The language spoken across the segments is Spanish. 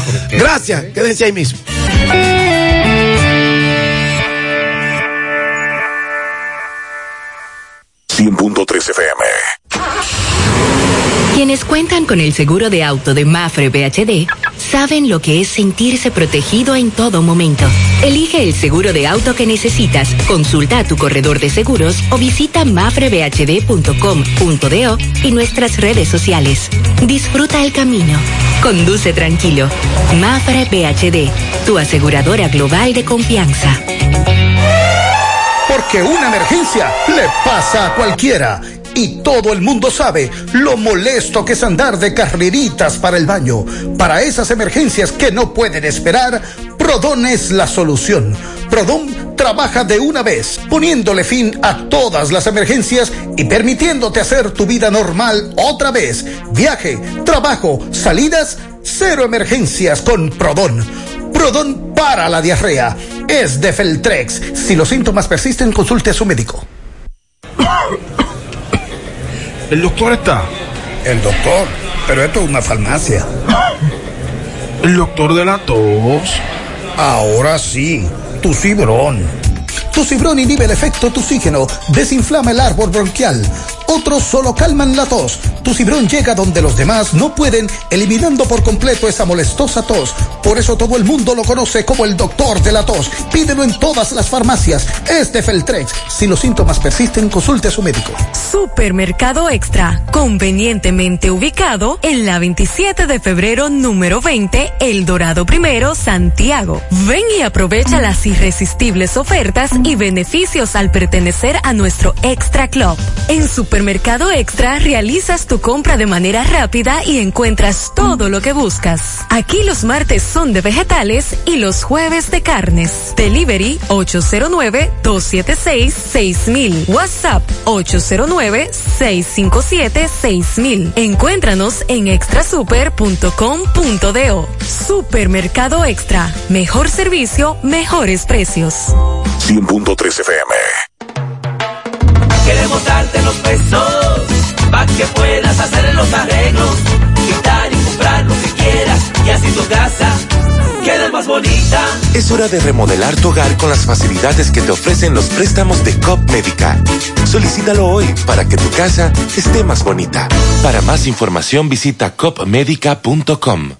Ah, Gracias, quédense ahí mismo. FM. Quienes cuentan con el seguro de auto de Mafre BHD saben lo que es sentirse protegido en todo momento. Elige el seguro de auto que necesitas, consulta a tu corredor de seguros o visita mafrebhd.com.do y nuestras redes sociales. Disfruta el camino. Conduce tranquilo. Mafre BHD, tu aseguradora global de confianza. Porque una emergencia le pasa a cualquiera y todo el mundo sabe lo molesto que es andar de carreritas para el baño. Para esas emergencias que no pueden esperar, Prodón es la solución. Prodón trabaja de una vez, poniéndole fin a todas las emergencias y permitiéndote hacer tu vida normal otra vez. Viaje, trabajo, salidas, cero emergencias con Prodón. Prodón para la diarrea. Es de Feltrex. Si los síntomas persisten, consulte a su médico. ¿El doctor está? El doctor, pero esto es una farmacia. ¿El doctor de la tos? Ahora sí, tu cibrón. Tu cibrón inhibe el efecto oxígeno, desinflama el árbol bronquial otros solo calman la tos. Tu cibrón llega donde los demás no pueden, eliminando por completo esa molestosa tos. Por eso todo el mundo lo conoce como el doctor de la tos. Pídelo en todas las farmacias. Es de Feltrex. Si los síntomas persisten, consulte a su médico. Supermercado Extra, convenientemente ubicado en la 27 de febrero número 20, El Dorado Primero, Santiago. Ven y aprovecha las irresistibles ofertas y beneficios al pertenecer a nuestro Extra Club. En Super Mercado Extra realizas tu compra de manera rápida y encuentras todo lo que buscas. Aquí los martes son de vegetales y los jueves de carnes. Delivery 809-276-6000. WhatsApp 809-657-6000. Encuéntranos en extrasuper.com.do. Supermercado Extra. Mejor servicio, mejores precios. 100.3 FM. Queremos darte los pesos para que puedas hacer los arreglos, quitar y comprar lo que quieras y así tu casa quede más bonita. Es hora de remodelar tu hogar con las facilidades que te ofrecen los préstamos de COP Médica. Solicítalo hoy para que tu casa esté más bonita. Para más información visita copmedica.com.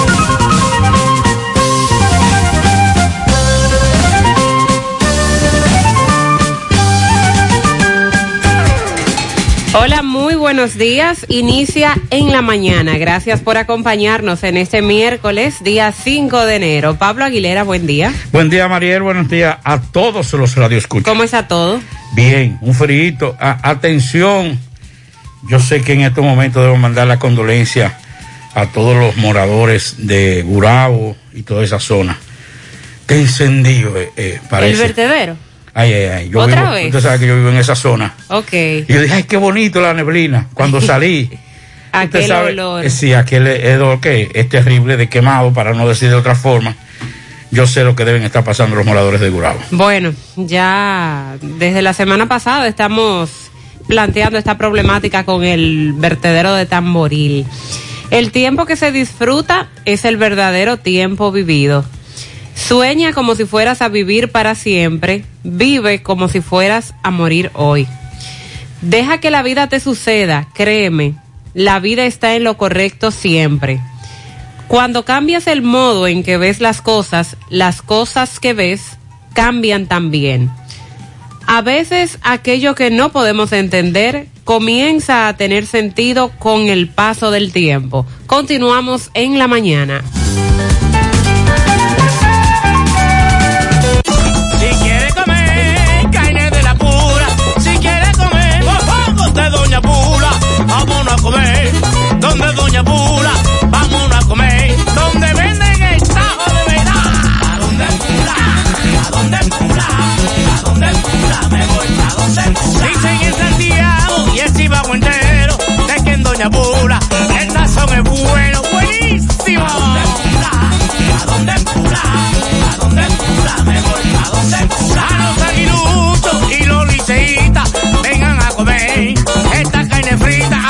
Hola, muy buenos días. Inicia en la mañana. Gracias por acompañarnos en este miércoles, día 5 de enero. Pablo Aguilera, buen día. Buen día, Mariel. Buenos días a todos los radioescuchas. ¿Cómo está todo? Bien, un frío. atención, yo sé que en estos momentos debo mandar la condolencia a todos los moradores de Gurabo y toda esa zona. Qué encendido eh, eh parece. ¿El vertedero? Ay, ay, ay. Yo ¿Otra vivo, vez? Usted sabe que yo vivo en esa zona. Ok. Y yo dije, ay, qué bonito la neblina. Cuando salí. aquel sabe, olor. eh, Sí, aquel hedor que es terrible de quemado, para no decir de otra forma. Yo sé lo que deben estar pasando los moradores de Gurabo. Bueno, ya desde la semana pasada estamos planteando esta problemática con el vertedero de Tamboril. El tiempo que se disfruta es el verdadero tiempo vivido. Sueña como si fueras a vivir para siempre, vive como si fueras a morir hoy. Deja que la vida te suceda, créeme, la vida está en lo correcto siempre. Cuando cambias el modo en que ves las cosas, las cosas que ves cambian también. A veces aquello que no podemos entender comienza a tener sentido con el paso del tiempo. Continuamos en la mañana. Comer. Donde Doña Pula, vámonos a comer. Donde venden el tajo de verdad. ¿A dónde Pula? ¿A dónde Pula? ¿A dónde Pula? Me voy a donde Pula. Dicen en Santiago y el Chivago entero, de que en Doña Pula el sazón es bueno, buenísimo. ¿A dónde Pula? ¿A dónde Pula? ¿A dónde? Me voy a donde Pula. A los aguiluchos y los liceitas, vengan a comer esta carne frita.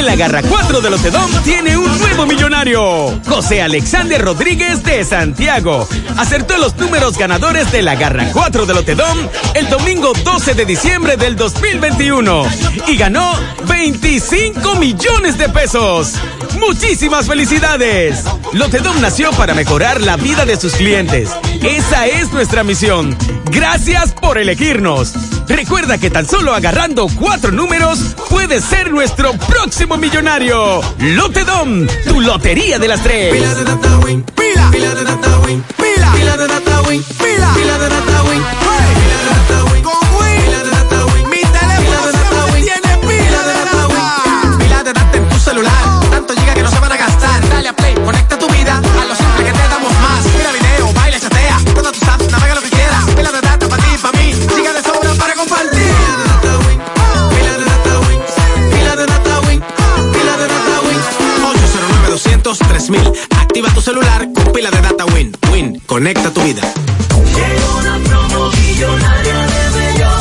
En la garra 4 de Lotedom tiene un nuevo millonario. José Alexander Rodríguez de Santiago. Acertó los números ganadores de la garra 4 de Lotedom el domingo 12 de diciembre del 2021 y ganó 25 millones de pesos. Muchísimas felicidades. Lotedom nació para mejorar la vida de sus clientes. Esa es nuestra misión. Gracias por elegirnos. Recuerda que tan solo agarrando cuatro números puedes ser nuestro próximo millonario. Lotedom, tu lotería de las tres. Pila de data win, pila, pila de data win, pila, pila de data win, pila, pila de data 3000. Activa tu celular con pila de data Win. Win, conecta tu vida. Llegó una promo millonaria de Bellón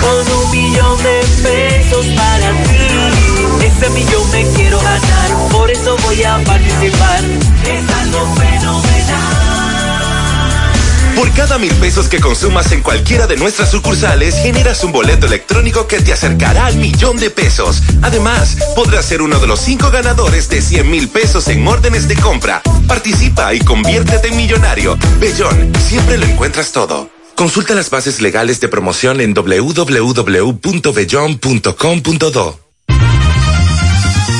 Con un millón de pesos para ti Ese millón me quiero ganar Por eso voy a participar Por cada mil pesos que consumas en cualquiera de nuestras sucursales, generas un boleto electrónico que te acercará al millón de pesos. Además, podrás ser uno de los cinco ganadores de 100 mil pesos en órdenes de compra. Participa y conviértete en millonario. Bellón, siempre lo encuentras todo. Consulta las bases legales de promoción en www.bellon.com.do.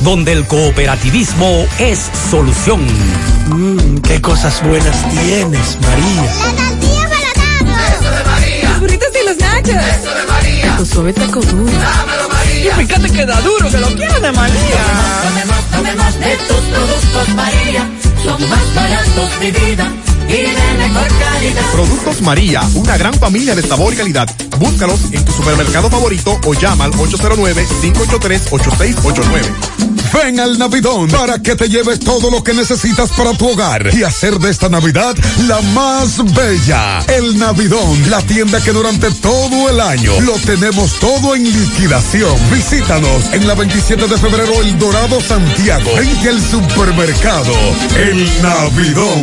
donde el cooperativismo es solución. Mmm, qué cosas buenas tienes, María. La tortilla para Eso de María. Los burritos y los nachos. Eso de María. Tu suave taco duro. Dámelo, María. Y fíjate que da duro, que lo quiero de María. Tomemos, tomemos de tus productos María Son más baratos de vida y mejor calidad Productos María, una gran familia de sabor y calidad. Búscalos en tu supermercado favorito o llama al 809-583-8689. Ven al Navidón para que te lleves todo lo que necesitas para tu hogar y hacer de esta Navidad la más bella. El Navidón, la tienda que durante todo el año lo tenemos todo en liquidación. Visítanos en la 27 de febrero El Dorado Santiago, frente al supermercado El Navidón.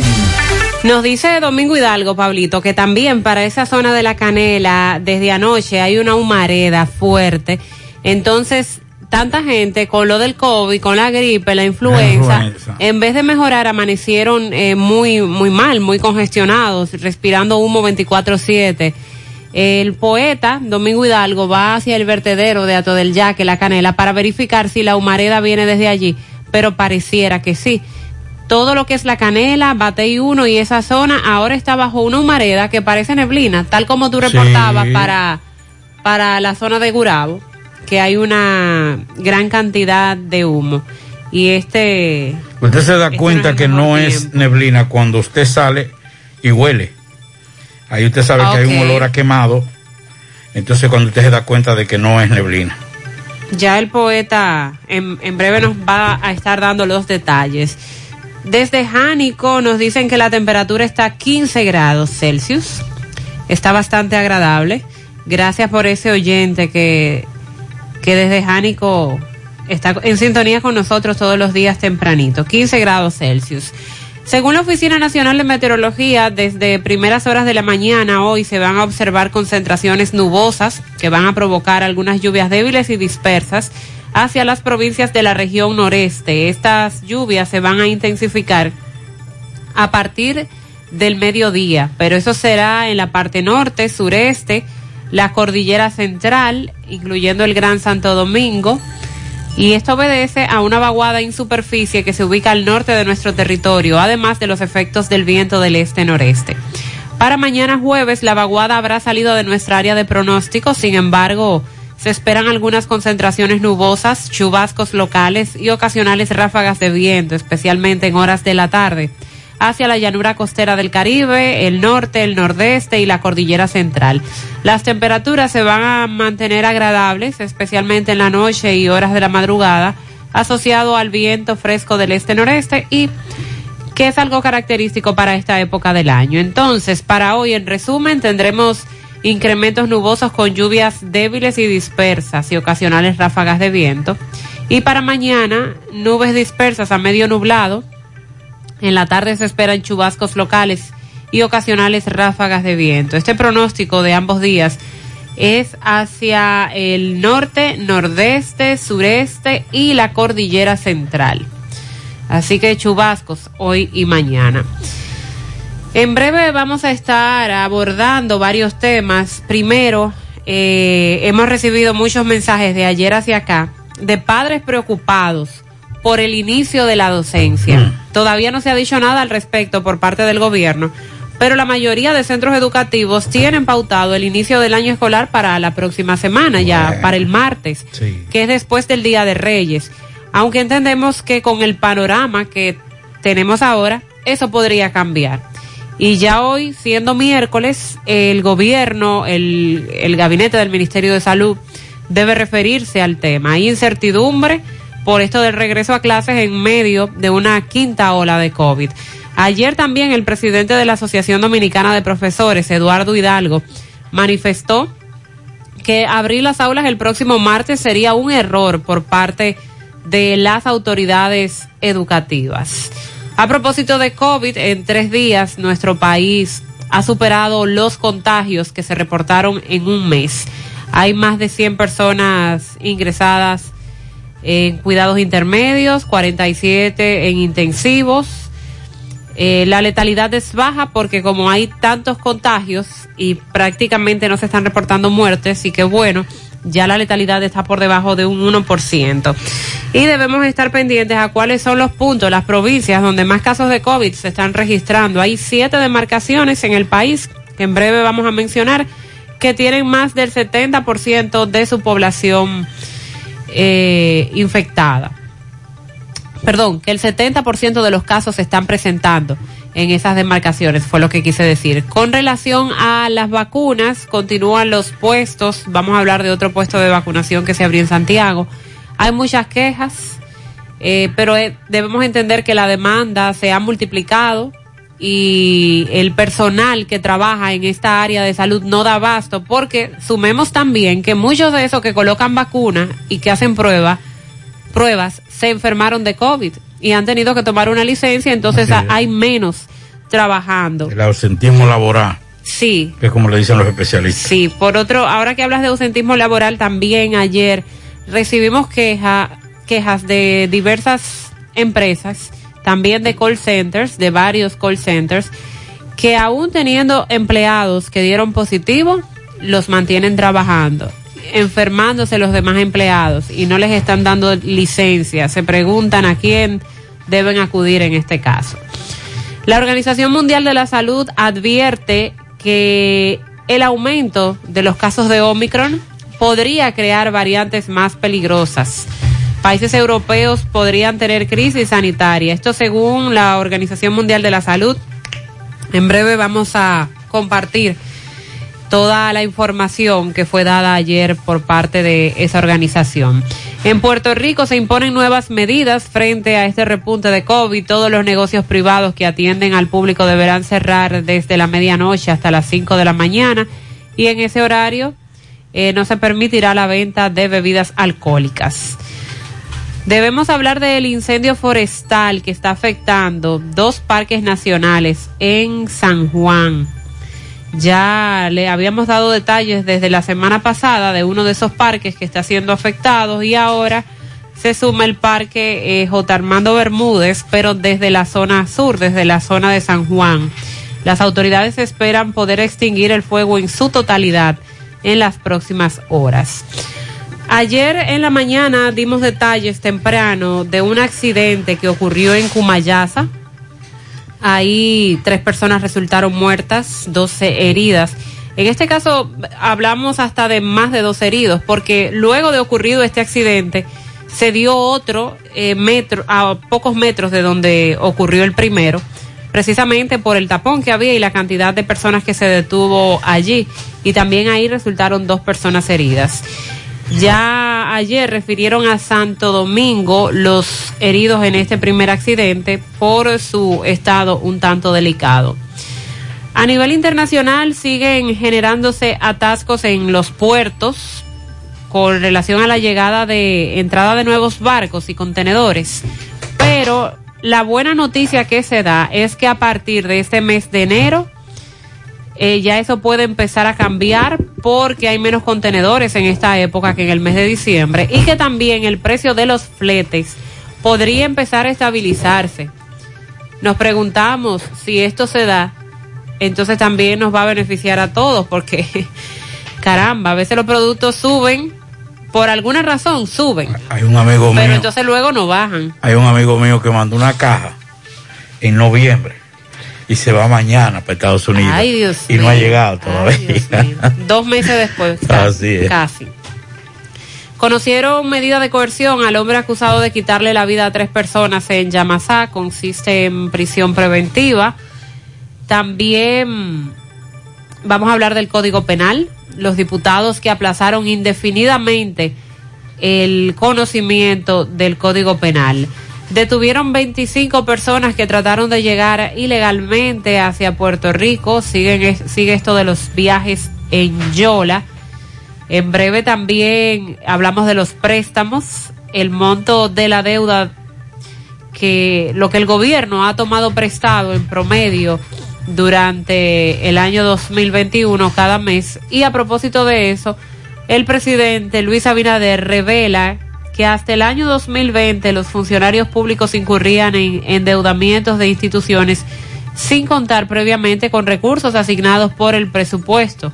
Nos dice Domingo Hidalgo, Pablito, que también para esa zona de la canela, desde anoche hay una humareda fuerte. Entonces, tanta gente con lo del COVID, con la gripe, la influenza, en vez de mejorar, amanecieron eh, muy, muy mal, muy congestionados, respirando humo 24-7. El poeta Domingo Hidalgo va hacia el vertedero de Ato del Yaque, la canela, para verificar si la humareda viene desde allí, pero pareciera que sí. Todo lo que es la canela, Batey 1 y esa zona ahora está bajo una humareda que parece neblina, tal como tú reportabas Sí. para, para la zona de Gurabo, que hay una gran cantidad de humo. Y este, Usted se da Este cuenta no que no es neblina cuando usted sale y huele. Ahí usted sabe que hay un olor a quemado. Entonces cuando usted se da cuenta de que no es neblina. Ya el poeta en, en breve nos va a estar dando los detalles. Desde Jánico nos dicen que la temperatura está a 15 grados Celsius. Está bastante agradable. Gracias por ese oyente que, que desde Jánico está en sintonía con nosotros todos los días tempranito. 15 grados Celsius. Según la Oficina Nacional de Meteorología, desde primeras horas de la mañana hoy se van a observar concentraciones nubosas que van a provocar algunas lluvias débiles y dispersas hacia las provincias de la región noreste. Estas lluvias se van a intensificar a partir del mediodía, pero eso será en la parte norte, sureste, la cordillera central, incluyendo el Gran Santo Domingo, y esto obedece a una vaguada en superficie que se ubica al norte de nuestro territorio, además de los efectos del viento del este-noreste. Para mañana jueves, la vaguada habrá salido de nuestra área de pronóstico, sin embargo, se esperan algunas concentraciones nubosas, chubascos locales y ocasionales ráfagas de viento, especialmente en horas de la tarde, hacia la llanura costera del Caribe, el norte, el nordeste y la cordillera central. Las temperaturas se van a mantener agradables, especialmente en la noche y horas de la madrugada, asociado al viento fresco del este-noreste y que es algo característico para esta época del año. Entonces, para hoy, en resumen, tendremos incrementos nubosos con lluvias débiles y dispersas y ocasionales ráfagas de viento. Y para mañana, nubes dispersas a medio nublado. En la tarde se esperan chubascos locales y ocasionales ráfagas de viento. Este pronóstico de ambos días es hacia el norte, nordeste, sureste y la cordillera central. Así que chubascos hoy y mañana. En breve vamos a estar abordando varios temas. Primero, eh, hemos recibido muchos mensajes de ayer hacia acá de padres preocupados por el inicio de la docencia. Todavía no se ha dicho nada al respecto por parte del gobierno, pero la mayoría de centros educativos tienen pautado el inicio del año escolar para la próxima semana, ya para el martes, que es después del Día de Reyes. Aunque entendemos que con el panorama que tenemos ahora, eso podría cambiar. Y ya hoy, siendo miércoles, el gobierno, el, el gabinete del Ministerio de Salud debe referirse al tema. Hay incertidumbre por esto del regreso a clases en medio de una quinta ola de COVID. Ayer también el presidente de la Asociación Dominicana de Profesores, Eduardo Hidalgo, manifestó que abrir las aulas el próximo martes sería un error por parte de las autoridades educativas. A propósito de COVID, en tres días nuestro país ha superado los contagios que se reportaron en un mes. Hay más de 100 personas ingresadas en cuidados intermedios, 47 en intensivos. Eh, la letalidad es baja porque como hay tantos contagios y prácticamente no se están reportando muertes, y que bueno, ya la letalidad está por debajo de un 1%. Y debemos estar pendientes a cuáles son los puntos, las provincias donde más casos de COVID se están registrando. Hay siete demarcaciones en el país que en breve vamos a mencionar que tienen más del 70% de su población eh, infectada. Perdón, que el 70% de los casos se están presentando en esas demarcaciones, fue lo que quise decir. Con relación a las vacunas, continúan los puestos, vamos a hablar de otro puesto de vacunación que se abrió en Santiago. Hay muchas quejas, eh, pero eh, debemos entender que la demanda se ha multiplicado y el personal que trabaja en esta área de salud no da abasto, porque sumemos también que muchos de esos que colocan vacunas y que hacen pruebas, pruebas se enfermaron de COVID y han tenido que tomar una licencia, entonces hay menos trabajando. El ausentismo laboral, Sí, que es como le dicen los especialistas. Sí, por otro, ahora que hablas de ausentismo laboral, también ayer recibimos queja, quejas de diversas empresas, también de call centers, de varios call centers, que aún teniendo empleados que dieron positivo, los mantienen trabajando, enfermándose los demás empleados y no les están dando licencia. Se preguntan a quién deben acudir en este caso. La Organización Mundial de la Salud advierte que el aumento de los casos de Omicron podría crear variantes más peligrosas. Países europeos podrían tener crisis sanitaria. Esto según la Organización Mundial de la Salud. En breve vamos a compartir toda la información que fue dada ayer por parte de esa organización. En Puerto Rico se imponen nuevas medidas frente a este repunte de COVID. Todos los negocios privados que atienden al público deberán cerrar desde la medianoche hasta las 5 de la mañana y en ese horario eh, no se permitirá la venta de bebidas alcohólicas. Debemos hablar del incendio forestal que está afectando dos parques nacionales en San Juan. Ya le habíamos dado detalles desde la semana pasada de uno de esos parques que está siendo afectado y ahora se suma el parque eh, J. Armando Bermúdez, pero desde la zona sur, desde la zona de San Juan. Las autoridades esperan poder extinguir el fuego en su totalidad en las próximas horas. Ayer en la mañana dimos detalles temprano de un accidente que ocurrió en Cumayasa. Ahí tres personas resultaron muertas, 12 heridas. En este caso hablamos hasta de más de dos heridos, porque luego de ocurrido este accidente se dio otro eh, metro, a pocos metros de donde ocurrió el primero, precisamente por el tapón que había y la cantidad de personas que se detuvo allí. Y también ahí resultaron dos personas heridas. Ya ayer refirieron a Santo Domingo los heridos en este primer accidente por su estado un tanto delicado. A nivel internacional siguen generándose atascos en los puertos con relación a la llegada de entrada de nuevos barcos y contenedores. Pero la buena noticia que se da es que a partir de este mes de enero eh, ya eso puede empezar a cambiar porque hay menos contenedores en esta época que en el mes de diciembre y que también el precio de los fletes podría empezar a estabilizarse. Nos preguntamos si esto se da, entonces también nos va a beneficiar a todos porque, caramba, a veces los productos suben, por alguna razón suben, Hay un amigo pero mío, entonces luego no bajan. hay un amigo mío que mandó una caja en noviembre y se va mañana para Estados Unidos. Ay, Dios y no ha llegado todavía. Dos meses después. Así es. Casi. Conocieron medida de coerción al hombre acusado de quitarle la vida a tres personas en Yamasá. Consiste en prisión preventiva. También vamos a hablar del Código Penal. Los diputados que aplazaron indefinidamente el conocimiento del Código Penal. Detuvieron 25 personas que trataron de llegar ilegalmente hacia Puerto Rico. Siguen, sigue esto de los viajes en Yola. En breve también hablamos de los préstamos, el monto de la deuda que lo que el gobierno ha tomado prestado en promedio durante el año 2021 cada mes. Y a propósito de eso, el presidente Luis Abinader revela que hasta el año 2020 los funcionarios públicos incurrían en endeudamientos de instituciones sin contar previamente con recursos asignados por el presupuesto.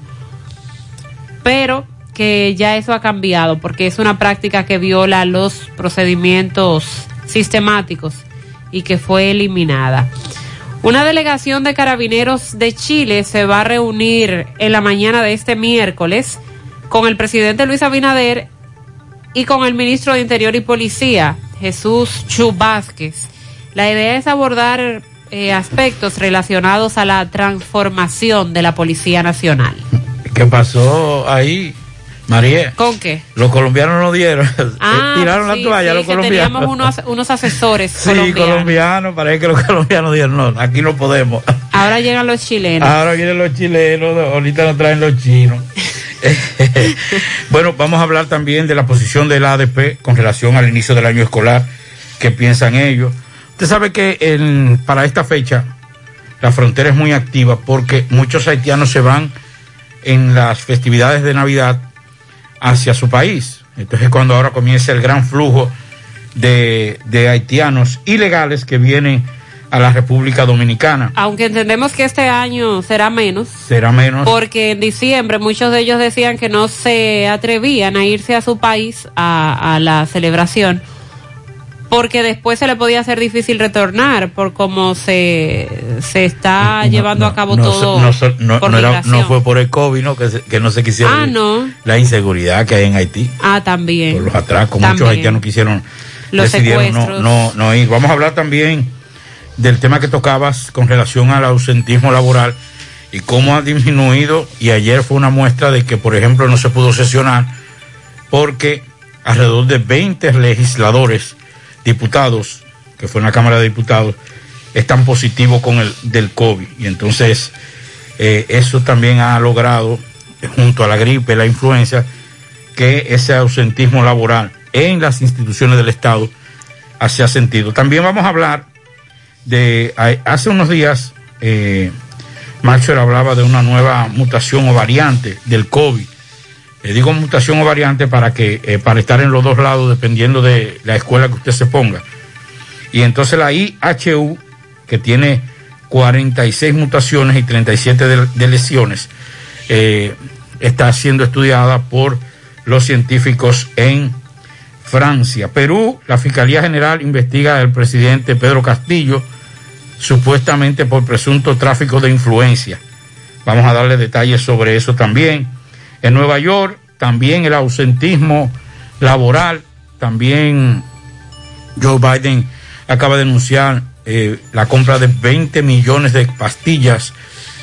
Pero que ya eso ha cambiado porque es una práctica que viola los procedimientos sistemáticos y que fue eliminada. Una delegación de carabineros de Chile se va a reunir en la mañana de este miércoles con el presidente Luis Abinader y con el ministro de Interior y Policía, Jesús Chu Vázquez. La idea es abordar eh, aspectos relacionados a la transformación de la Policía Nacional. ¿Qué pasó ahí, María? ¿Con qué? Los colombianos no dieron. Ah, Tiraron sí, la toalla sí, los colombianos. teníamos unos, unos asesores Sí, colombianos. colombianos. Parece que los colombianos dijeron, no, aquí no podemos. Ahora llegan los chilenos. Ahora vienen los chilenos, ahorita nos traen los chinos. bueno, vamos a hablar también de la posición del ADP con relación al inicio del año escolar. ¿Qué piensan ellos? Usted sabe que para esta fecha la frontera es muy activa porque muchos haitianos se van en las festividades de Navidad hacia su país. Entonces cuando ahora comienza el gran flujo de, de haitianos ilegales que vienen a la República Dominicana. Aunque entendemos que este año será menos, Será menos. porque en diciembre muchos de ellos decían que no se atrevían a irse a su país a, a la celebración, porque después se le podía hacer difícil retornar por cómo se, se está llevando a cabo no, todo. no, era- fue por el COVID, ¿no? Que, se- que no se quisieron. Ah, no. La inseguridad que hay en Haití. Ah, también. Por los atracos, muchos También. haitianos quisieron, Los decidieron no, no ir. Vamos a hablar también del tema que tocabas con relación al ausentismo laboral y cómo ha disminuido. Y ayer fue una muestra de que, por ejemplo, no se pudo sesionar porque alrededor de 20 legisladores, diputados, que fue en la Cámara de Diputados, están positivos con el del COVID. Y entonces eh, eso también ha logrado, junto a la gripe, la influenza, que ese ausentismo laboral en las instituciones del Estado se ha sentido. También vamos a hablar de, hace unos días, eh, hablaba de una nueva mutación o variante del COVID. Le digo mutación o variante para que, eh, para estar en los dos lados dependiendo de la escuela que usted se ponga. Y entonces la IHU, que tiene 46 mutaciones y 37 de, de lesiones, eh, está siendo estudiada por los científicos en Francia. Perú, la Fiscalía General investiga al presidente Pedro Castillo, supuestamente por presunto tráfico de influencia. Vamos a darle detalles sobre eso también. En Nueva York, también el ausentismo laboral, también Joe Biden acaba de anunciar eh, la compra de 20 millones de pastillas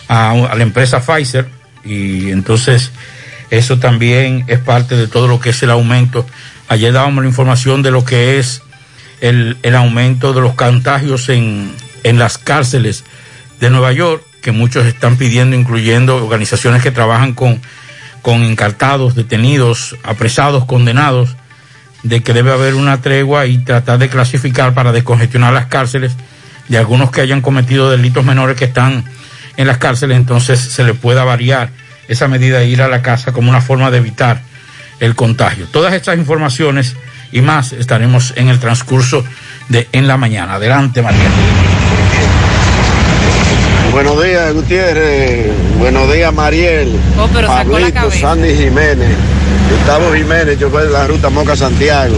a, a la empresa Pfizer y entonces eso también es parte de todo lo que es el aumento. Ayer dábamos la información de lo que es el, el aumento de los contagios en, en las cárceles de Nueva York, que muchos están pidiendo, incluyendo organizaciones que trabajan con, con encartados, detenidos, apresados, condenados, de que debe haber una tregua y tratar de clasificar para descongestionar las cárceles de algunos que hayan cometido delitos menores que están en las cárceles, entonces se le pueda variar esa medida de ir a la casa como una forma de evitar el contagio. Todas estas informaciones y más estaremos en el transcurso de en la mañana. Adelante, María. Buenos días, Gutiérrez. Buenos días, Mariel. Oh, pero sacó la Pablito, cabeza. Sandy Jiménez. Gustavo Jiménez, chofer de la ruta Moca Santiago.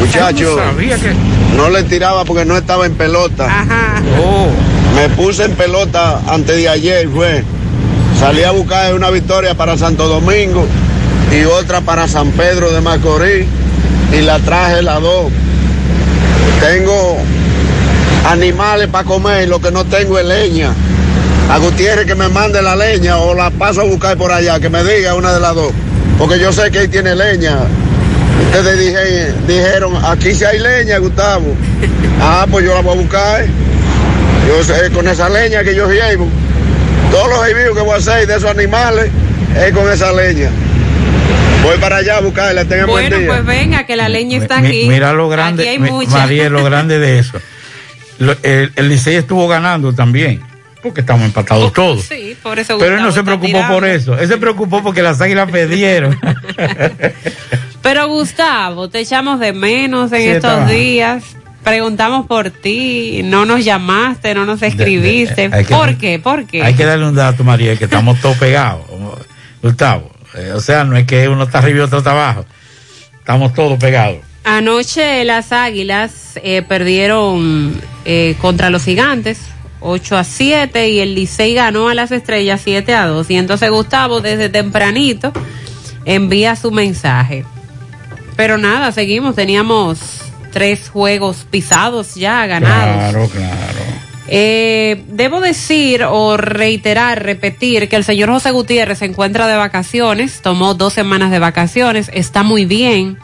Muchachos, sabía que- no le tiraba porque no estaba en pelota. Oh. Me puse en pelota antes de ayer, fue. Salí a buscar una victoria para Santo Domingo y otra para San Pedro de Macorís y la traje las dos. Tengo animales para comer, lo que no tengo es leña. A Gutiérrez que me mande la leña o la paso a buscar por allá, que me diga una de las dos. Porque yo sé que ahí tiene leña. Ustedes dije- dijeron, aquí sí hay leña, Gustavo. Ah, pues yo la voy a buscar. Yo sé, con esa leña que yo llevo. Todos los envíos que voy a hacer de esos animales es con esa leña. Voy para allá a buscarla, tengan buen Bueno, día. pues venga, que la leña está aquí. Mira lo grande, Aquí hay mucha. María, lo grande de eso. El, el Licey estuvo ganando también, porque estamos empatados todos. Sí, por eso Pero él no se preocupó tirando. por eso. Él se preocupó porque las águilas perdieron. Pero Gustavo, te echamos de menos en Sí, estos días. Preguntamos por ti, no nos llamaste, no nos escribiste. hay que- ¿Por qué? ¿Por qué? Hay que darle un dato, María, que estamos todos pegados. Gustavo, eh, o sea, no es que uno está arriba y otro está abajo. Estamos todos pegados. Anoche las Águilas eh, perdieron eh, contra los Gigantes 8 a 7 y el Licey ganó a las Estrellas 7 a 2. Y entonces Gustavo desde tempranito envía su mensaje. Pero nada, seguimos, teníamos tres juegos pisados ya ganados. Claro, claro. Eh, debo decir o reiterar, repetir que el señor José Gutiérrez se encuentra de vacaciones, tomó dos semanas de vacaciones, está muy bien,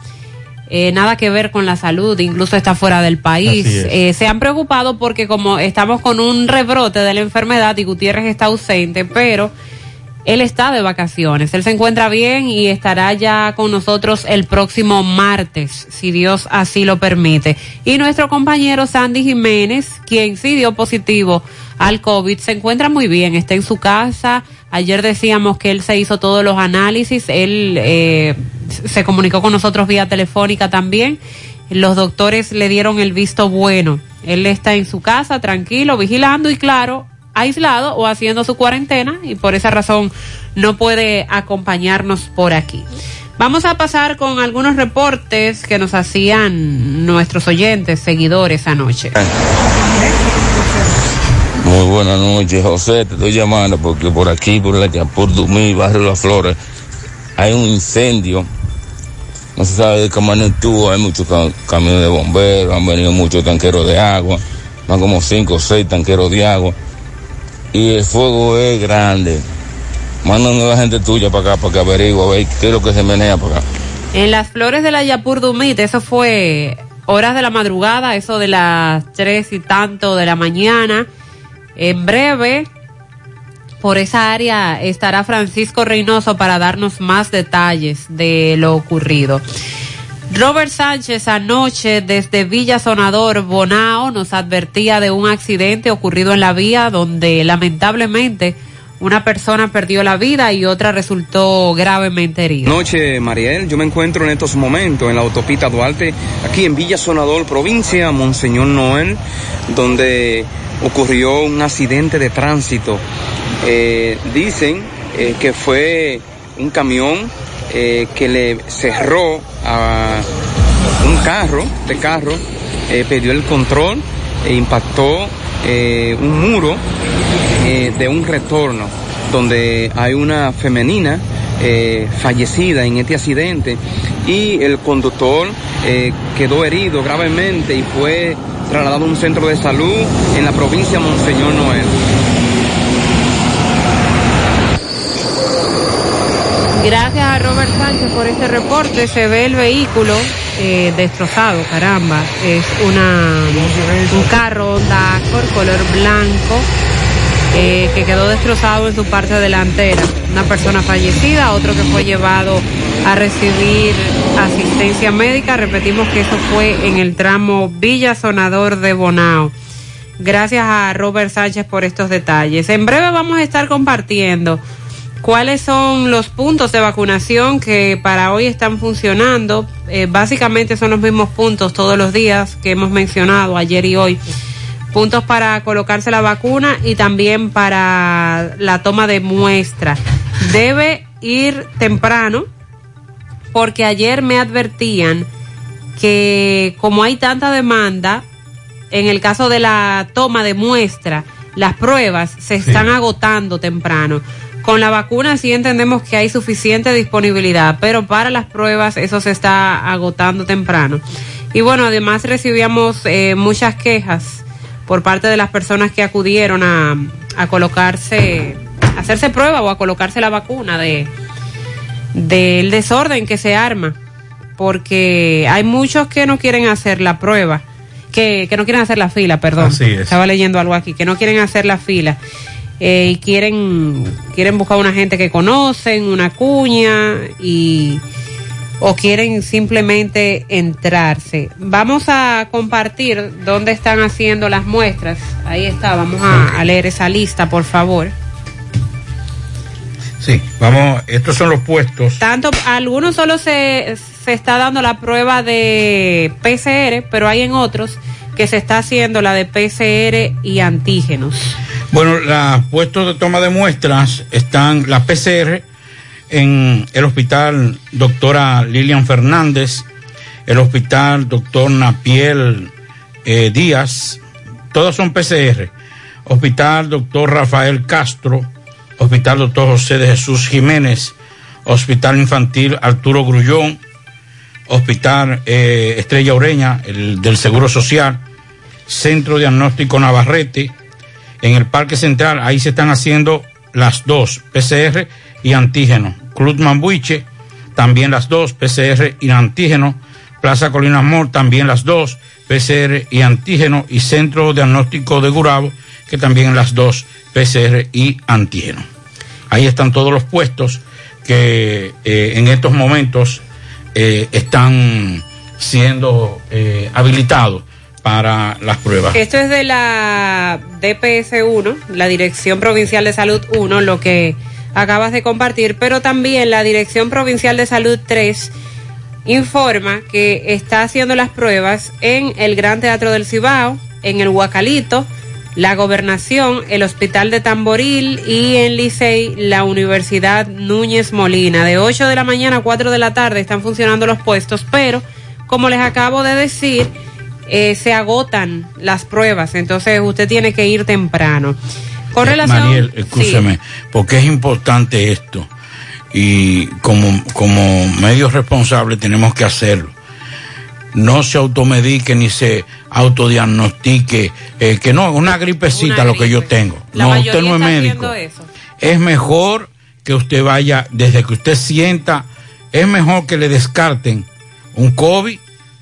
eh, nada que ver con la salud, incluso está fuera del país. Eh, se han preocupado porque como estamos con un rebrote de la enfermedad y Gutiérrez está ausente, pero él está de vacaciones, él se encuentra bien y estará ya con nosotros el próximo martes, si Dios así lo permite. Y nuestro compañero Sandy Jiménez, quien sí dio positivo al COVID. Se encuentra muy bien, está en su casa. Ayer decíamos que él se hizo todos los análisis, él eh, se comunicó con nosotros vía telefónica también. Los doctores le dieron el visto bueno. Él está en su casa, tranquilo, vigilando y claro, aislado o haciendo su cuarentena y por esa razón no puede acompañarnos por aquí. Vamos a pasar con algunos reportes que nos hacían nuestros oyentes, seguidores anoche. Muy buenas noches, José. Te estoy llamando porque por aquí, por la por Dumí, barrio Las Flores, hay un incendio. No se sabe de qué magnitud. Hay muchos ca- camiones de bomberos, han venido muchos tanqueros de agua, van como cinco o seis tanqueros de agua. Y el fuego es grande. Mándame la gente tuya para acá para que averigüe a qué es lo que se menea para acá. En las flores de la Yapur Dumit, eso fue horas de la madrugada, eso de las tres y tanto de la mañana. En breve, por esa área estará Francisco Reynoso para darnos más detalles de lo ocurrido. Robert Sánchez anoche desde Villa Sonador, Bonao, nos advertía de un accidente ocurrido en la vía donde lamentablemente una persona perdió la vida y otra resultó gravemente herida. Noche, Mariel. Yo me encuentro en estos momentos en la autopista Duarte, aquí en Villa Sonador, provincia Monseñor Noel, donde ocurrió un accidente de tránsito. Eh, dicen eh, que fue un camión eh, que le cerró a un carro, de carro, perdió el control e impactó un muro de un retorno donde hay una femenina eh, fallecida en este accidente y el conductor eh, quedó herido gravemente y fue trasladado a un centro de salud en la provincia Monseñor Noel. Gracias a Robert Sánchez por este reporte. Se ve el vehículo eh, destrozado, caramba. Es una un carro Honda Accord color blanco eh, que quedó destrozado en su parte delantera. Una persona fallecida, otro que fue llevado a recibir asistencia médica. Repetimos que eso fue en el tramo Villa Sonador de Bonao. Gracias a Robert Sánchez por estos detalles. En breve vamos a estar compartiendo cuáles son los puntos de vacunación que para hoy están funcionando. Eh, básicamente son los mismos puntos todos los días que hemos mencionado ayer y hoy. Puntos para colocarse la vacuna y también para la toma de muestra. Debe ir temprano porque ayer me advertían que como hay tanta demanda, en el caso de la toma de muestra, las pruebas se están agotando temprano. Con la vacuna sí entendemos que hay suficiente disponibilidad, pero para las pruebas eso se está agotando temprano. Y bueno, además recibíamos eh, muchas quejas por parte de las personas que acudieron a, a colocarse, a hacerse prueba o a colocarse la vacuna de del desorden que se arma, porque hay muchos que no quieren hacer la prueba, que, que no quieren hacer la fila, perdón. Así es. Estaba leyendo algo aquí, que no quieren hacer la fila. eh, y quieren quieren buscar una gente que conocen, una cuña y o quieren simplemente entrarse. Vamos a compartir dónde están haciendo las muestras. Ahí está, vamos a, a leer esa lista, por favor. Sí, vamos, estos son los puestos. Tanto, algunos solo se, se está dando la prueba de PCR, pero hay en otros que se está haciendo la de PCR y antígenos. Bueno, los puestos de toma de muestras están la PCR en el hospital doctora Lilian Fernández, el hospital doctor Napiel eh, Díaz, todos son PCR. Hospital doctor Rafael Castro, hospital doctor José de Jesús Jiménez, hospital infantil Arturo Grullón, hospital eh, Estrella Ureña, el del Seguro Social, Centro Diagnóstico Navarrete, en el Parque Central, ahí se están haciendo las dos, PCR y antígeno. Club Mambuiche, también las dos, PCR y antígeno. Plaza Colina Mor, también las dos, PCR y antígeno. Y Centro Diagnóstico de Gurabo, que también las dos, PCR y antígeno. Ahí están todos los puestos que eh, en estos momentos eh, están siendo eh, habilitados para las pruebas. Esto es de la DPS 1, la Dirección Provincial de Salud 1, lo que acabas de compartir, pero también la Dirección Provincial de Salud 3 informa que está haciendo las pruebas en el Gran Teatro del Cibao, en el Huacalito, la Gobernación, el Hospital de Tamboril y en Licey, la Universidad Núñez Molina. De 8 de la mañana a 4 de la tarde están funcionando los puestos, pero como les acabo de decir, eh, se agotan las pruebas, entonces usted tiene que ir temprano. Con relación... Mariel, escúcheme, porque es importante esto y como, como medios responsables tenemos que hacerlo. No se automedique ni se autodiagnostique, eh, que no, una gripecita lo que yo tengo. La no, usted no es médico. eso. Es mejor que usted vaya, desde que usted sienta, es mejor que le descarten un COVID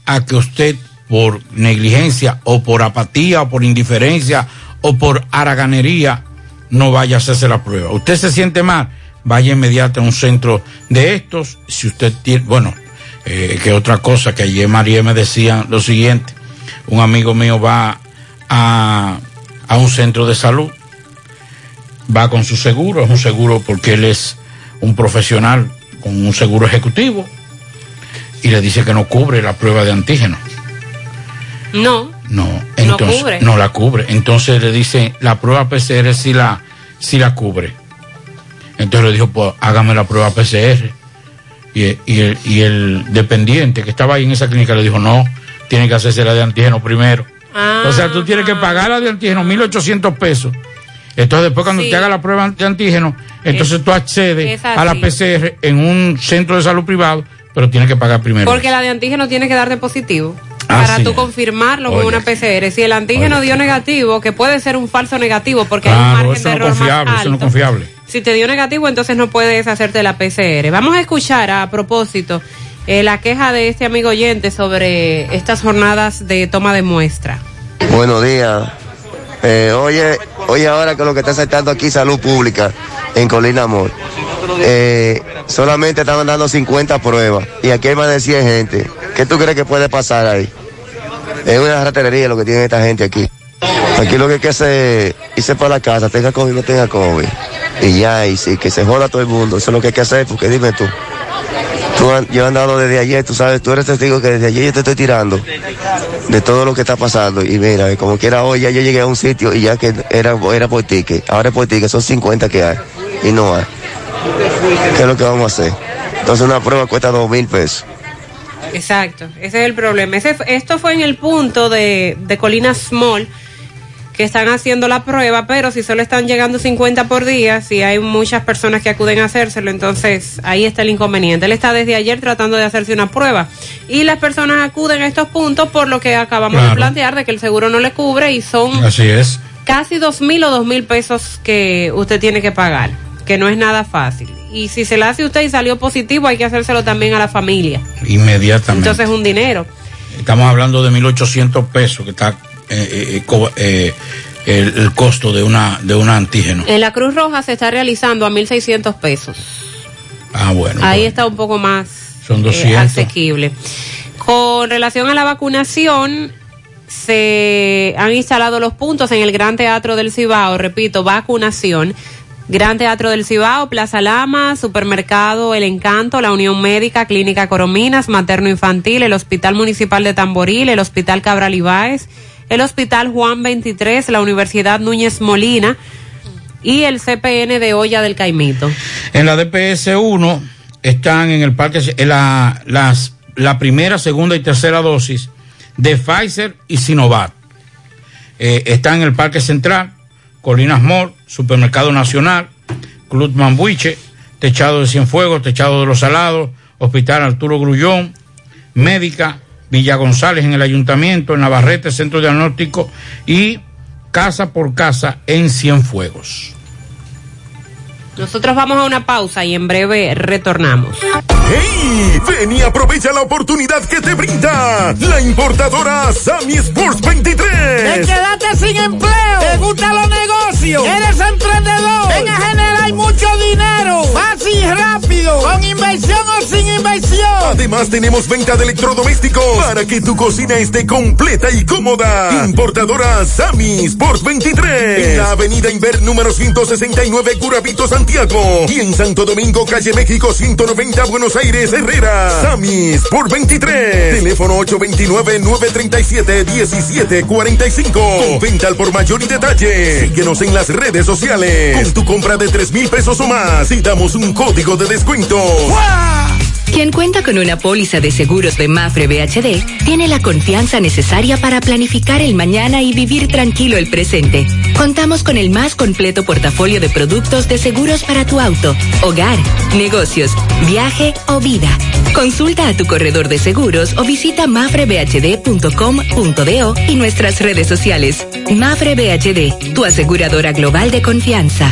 a que usted por negligencia o por apatía o por indiferencia o por haraganería no vaya a hacerse la prueba. Usted se siente mal, vaya inmediato a un centro de estos. Si usted tiene, bueno, eh, que otra cosa que ayer María me decía lo siguiente, un amigo mío va a, a un centro de salud, va con su seguro, es un seguro porque él es un profesional con un seguro ejecutivo y le dice que no cubre la prueba de antígeno. No, No, entonces cubre. no la cubre. Entonces le dice, la prueba PCR sí la, sí la cubre. Entonces le dijo, pues hágame la prueba PCR. Y, y el, y el dependiente que estaba ahí en esa clínica le dijo, no, tiene que hacerse la de antígeno primero. Ah. O sea, tú tienes que pagar la de antígeno, 1.800 pesos. Entonces después cuando Sí. te haga la prueba de antígeno, entonces Es- tú accedes es a la. PCR en un centro de salud privado, pero tienes que pagar primero. porque la de antígeno tiene que darte positivo. Ah, para sí. tú confirmarlo con una PCR. Si el antígeno dio negativo, que puede ser un falso negativo porque hay un Claro, margen eso de no error más confiable, eso no es alto. confiable. Si te dio negativo, entonces no puedes hacerte la PCR. Vamos a escuchar a propósito eh, la queja de este amigo oyente sobre estas jornadas de toma de muestra. Buenos días. Eh, oye, oye ahora que lo que está aceptando aquí salud pública en Colina Amor. Eh, solamente estaban dando 50 pruebas y aquí hay más de 100 gente. ¿Qué tú crees que puede pasar ahí? Es una ratería lo que tiene esta gente aquí. Aquí lo que hay que hacer irse para la casa, tenga COVID no tenga COVID. Y ya, y sí, que se joda todo el mundo. Eso es lo que hay que hacer, porque dime tú. Yo he andado desde ayer, tú sabes, tú eres testigo que desde ayer yo te estoy tirando de todo lo que está pasando. Y mira, como quiera hoy, ya yo llegué a un sitio y ya que era, era por ticket. Ahora es por ticket, son 50 que hay y no hay. ¿Qué es lo que vamos a hacer? Entonces una prueba cuesta dos mil pesos. Exacto, ese es el problema. Ese, esto fue en el punto de, de Colina Small que están haciendo la prueba, pero si solo están llegando 50 por día, si hay muchas personas que acuden a hacérselo, entonces ahí está el inconveniente. Él está desde ayer tratando de hacerse una prueba y las personas acuden a estos puntos por lo que acabamos de plantear de que el seguro no le cubre y son Así es. casi dos mil o dos mil pesos que usted tiene que pagar, que no es nada fácil. Y si se le hace usted y salió positivo, hay que hacérselo también a la familia. Inmediatamente. Entonces es un dinero. Estamos hablando de 1.800 pesos que está eh, eh, co- eh, el, el costo de una de un antígeno. En la Cruz Roja se está realizando a 1.600 pesos. Ah, bueno. Ahí está un poco más Son eh, 200. asequible. Con relación a la vacunación, se han instalado los puntos en el Gran Teatro del Cibao, repito, vacunación. Gran Teatro del Cibao, Plaza Lama, Supermercado El Encanto, la Unión Médica, Clínica Corominas, Materno Infantil, el Hospital Municipal de Tamboril, el Hospital Cabral Ibáez, el Hospital Juan 23, la Universidad Núñez Molina y el CPN de Olla del Caimito. En la DPS 1 están en el parque la, las, la primera, segunda y tercera dosis de Pfizer y Sinovac. Eh, están en el Parque Central, Colinas Mall, Supermercado Nacional, Club Mambuiche, Techado de Cienfuegos, Techado de los Salados, Hospital Arturo Grullón, Médica, Villa González en el Ayuntamiento, en Navarrete, Centro Diagnóstico y Casa por Casa en Cienfuegos. Nosotros vamos a una pausa y en breve retornamos. ¡Hey! Ven y aprovecha la oportunidad que te brinda la importadora Sammy Sports 23. Te quedaste sin empleo. Te gustan los negocios. Eres emprendedor. Ven a generar mucho dinero. Fácil y rápido. ¿Con inversión o sin inversión? Además tenemos venta de electrodomésticos para que tu cocina esté completa y cómoda. Importadora Samis por 23 en la Avenida Inver número 169 Curabito Santiago y en Santo Domingo calle México 190 Buenos Aires Herrera. Samis por 23. Teléfono 829-937-1745. Con venta al por mayor y detalle. Síguenos en las redes sociales. Con tu compra de 3 mil pesos o más y damos un código de descuento. Quien cuenta con una póliza de seguros de Mafre BHD tiene la confianza necesaria para planificar el mañana y vivir tranquilo el presente. Contamos con el más completo portafolio de productos de seguros para tu auto, hogar, negocios, viaje o vida. Consulta a tu corredor de seguros o visita mafrebhd.com.do y nuestras redes sociales. Mafre BHD, tu aseguradora global de confianza.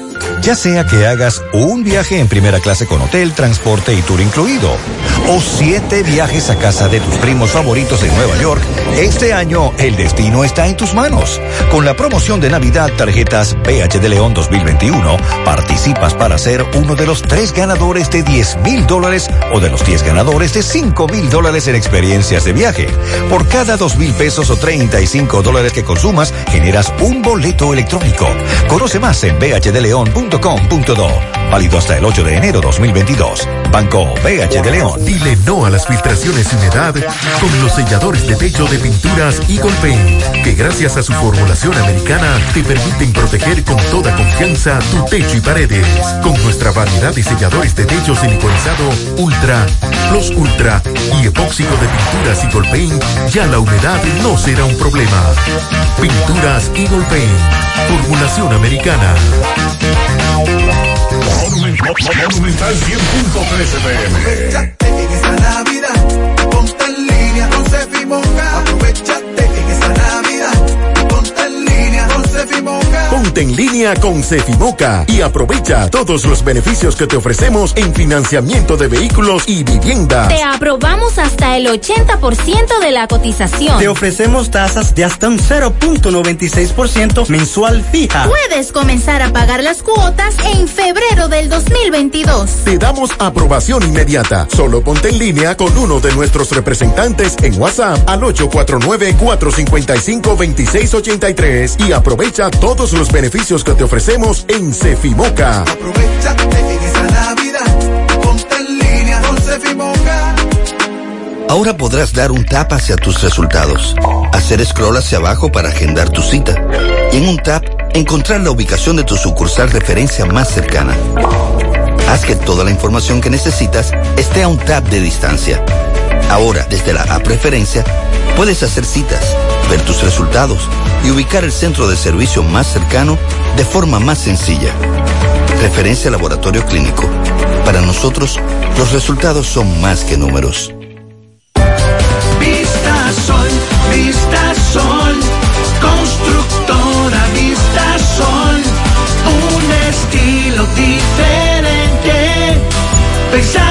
Ya sea que hagas un viaje en primera clase con hotel, transporte y tour incluido, o siete viajes a casa de tus primos favoritos en Nueva York, este año el destino está en tus manos. Con la promoción de Navidad Tarjetas PH de León 2021, participas para ser uno de los tres ganadores de 10 mil dólares o de los 10 ganadores de 5 mil dólares en experiencias de viaje. Por cada 2 mil pesos o 35 dólares que consumas, generas un boleto electrónico. Conoce más en Válido hasta el 8 de enero 2022. Banco BH de León. Dile no a las filtraciones y humedad con los selladores de techo de pinturas Eagle Paint, que gracias a su formulación americana te permiten proteger con toda confianza tu techo y paredes. Con nuestra variedad de selladores de techo siliconizado Ultra, Plus Ultra y epóxico de pinturas Eagle Paint, ya la humedad no será un problema. Pinturas Eagle Paint, formulación americana. Monumental 100.13 pm. En esta Navidad, ponte en línea con Sefimonga. Aprovechate Ponte en línea con Cefimoca y aprovecha todos los beneficios que te ofrecemos en financiamiento de vehículos y vivienda. Te aprobamos hasta el 80% de la cotización. Te ofrecemos tasas de hasta un 0.96% mensual fija. Puedes comenzar a pagar las cuotas en febrero del 2022. Te damos aprobación inmediata. Solo ponte en línea con uno de nuestros representantes en WhatsApp al 849-455-2683 y aprovecha todos los beneficios que te ofrecemos en Cefimoca. Aprovechate en esta Navidad, ponte en línea con Sefimonga. Ahora podrás dar un tap hacia tus resultados, hacer scroll hacia abajo para agendar tu cita y en un tap encontrar la ubicación de tu sucursal referencia más cercana. Haz que toda la información que necesitas esté a un tap de distancia. Ahora, desde la app Preferencia, puedes hacer citas, ver tus resultados y ubicar el centro de servicio más cercano de forma más sencilla. Referencia Laboratorio Clínico. Para nosotros, los resultados son más que números. Vista Sol, Vista Sol, constructora Vista Sol, un estilo diferente, pensando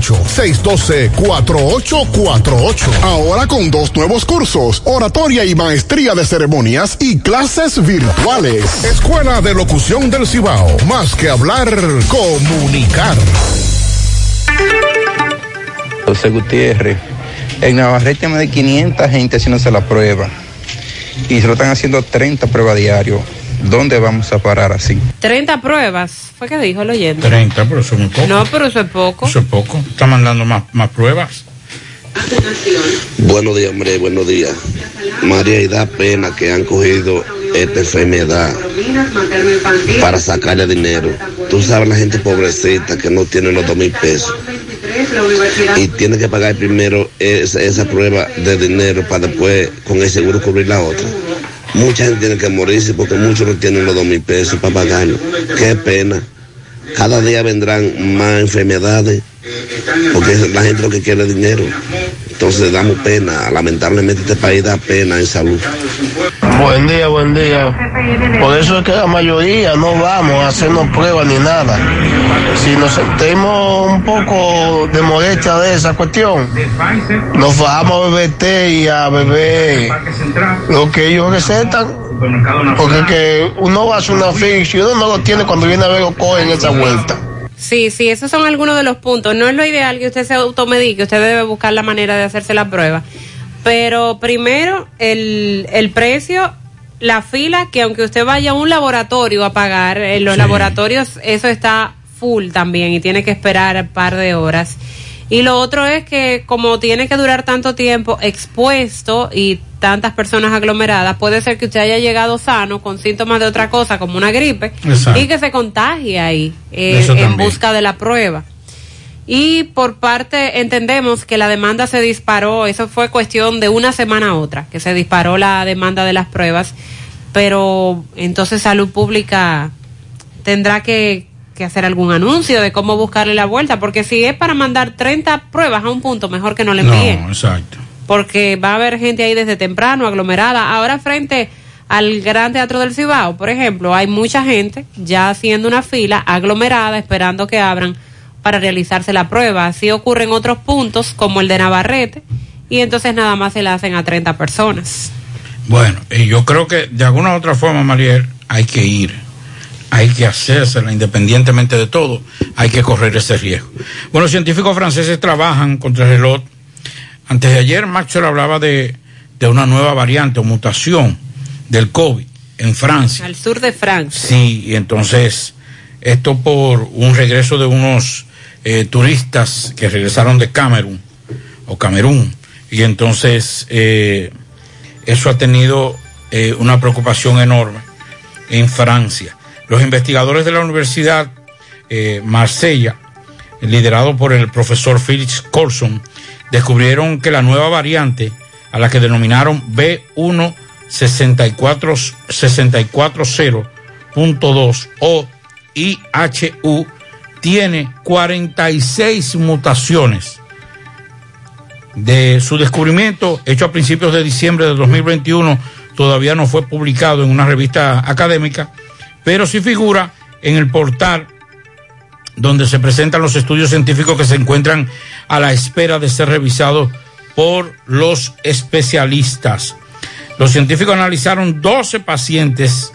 612-4848. Ahora con dos nuevos cursos, oratoria y maestría de ceremonias y clases virtuales. Escuela de Locución del Cibao. Más que hablar, comunicar. José Gutiérrez. En Navarrete más de 500 gente haciéndose la prueba. Y se lo están haciendo 30 pruebas diario. ¿Dónde vamos a parar así? 30 pruebas, fue que dijo el oyente. 30, pero eso es muy poco. No, pero eso es poco. Eso es poco. Está mandando más, más pruebas. Buenos días, hombre, buenos días. María, y da pena que han cogido esta enfermedad para sacarle dinero. Tú sabes la gente pobrecita que no tiene los dos mil pesos y tiene que pagar primero esa, esa prueba de dinero para después con el seguro cubrir la otra. Mucha gente tiene que morirse porque muchos no tienen los dos mil pesos para pagarlo. Qué pena. Cada día vendrán más enfermedades porque la gente lo que quiere es dinero. Entonces damos pena. Lamentablemente este país da pena en salud. Buen día, buen día. Por eso es que la mayoría no vamos a hacernos pruebas ni nada. Si nos sentimos un poco de molestia de esa cuestión, nos vamos a beber té y a beber lo que ellos recetan. Porque que uno va a hacer una fila y uno no lo tiene cuando viene a ver lo coge en esa vuelta. Sí, sí, esos son algunos de los puntos. No es lo ideal que usted se automedique, usted debe buscar la manera de hacerse la prueba. Pero primero, el, el precio, la fila, que aunque usted vaya a un laboratorio a pagar, en los laboratorios eso está full también y tiene que esperar un par de horas. Y lo otro es que como tiene que durar tanto tiempo expuesto y tantas personas aglomeradas, puede ser que usted haya llegado sano con síntomas de otra cosa como una gripe Exacto. y que se contagie ahí eh, en busca de la prueba. Y por parte, entendemos que la demanda se disparó, eso fue cuestión de una semana a otra, que se disparó la demanda de las pruebas, pero entonces Salud Pública tendrá que, que hacer algún anuncio de cómo buscarle la vuelta, porque si es para mandar 30 pruebas a un punto, mejor que no le envíen No, exacto. porque va a haber gente ahí desde temprano, aglomerada. Ahora frente al Gran Teatro del Cibao, por ejemplo, hay mucha gente ya haciendo una fila aglomerada esperando que abran para realizarse la prueba. Así ocurre en otros puntos como el de Navarrete y entonces nada más se la hacen a 30 personas. Bueno, y yo creo que de alguna u otra forma, Mariel, hay que ir. Hay que hacérsela independientemente de todo. Hay que correr ese riesgo. Bueno, científicos franceses trabajan contra el reloj. Antes de ayer, Maxwell hablaba de, de una nueva variante o mutación del COVID en Francia. Al sur de Francia. Sí, y entonces esto por un regreso de unos eh, turistas que regresaron de Camerún o Camerún y entonces eh, eso ha tenido eh, una preocupación enorme en Francia. Los investigadores de la Universidad Marsella, liderado por el profesor Felix Colson, descubrieron que la nueva variante, a la que denominaron B1 6440.2 o IHU, tiene 46 mutaciones. De su descubrimiento, hecho a principios de diciembre de 2021, todavía no fue publicado en una revista académica, pero sí figura en el portal donde se presentan los estudios científicos que se encuentran a la espera de ser revisados por los especialistas. Los científicos analizaron 12 pacientes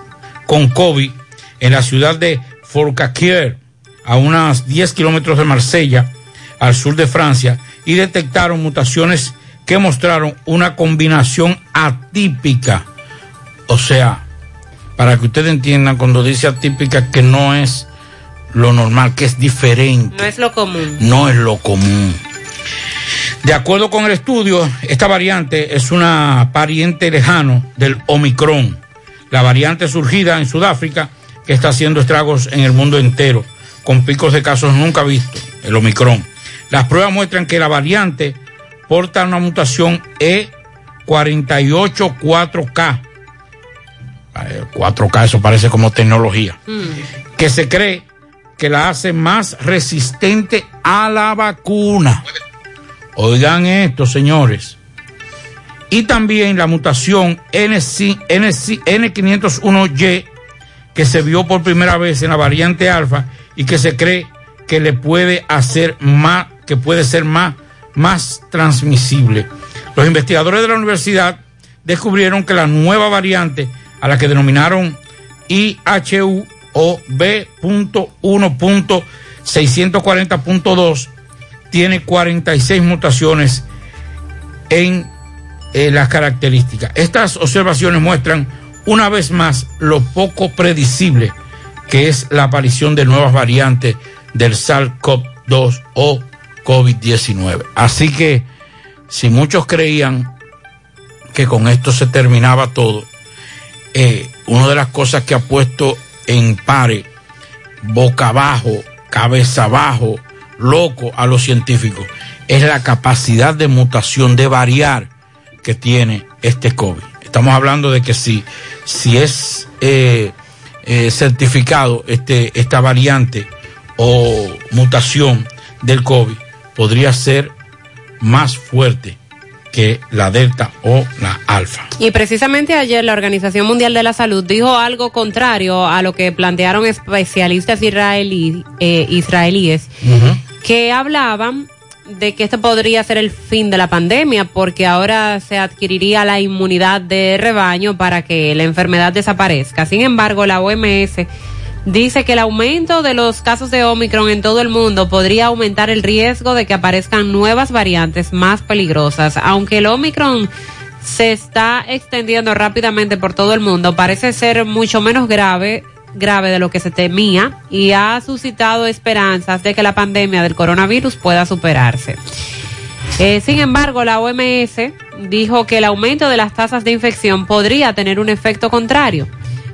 con COVID en la ciudad de Forcalquier, a unas 10 kilómetros de Marsella, al sur de Francia, y detectaron mutaciones que mostraron una combinación atípica. O sea, para que ustedes entiendan, cuando dice atípica, que no es lo normal, que es diferente. No es lo común. No es lo común. De acuerdo con el estudio, esta variante es una pariente lejano del Omicron, la variante surgida en Sudáfrica que está haciendo estragos en el mundo entero, con picos de casos nunca vistos, el Omicron. Las pruebas muestran que la variante porta una mutación E E484K. 4K, eso parece como tecnología. Que se cree que la hace más resistente a la vacuna. Oigan esto, señores. Y también la mutación NC, NC, N501Y, que se vio por primera vez en la variante alfa y que se cree que le puede hacer más, que puede ser más, más transmisible. Los investigadores de la universidad descubrieron que la nueva variante, a la que denominaron IHU o B.1.640.2, tiene 46 mutaciones en eh, las características. Estas observaciones muestran una vez más lo poco predecible que es la aparición de nuevas variantes del SARS-CoV-2 o COVID-19. Así que si muchos creían que con esto se terminaba todo, eh, una de las cosas que ha puesto en pare, boca abajo, cabeza abajo, loco a los científicos, es la capacidad de mutación, de variar que tiene este COVID. Estamos hablando de que si, si es eh, eh, certificado este, esta variante o mutación del COVID, podría ser más fuerte que la delta o la alfa. Y precisamente ayer la Organización Mundial de la Salud dijo algo contrario a lo que plantearon especialistas israelí, eh, israelíes que hablaban de que este podría ser el fin de la pandemia porque ahora se adquiriría la inmunidad de rebaño para que la enfermedad desaparezca. Sin embargo, la OMS dice que el aumento de los casos de Omicron en todo el mundo podría aumentar el riesgo de que aparezcan nuevas variantes más peligrosas. Aunque el Omicron se está extendiendo rápidamente por todo el mundo, parece ser mucho menos grave grave de lo que se temía y ha suscitado esperanzas de que la pandemia del coronavirus pueda superarse. Eh, sin embargo, la OMS dijo que el aumento de las tasas de infección podría tener un efecto contrario.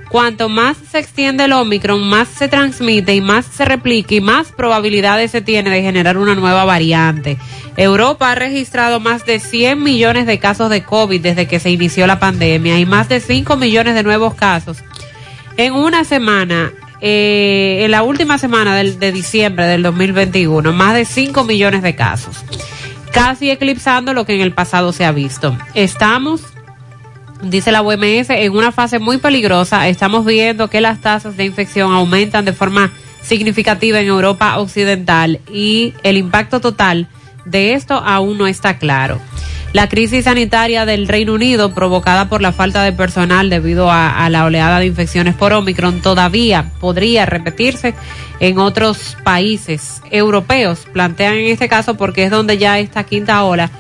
Cuanto más se extiende el Omicron, más se transmite y más se replica y más probabilidades se tiene de generar una nueva variante. Europa ha registrado más de 100 millones de casos de COVID desde que se inició la pandemia y más de 5 millones de nuevos casos en una semana, eh, en la última semana del, de diciembre del 2021, más de 5 millones de casos, casi eclipsando lo que en el pasado se ha visto. Estamos, dice la OMS, en una fase muy peligrosa. Estamos viendo que las tasas de infección aumentan de forma significativa en Europa Occidental y el impacto total de esto aún no está claro. La crisis sanitaria del Reino Unido, provocada por la falta de personal debido a, a, la oleada de infecciones por Omicron, todavía podría repetirse en otros países europeos. Plantean en este caso porque es donde ya esta quinta ola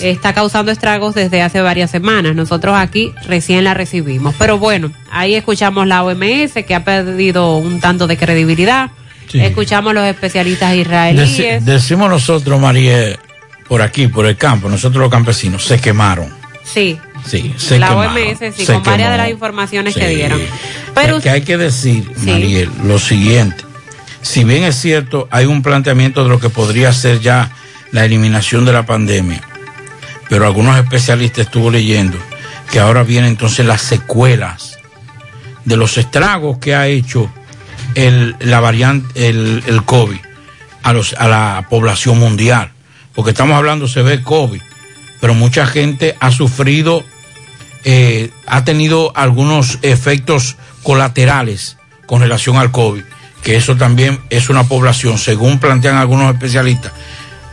está causando estragos desde hace varias semanas. Nosotros aquí recién la recibimos. Pero bueno, ahí escuchamos la OMS que ha perdido un tanto de credibilidad. Sí. Escuchamos los especialistas israelíes. Dec decimos nosotros, María por aquí, por el campo, nosotros los campesinos, se quemaron. Sí. Sí, se la quemaron, OMS, sí, se con varias de las informaciones Sí. que dieron. Pero Porque hay que decir, Sí. Mariel, lo siguiente. Si bien es cierto, hay un planteamiento de lo que podría ser ya la eliminación de la pandemia, pero algunos especialistas estuvo leyendo que ahora vienen entonces las secuelas de los estragos que ha hecho el, la variante, el, el COVID a, los, a la población mundial. Porque estamos hablando, se ve COVID, pero mucha gente ha sufrido eh, ha tenido algunos efectos colaterales con relación al COVID, que eso también es una población, según plantean algunos especialistas,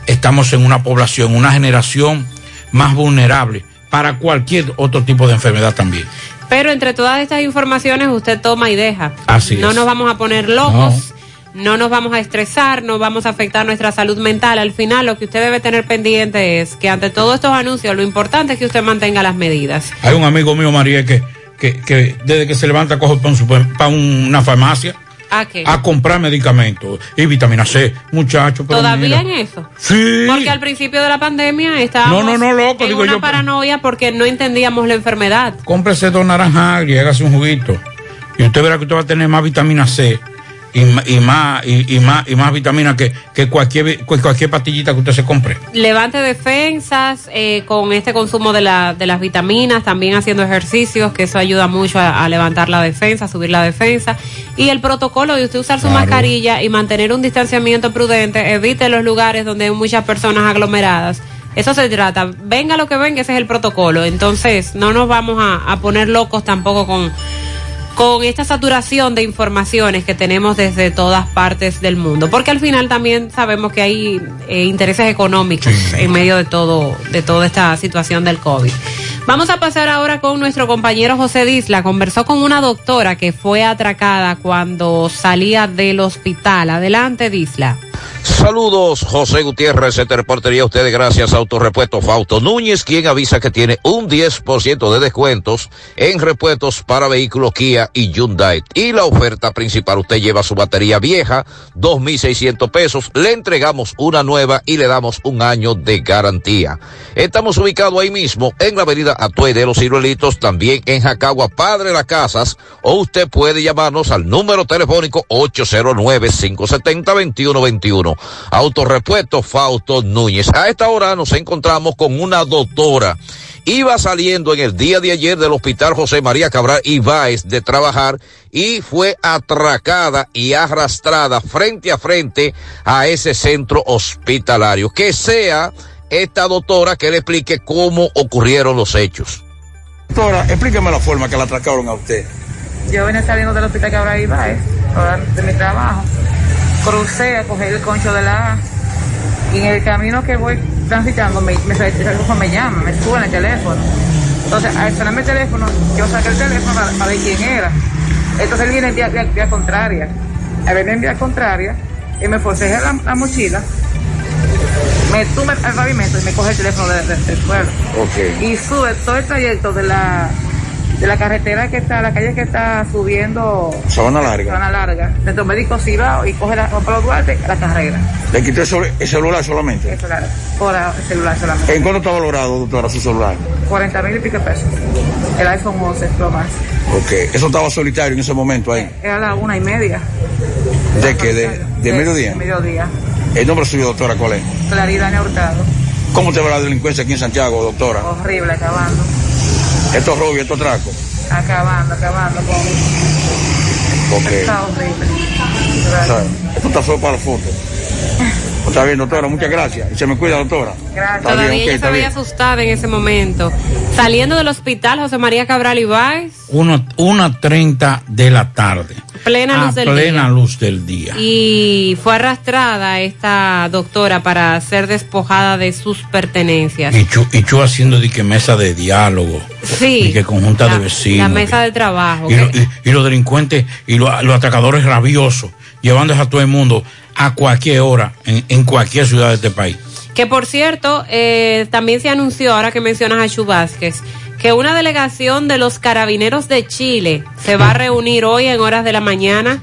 estamos en una población, una generación más vulnerable para cualquier otro tipo de enfermedad también. Pero entre todas estas informaciones usted toma y deja. Así no es. nos vamos a poner locos, no. Nos vamos a estresar, no vamos a afectar nuestra salud mental. Al final lo que usted debe tener pendiente es que ante todos estos anuncios lo importante es que usted mantenga las medidas. Hay un amigo mío, María, que, que, que desde que se levanta coge para, una farmacia ¿A qué? a comprar medicamentos y vitamina C, muchachos. ¿Todavía mira, en eso? Sí. Porque al principio de la pandemia estábamos No, no, no, loco, en digo una yo. paranoia porque no entendíamos la enfermedad. Cómprese dos naranjas y hágase un juguito. Y usted verá que usted va a tener más vitamina C y, más y, y más y más vitamina que, que cualquier cualquier pastillita que usted se compre. Levante defensas eh, con este consumo de, la, de las vitaminas, también haciendo ejercicios, que eso ayuda mucho a, a levantar la defensa, a subir la defensa. Y el protocolo de usted usar su Claro. mascarilla y mantener un distanciamiento prudente, evite los lugares donde hay muchas personas aglomeradas. Eso se trata. Venga lo que venga, ese es el protocolo. Entonces, no nos vamos a, a poner locos tampoco con, con esta saturación de informaciones que tenemos desde todas partes del mundo, porque al final también sabemos que hay eh, intereses económicos en medio de todo de toda esta situación del COVID. Vamos a pasar ahora con nuestro compañero José Disla. Conversó con una doctora que fue atracada cuando salía del hospital. Adelante, Disla. Saludos, José Gutiérrez, se te reportaría a ustedes gracias a Autorepuesto Fausto Núñez, quien avisa que tiene un 10% de descuentos en repuestos para vehículos Kia y Hyundai. Y la oferta principal, usted lleva su batería vieja, 2.600 pesos, le entregamos una nueva y le damos un año de garantía. Estamos ubicados ahí mismo, en la avenida Atue de los Ciruelitos, también en Jacagua, Padre Las Casas, o usted puede llamarnos al número telefónico 809-570-2121. Autorepuesto Fausto Núñez. A esta hora nos encontramos con una doctora. Iba saliendo en el día de ayer del hospital José María Cabral Ibáez de trabajar y fue atracada y arrastrada frente a frente a ese centro hospitalario. Que sea esta doctora que le explique cómo ocurrieron los hechos. Doctora, explíqueme la forma que la atracaron a usted. Yo venía saliendo del hospital Cabral Ibáez, de mi trabajo. Crucé a coger el concho de la A. Y en el camino que voy transitando, me, me, me, me llama, me suena el teléfono. Entonces, al sonarme el teléfono, yo saqué el teléfono para, para ver quién era. Entonces él viene en vía, vía, vía contraria. Al verme en vía contraria, y me forcejé la, la mochila, me tumba al pavimento y me coge el teléfono de- de- del suelo. Y sube todo el trayecto de la, de la carretera que está, la calle que está subiendo. Sabana Larga. Sabana Larga. Centro Médico Cibao y coge la Pablo Duarte la carrera. Le quité el, el celular solamente. Eso era por el celular solamente. ¿En cuánto está valorado, doctora, su celular? 40 mil y pico de pesos. El iPhone 11 Pro Max. Ok. Eso estaba solitario en ese momento ahí. Era la una y media. ¿De qué? ¿De, de mediodía? De mediodía. ¿El nombre suyo, doctora, cuál es? Claridad Hurtado. ¿Cómo te va la delincuencia aquí en Santiago, doctora? Horrible, acabando. Estos robos y estos tracos. Acabando, acabando con. Ok. Está horrible. O sea, esto está solo para la foto. Está bien, doctora, muchas gracias. Y se me cuida, doctora. Gracias. Está Todavía bien, ella se veía asustada en ese momento. Saliendo del hospital, José María Cabral Ibáez, Uno, una treinta de la tarde. plena luz del plena día. luz del día. Y fue arrastrada esta doctora para ser despojada de sus pertenencias. Y Chu, y Chu haciendo de que mesa de diálogo. Sí. Y que conjunta la, de vecinos. la mesa de trabajo. y, que- lo- y- y los delincuentes y lo- los atracadores rabiosos, llevándose a todo el mundo a cualquier hora, en, en cualquier ciudad de este país. Que por cierto, eh, también se anunció, ahora que mencionas a Chu Vázquez, que una delegación de los carabineros de Chile se va a reunir hoy en horas de la mañana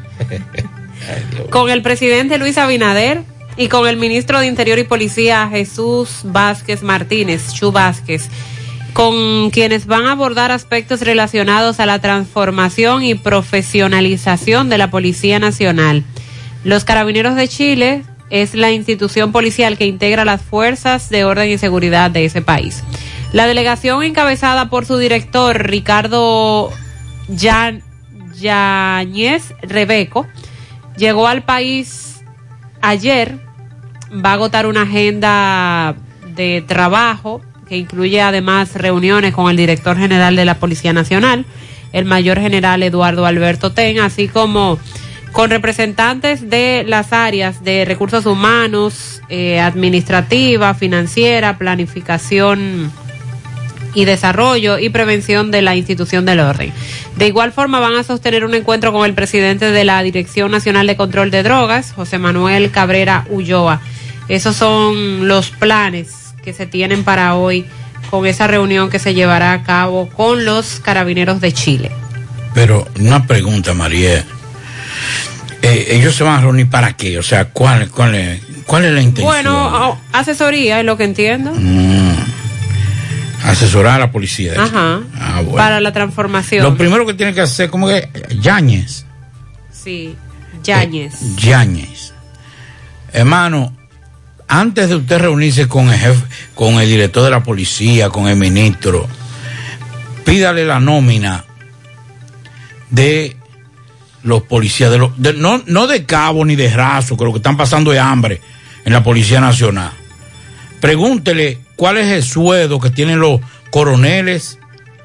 con el presidente Luis Abinader y con el ministro de Interior y Policía Jesús Vázquez Martínez, Chu Vázquez, con quienes van a abordar aspectos relacionados a la transformación y profesionalización de la Policía Nacional. Los Carabineros de Chile es la institución policial que integra las fuerzas de orden y seguridad de ese país. La delegación encabezada por su director Ricardo Yan- Yáñez Rebeco llegó al país ayer, va a agotar una agenda de trabajo que incluye además reuniones con el director general de la Policía Nacional, el mayor general Eduardo Alberto Ten, así como con representantes de las áreas de recursos humanos, eh, administrativa, financiera, planificación y desarrollo y prevención de la institución del orden. De igual forma van a sostener un encuentro con el presidente de la Dirección Nacional de Control de Drogas, José Manuel Cabrera Ulloa. Esos son los planes que se tienen para hoy con esa reunión que se llevará a cabo con los carabineros de Chile. Pero una pregunta, María. Eh, ellos se van a reunir para qué? O sea, ¿cuál, cuál, es, cuál es la intención? Bueno, asesoría es lo que entiendo. Mm. Asesorar a la policía. de. Ajá. Ah, bueno. Para la transformación. Lo primero que tiene que hacer, como que Yáñez. Sí. Yáñez. Yáñez. Hermano, antes de usted reunirse con el jefe, con el director de la policía, con el ministro, pídale la nómina de los policías, de de- no, no de cabo ni de raso, que lo que están pasando es hambre en la Policía Nacional. Pregúntele cuál es el sueldo que tienen los coroneles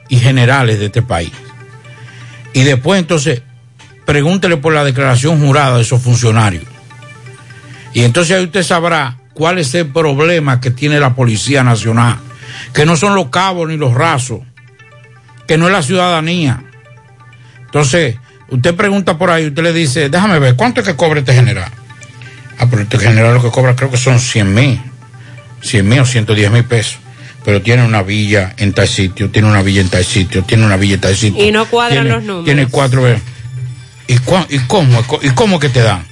y generales de este país. Y después entonces pregúntele por la declaración jurada de esos funcionarios. Y entonces ahí usted sabrá cuál es el problema que tiene la Policía Nacional, que no son los cabos ni los rasos, que no es la ciudadanía. Entonces, usted pregunta por ahí, usted le dice, déjame ver, ¿cuánto es que cobra este general? Ah, pero este general lo que cobra creo que son 100 mil, 100 mil o 110 mil pesos. Pero tiene una villa en tal sitio, tiene una villa en tal sitio, tiene una villa en tal sitio. Y no cuadran tiene, los números. Tiene cuatro. ¿Y, cua- y cómo? ¿Y cómo que te dan?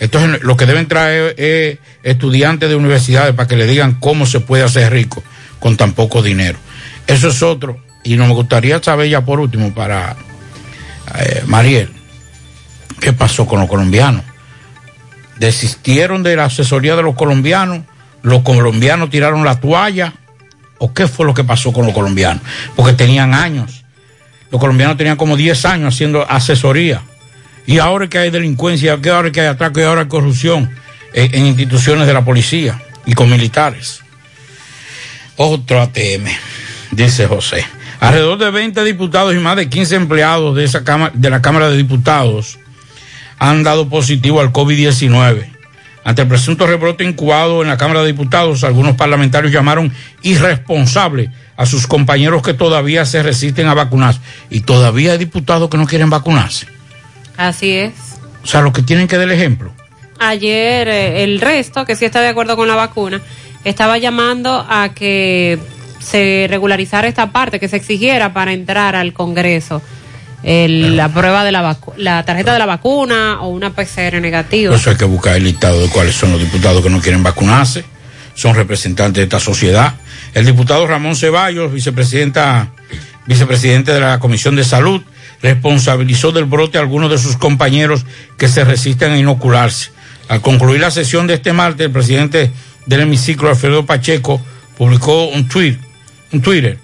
Entonces, lo que deben traer es estudiantes de universidades para que le digan cómo se puede hacer rico con tan poco dinero. Eso es otro. Y nos gustaría saber ya por último para eh, Mariel, ¿qué pasó con los colombianos? ¿Desistieron de la asesoría de los colombianos? ¿Los colombianos tiraron la toalla? ¿O qué fue lo que pasó con los colombianos? Porque tenían años. Los colombianos tenían como 10 años haciendo asesoría. Y ahora que hay delincuencia, ahora que hay ataque, y ahora hay corrupción en, en instituciones de la policía y con militares. Otro ATM, dice José. Alrededor de 20 diputados y más de 15 empleados de, esa cámara, de la Cámara de Diputados han dado positivo al COVID-19. Ante el presunto rebrote incubado en la Cámara de Diputados, algunos parlamentarios llamaron irresponsable a sus compañeros que todavía se resisten a vacunarse. Y todavía hay diputados que no quieren vacunarse. Así es. O sea, los que tienen que dar el ejemplo. Ayer eh, el resto, que sí está de acuerdo con la vacuna, estaba llamando a que se regularizara esta parte, que se exigiera para entrar al Congreso el- la prueba de la vacu- la tarjeta de la vacuna o una PCR negativa. Eso hay que buscar el listado de cuáles son los diputados que no quieren vacunarse. Son representantes de esta sociedad. El diputado Ramón Ceballos, vicepresidenta, vicepresidente de la Comisión de Salud, responsabilizó del brote a algunos de sus compañeros que se resisten a inocularse. Al concluir la sesión de este martes, el presidente del hemiciclo, Alfredo Pacheco, publicó un tweet, un Twitter,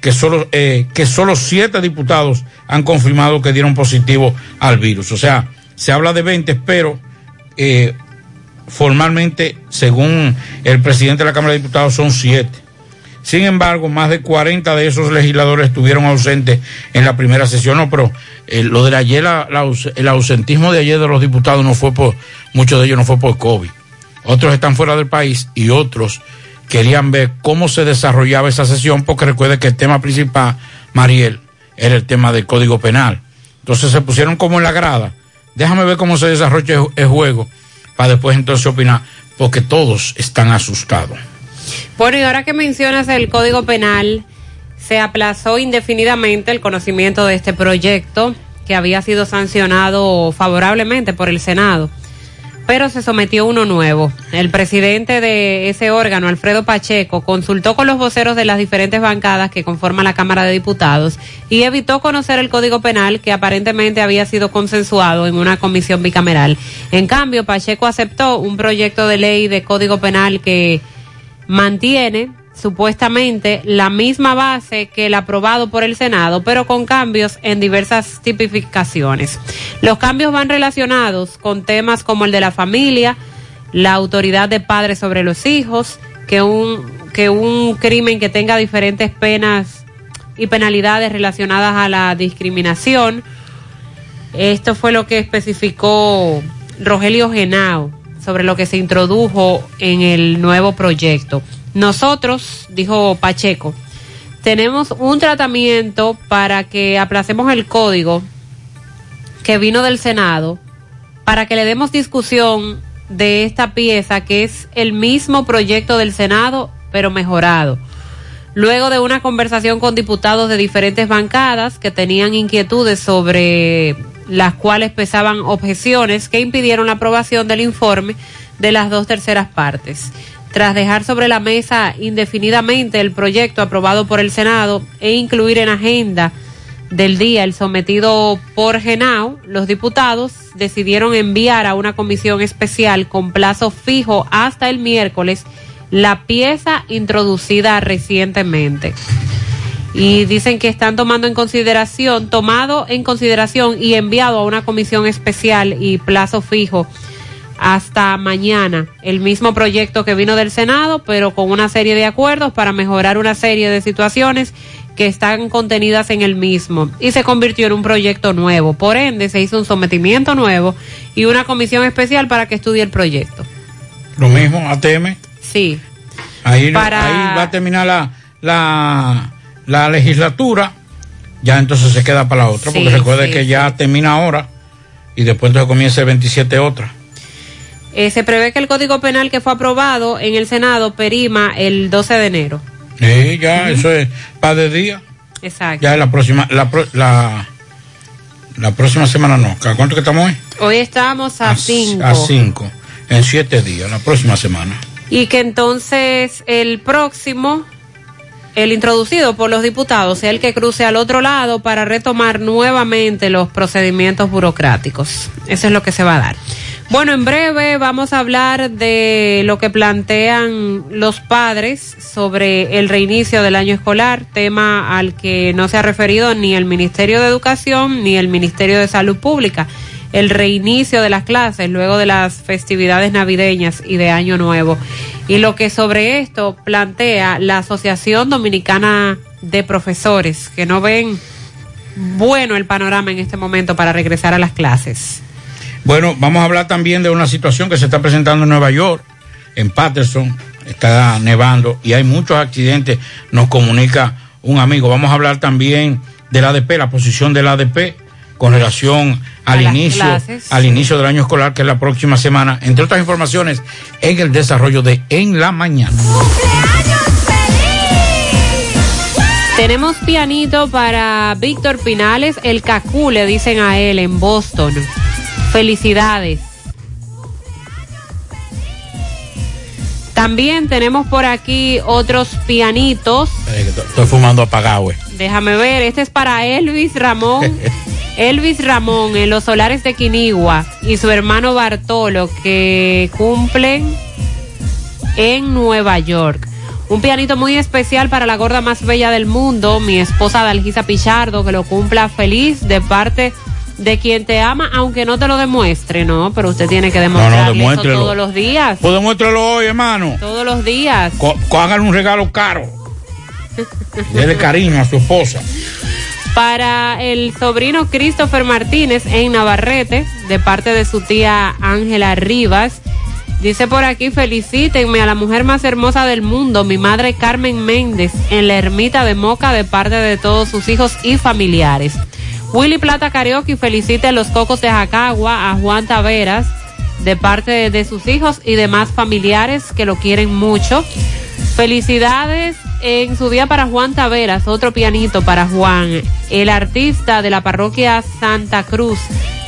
que solo, eh, que solo siete diputados han confirmado que dieron positivo al virus. O sea, se habla de 20, pero eh, formalmente, según el presidente de la Cámara de Diputados, son siete. Sin embargo, más de 40 de esos legisladores estuvieron ausentes en la primera sesión. No, pero eh, lo de ayer, el ausentismo de ayer de los diputados no fue por, muchos de ellos no fue por COVID. Otros están fuera del país y otros querían ver cómo se desarrollaba esa sesión, porque recuerde que el tema principal, Mariel, era el tema del Código Penal. Entonces se pusieron como en la grada. Déjame ver cómo se desarrolla el- juego para después entonces opinar, porque todos están asustados. Bueno, y ahora que mencionas el Código Penal, se aplazó indefinidamente el conocimiento de este proyecto que había sido sancionado favorablemente por el Senado, pero se sometió uno nuevo. El presidente de ese órgano, Alfredo Pacheco, consultó con los voceros de las diferentes bancadas que conforman la Cámara de Diputados y evitó conocer el Código Penal que aparentemente había sido consensuado en una comisión bicameral. En cambio, Pacheco aceptó un proyecto de ley de Código Penal que mantiene supuestamente la misma base que el aprobado por el Senado, pero con cambios en diversas tipificaciones. Los cambios van relacionados con temas como el de la familia, la autoridad de padres sobre los hijos, que un, que un crimen que tenga diferentes penas y penalidades relacionadas a la discriminación. Esto fue lo que especificó Rogelio Genao sobre lo que se introdujo en el nuevo proyecto. Nosotros, dijo Pacheco, tenemos un tratamiento para que aplacemos el código que vino del Senado para que le demos discusión de esta pieza que es el mismo proyecto del Senado pero mejorado. Luego de una conversación con diputados de diferentes bancadas que tenían inquietudes sobre las cuales pesaban objeciones que impidieron la aprobación del informe de las dos terceras partes. Tras dejar sobre la mesa indefinidamente el proyecto aprobado por el Senado e incluir en agenda del día el sometido por Genao, los diputados decidieron enviar a una comisión especial con plazo fijo hasta el miércoles la pieza introducida recientemente. Y dicen que están tomando en consideración, tomado en consideración y enviado a una comisión especial y plazo fijo hasta mañana el mismo proyecto que vino del Senado, pero con una serie de acuerdos para mejorar una serie de situaciones que están contenidas en el mismo y se convirtió en un proyecto nuevo. Por ende, se hizo un sometimiento nuevo y una comisión especial para que estudie el proyecto. Lo mismo, ATM. Sí. Ahí, Para- ahí va a terminar la, la, la legislatura, ya entonces se queda para la otra, porque recuerde sí, que ya termina ahora y después entonces comienza el 27 otra. Eh, se prevé que el Código Penal que fue aprobado en el Senado perima el 12 de enero. Sí, ya, eso es para de día. Exacto. Ya es la próxima, la, la, la próxima semana no. ¿A cuánto que estamos hoy? Hoy estamos a 5. A cinco. En siete días, la próxima semana. Y que entonces el próximo, el introducido por los diputados, sea el que cruce al otro lado para retomar nuevamente los procedimientos burocráticos. Eso es lo que se va a dar. Bueno, en breve vamos a hablar de lo que plantean los padres sobre el reinicio del año escolar, tema al que no se ha referido ni el Ministerio de Educación ni el Ministerio de Salud Pública el reinicio de las clases luego de las festividades navideñas y de Año Nuevo. Y lo que sobre esto plantea la Asociación Dominicana de Profesores, que no ven bueno el panorama en este momento para regresar a las clases. Bueno, vamos a hablar también de una situación que se está presentando en Nueva York, en Patterson, está nevando y hay muchos accidentes, nos comunica un amigo. Vamos a hablar también del ADP, la posición del ADP con relación al inicio, clases. al inicio del año escolar, que es la próxima semana, entre otras informaciones, en el desarrollo de En la Mañana. Tenemos pianito para Víctor Pinales, el Cacú, le dicen a él en Boston. Felicidades. También tenemos por aquí otros pianitos. Eh, Estoy fumando apagado, eh. Déjame ver, este es para Elvis Ramón. Elvis Ramón en los solares de Quinigua y su hermano Bartolo que cumplen en Nueva York. Un pianito muy especial para la gorda más bella del mundo, mi esposa Dalgisa Pichardo, que lo cumpla feliz de parte de quien te ama, aunque no te lo demuestre, ¿no? Pero usted tiene que demostrarle eso demuéstrelo. todos los días. Pues demuéstralo hoy, hermano. Todos los días. Co- hágale un regalo caro. Dele cariño a su esposa. Para el sobrino Christopher Martínez en Navarrete, de parte de su tía Ángela Rivas. Dice por aquí, felicítenme a la mujer más hermosa del mundo, mi madre Carmen Méndez, en la ermita de Moca, de parte de todos sus hijos y familiares. Willy Plata Karaoke felicita a los cocos de Jacagua, a Juan Taveras, de parte de, sus hijos y demás familiares que lo quieren mucho. Felicidades en su día para Juan Taveras, otro pianito para Juan, el artista de la parroquia Santa Cruz,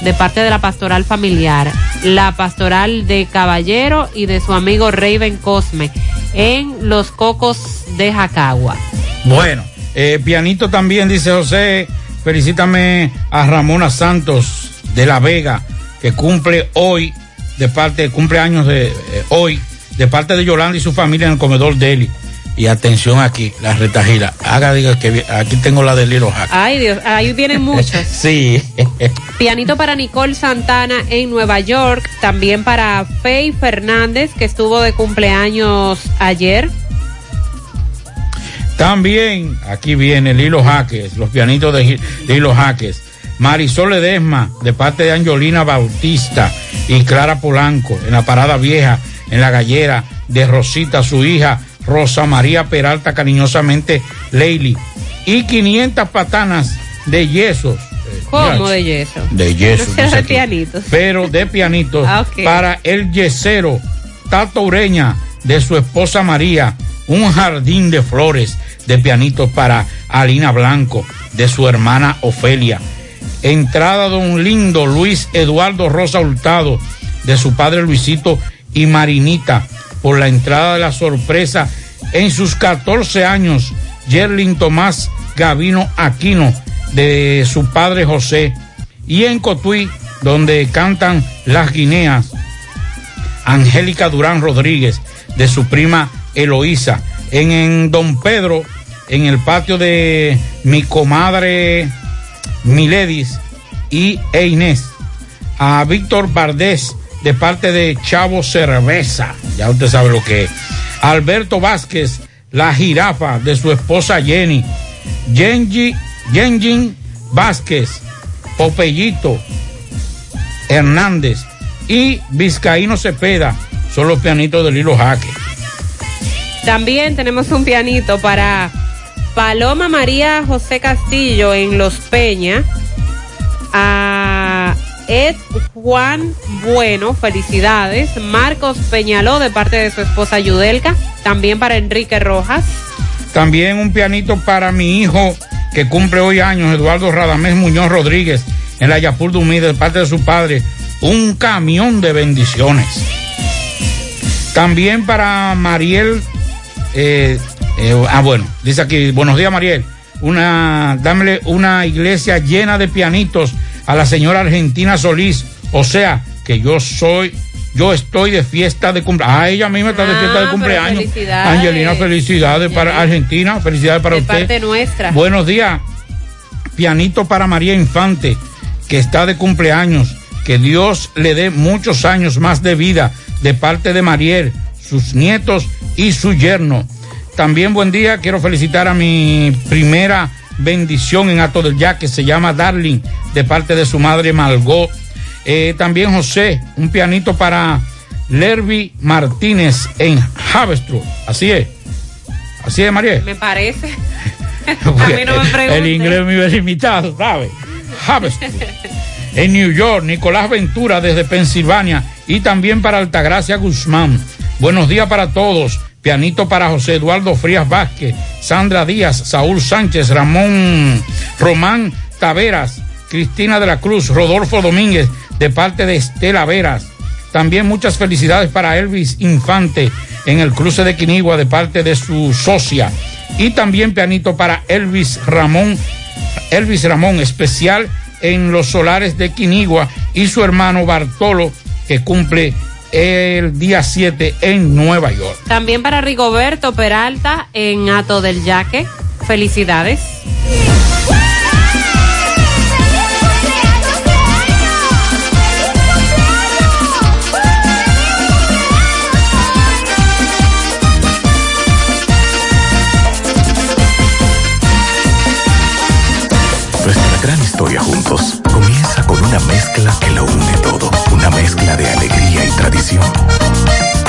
de parte de la pastoral familiar, la pastoral de Caballero y de su amigo Raven Cosme, en Los Cocos de Jacagua. Bueno, eh, pianito también, dice José, felicítame a Ramona Santos de La Vega, que cumple hoy, de parte, cumple años de eh, hoy, de parte de Yolanda y su familia en el comedor Deli. Y atención aquí, la retajila. Haga, diga que aquí tengo la de Lilo Hack. Ay Dios, ahí vienen muchos. Sí. Pianito para Nicole Santana en Nueva York, también para Faye Fernández, que estuvo de cumpleaños ayer. También aquí viene Lilo Jaques, los pianitos de Lilo Jaques. Marisol Ledesma, de parte de Angelina Bautista y Clara Polanco, en la parada vieja, en la gallera de Rosita, su hija, Rosa María Peralta, cariñosamente Leili. Y 500 patanas de yesos. ¿Cómo de yeso? De yeso. No de pianitos. Pero de pianitos Ah, para el yesero Tato Ureña de su esposa María. Un jardín de flores de pianitos para Alina Blanco de su hermana Ofelia. Entrada Don Lindo Luis Eduardo Rosa Hurtado, de su padre Luisito y Marinita, por la entrada de la sorpresa en sus 14 años, Yerlin Tomás Gavino Aquino, de su padre José, y en Cotuí, donde cantan las guineas, Angélica Durán Rodríguez, de su prima Eloísa, en, en Don Pedro, en el patio de mi comadre Miledis y e a Víctor Bardés, de parte de Chavo Cerveza, ya usted sabe lo que es, Alberto Vázquez, la jirafa de su esposa Jenny, Genji, Genjin Vázquez, Popeyito Hernández y Vizcaíno Cepeda, son los pianitos del hilo jaque. También tenemos un pianito para Paloma María José Castillo en Los Peña. A Ed Juan Bueno, felicidades. Marcos Peñaló de parte de su esposa Yudelka. También para Enrique Rojas. También un pianito para mi hijo que cumple hoy años, Eduardo Radamés Muñoz Rodríguez, en la Yapur de Humida, de parte de su padre. Un camión de bendiciones. También para Mariel. eh, eh, ah, bueno, dice aquí, buenos días, Mariel. Una, dámele una iglesia llena de pianitos a la señora Argentina Solís. O sea, que yo soy, yo estoy de fiesta de cumpleaños. Ah, ella misma está de Ah, fiesta de cumpleaños. felicidades. Angelina, felicidades para Argentina, felicidades para de usted. parte nuestra. Buenos días. Pianito para María Infante, que está de cumpleaños. Que Dios le dé muchos años más de vida de parte de Mariel, sus nietos y su yerno. También buen día, quiero felicitar a mi primera bendición en Ato del Ya, que se llama Darling, de parte de su madre Malgot. Eh, también José, un pianito para Lerby Martínez en Havestrup. Así es. Así es, Mariel. Me parece. a mí no me pregunten. El inglés me iba limitado, ¿sabes? En New York, Nicolás Ventura desde Pensilvania y también para Altagracia Guzmán. Buenos días para todos. Pianito para José Eduardo Frías Vázquez, Sandra Díaz, Saúl Sánchez, Ramón Román Taveras, Cristina de la Cruz, Rodolfo Domínguez, de parte de Estela Veras. También muchas felicidades para Elvis Infante en el cruce de Quinigua de parte de su socia. Y también pianito para Elvis Ramón, Elvis Ramón, especial en los solares de Quinigua y su hermano Bartolo, que cumple el día 7 en Nueva York. También para Rigoberto Peralta en Ato del Yaque. Felicidades. Nuestra gran historia juntos una mezcla que lo une todo. Una mezcla de alegría y tradición,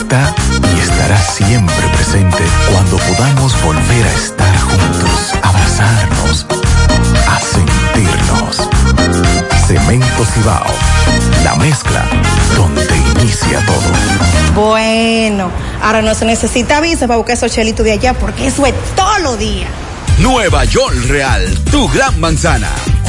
está y estará siempre presente cuando podamos volver a estar juntos, abrazarnos, a sentirnos. Cemento Cibao, la mezcla donde inicia todo. Bueno, ahora no se necesita visa para buscar esos chelitos de allá porque eso es todo lo día. Nueva York Real, tu gran manzana.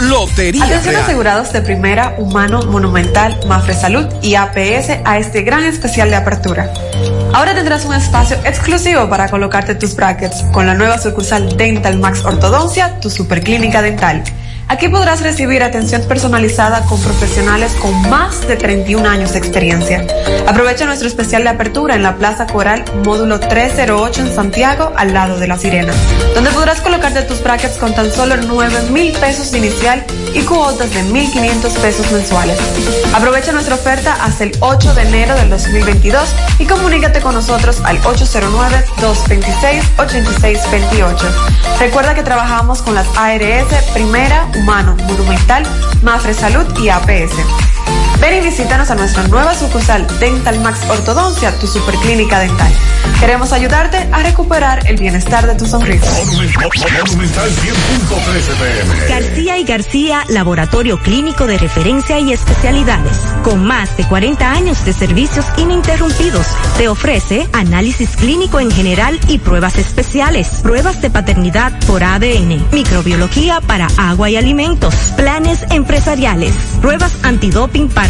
Lotería Atención Real. asegurados de primera, humano, monumental, Mafre Salud y APS a este gran especial de apertura. Ahora tendrás un espacio exclusivo para colocarte tus brackets con la nueva sucursal Dental Max Ortodoncia, tu superclínica dental. Aquí podrás recibir atención personalizada con profesionales con más de 31 años de experiencia. Aprovecha nuestro especial de apertura en la Plaza Coral, módulo 308 en Santiago, al lado de La Sirena, donde podrás colocarte tus brackets con tan solo 9 mil pesos inicial y cuotas de 1.500 pesos mensuales. Aprovecha nuestra oferta hasta el 8 de enero del 2022 y comunícate con nosotros al 809-226-8628. Recuerda que trabajamos con las ARS Primera, Humano, Monumental, Mafre Salud y APS. Ven y visítanos a nuestra nueva sucursal Dental Max Ortodoncia, tu superclínica dental. Queremos ayudarte a recuperar el bienestar de tu sonrisa. García y García, laboratorio clínico de referencia y especialidades. Con más de 40 años de servicios ininterrumpidos, te ofrece análisis clínico en general y pruebas especiales, pruebas de paternidad por ADN, microbiología para agua y alimentos, planes empresariales, pruebas antidoping para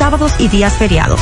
sábados y días feriados.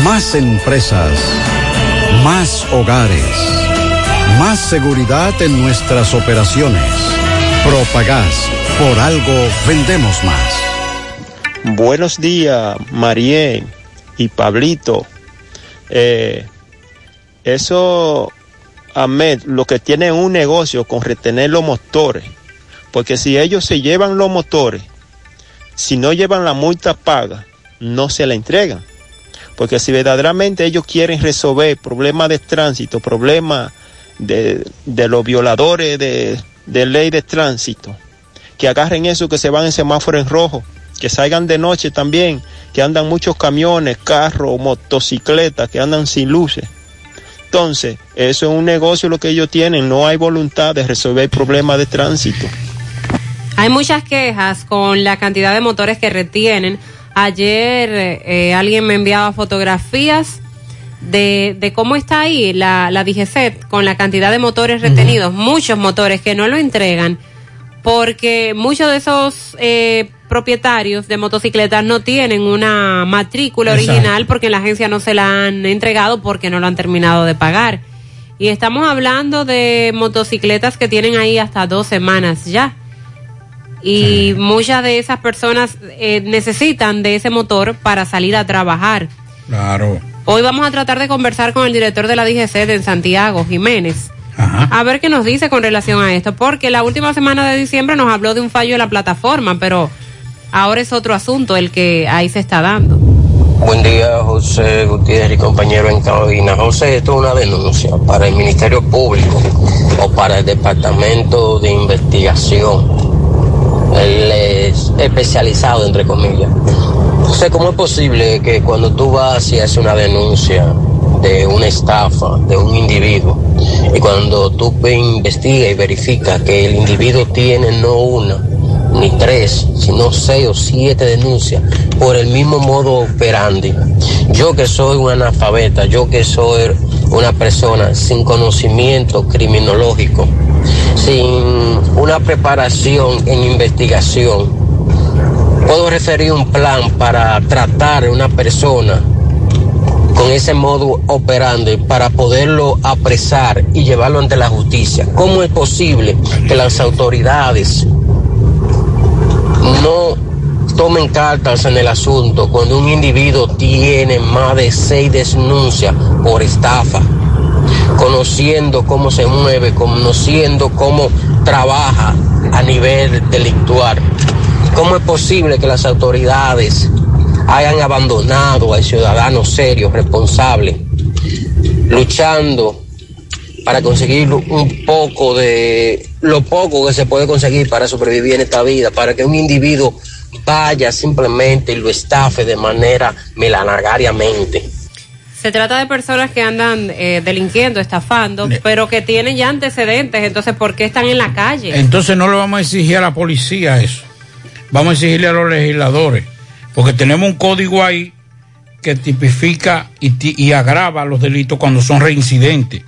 Más empresas. Más hogares. Más seguridad en nuestras operaciones. Propagás. Por algo vendemos más. Buenos días, Mariel y Pablito. Eh, eso, Ahmed, lo que tienen un negocio con retener los motores. Porque si ellos se llevan los motores, si no llevan la multa paga, no se la entregan. Porque si verdaderamente ellos quieren resolver problemas de tránsito, problemas de, de los violadores de, de ley de tránsito, que agarren eso que se van en semáforo en rojo, que salgan de noche también, que andan muchos camiones, carros, motocicletas, que andan sin luces. Entonces, eso es un negocio lo que ellos tienen, no hay voluntad de resolver problemas de tránsito. Hay muchas quejas con la cantidad de motores que retienen. Ayer eh, alguien me enviaba fotografías de, de cómo está ahí la, la DGCET con la cantidad de motores retenidos, muchos motores que no lo entregan, porque muchos de esos eh, propietarios de motocicletas no tienen una matrícula Exacto. original porque en la agencia no se la han entregado porque no lo han terminado de pagar. Y estamos hablando de motocicletas que tienen ahí hasta dos semanas ya. Y muchas de esas personas eh, necesitan de ese motor para salir a trabajar. Claro. Hoy vamos a tratar de conversar con el director de la DGC en Santiago, Jiménez. A ver qué nos dice con relación a esto, porque la última semana de diciembre nos habló de un fallo en la plataforma, pero ahora es otro asunto el que ahí se está dando. Buen día, José Gutiérrez y compañero en cabina. José, esto es una denuncia para el Ministerio Público o para el Departamento de Investigación. Es especializado, entre comillas. Entonces, ¿cómo es posible que cuando tú vas y haces una denuncia de una estafa de un individuo y cuando tú ve- investigas y verificas que el individuo tiene no una ni tres, sino seis o siete denuncias por el mismo modo operandi. Yo que soy un analfabeta, yo que soy una persona sin conocimiento criminológico, sin una preparación en investigación, puedo referir un plan para tratar a una persona con ese modo operandi para poderlo apresar y llevarlo ante la justicia. ¿Cómo es posible que las autoridades no tomen cartas en el asunto cuando un individuo tiene más de seis denuncias por estafa? conociendo cómo se mueve, conociendo cómo trabaja a nivel delictual. ¿Cómo es posible que las autoridades hayan abandonado al ciudadano serio, responsable, luchando para conseguir un poco de lo poco que se puede conseguir para sobrevivir en esta vida, para que un individuo vaya simplemente y lo estafe de manera melanagariamente? Se trata de personas que andan eh, delinquiendo, estafando, pero que tienen ya antecedentes. Entonces, ¿por qué están en la calle? Entonces no le vamos a exigir a la policía eso. Vamos a exigirle a los legisladores. Porque tenemos un código ahí que tipifica y, ti- y agrava los delitos cuando son reincidentes.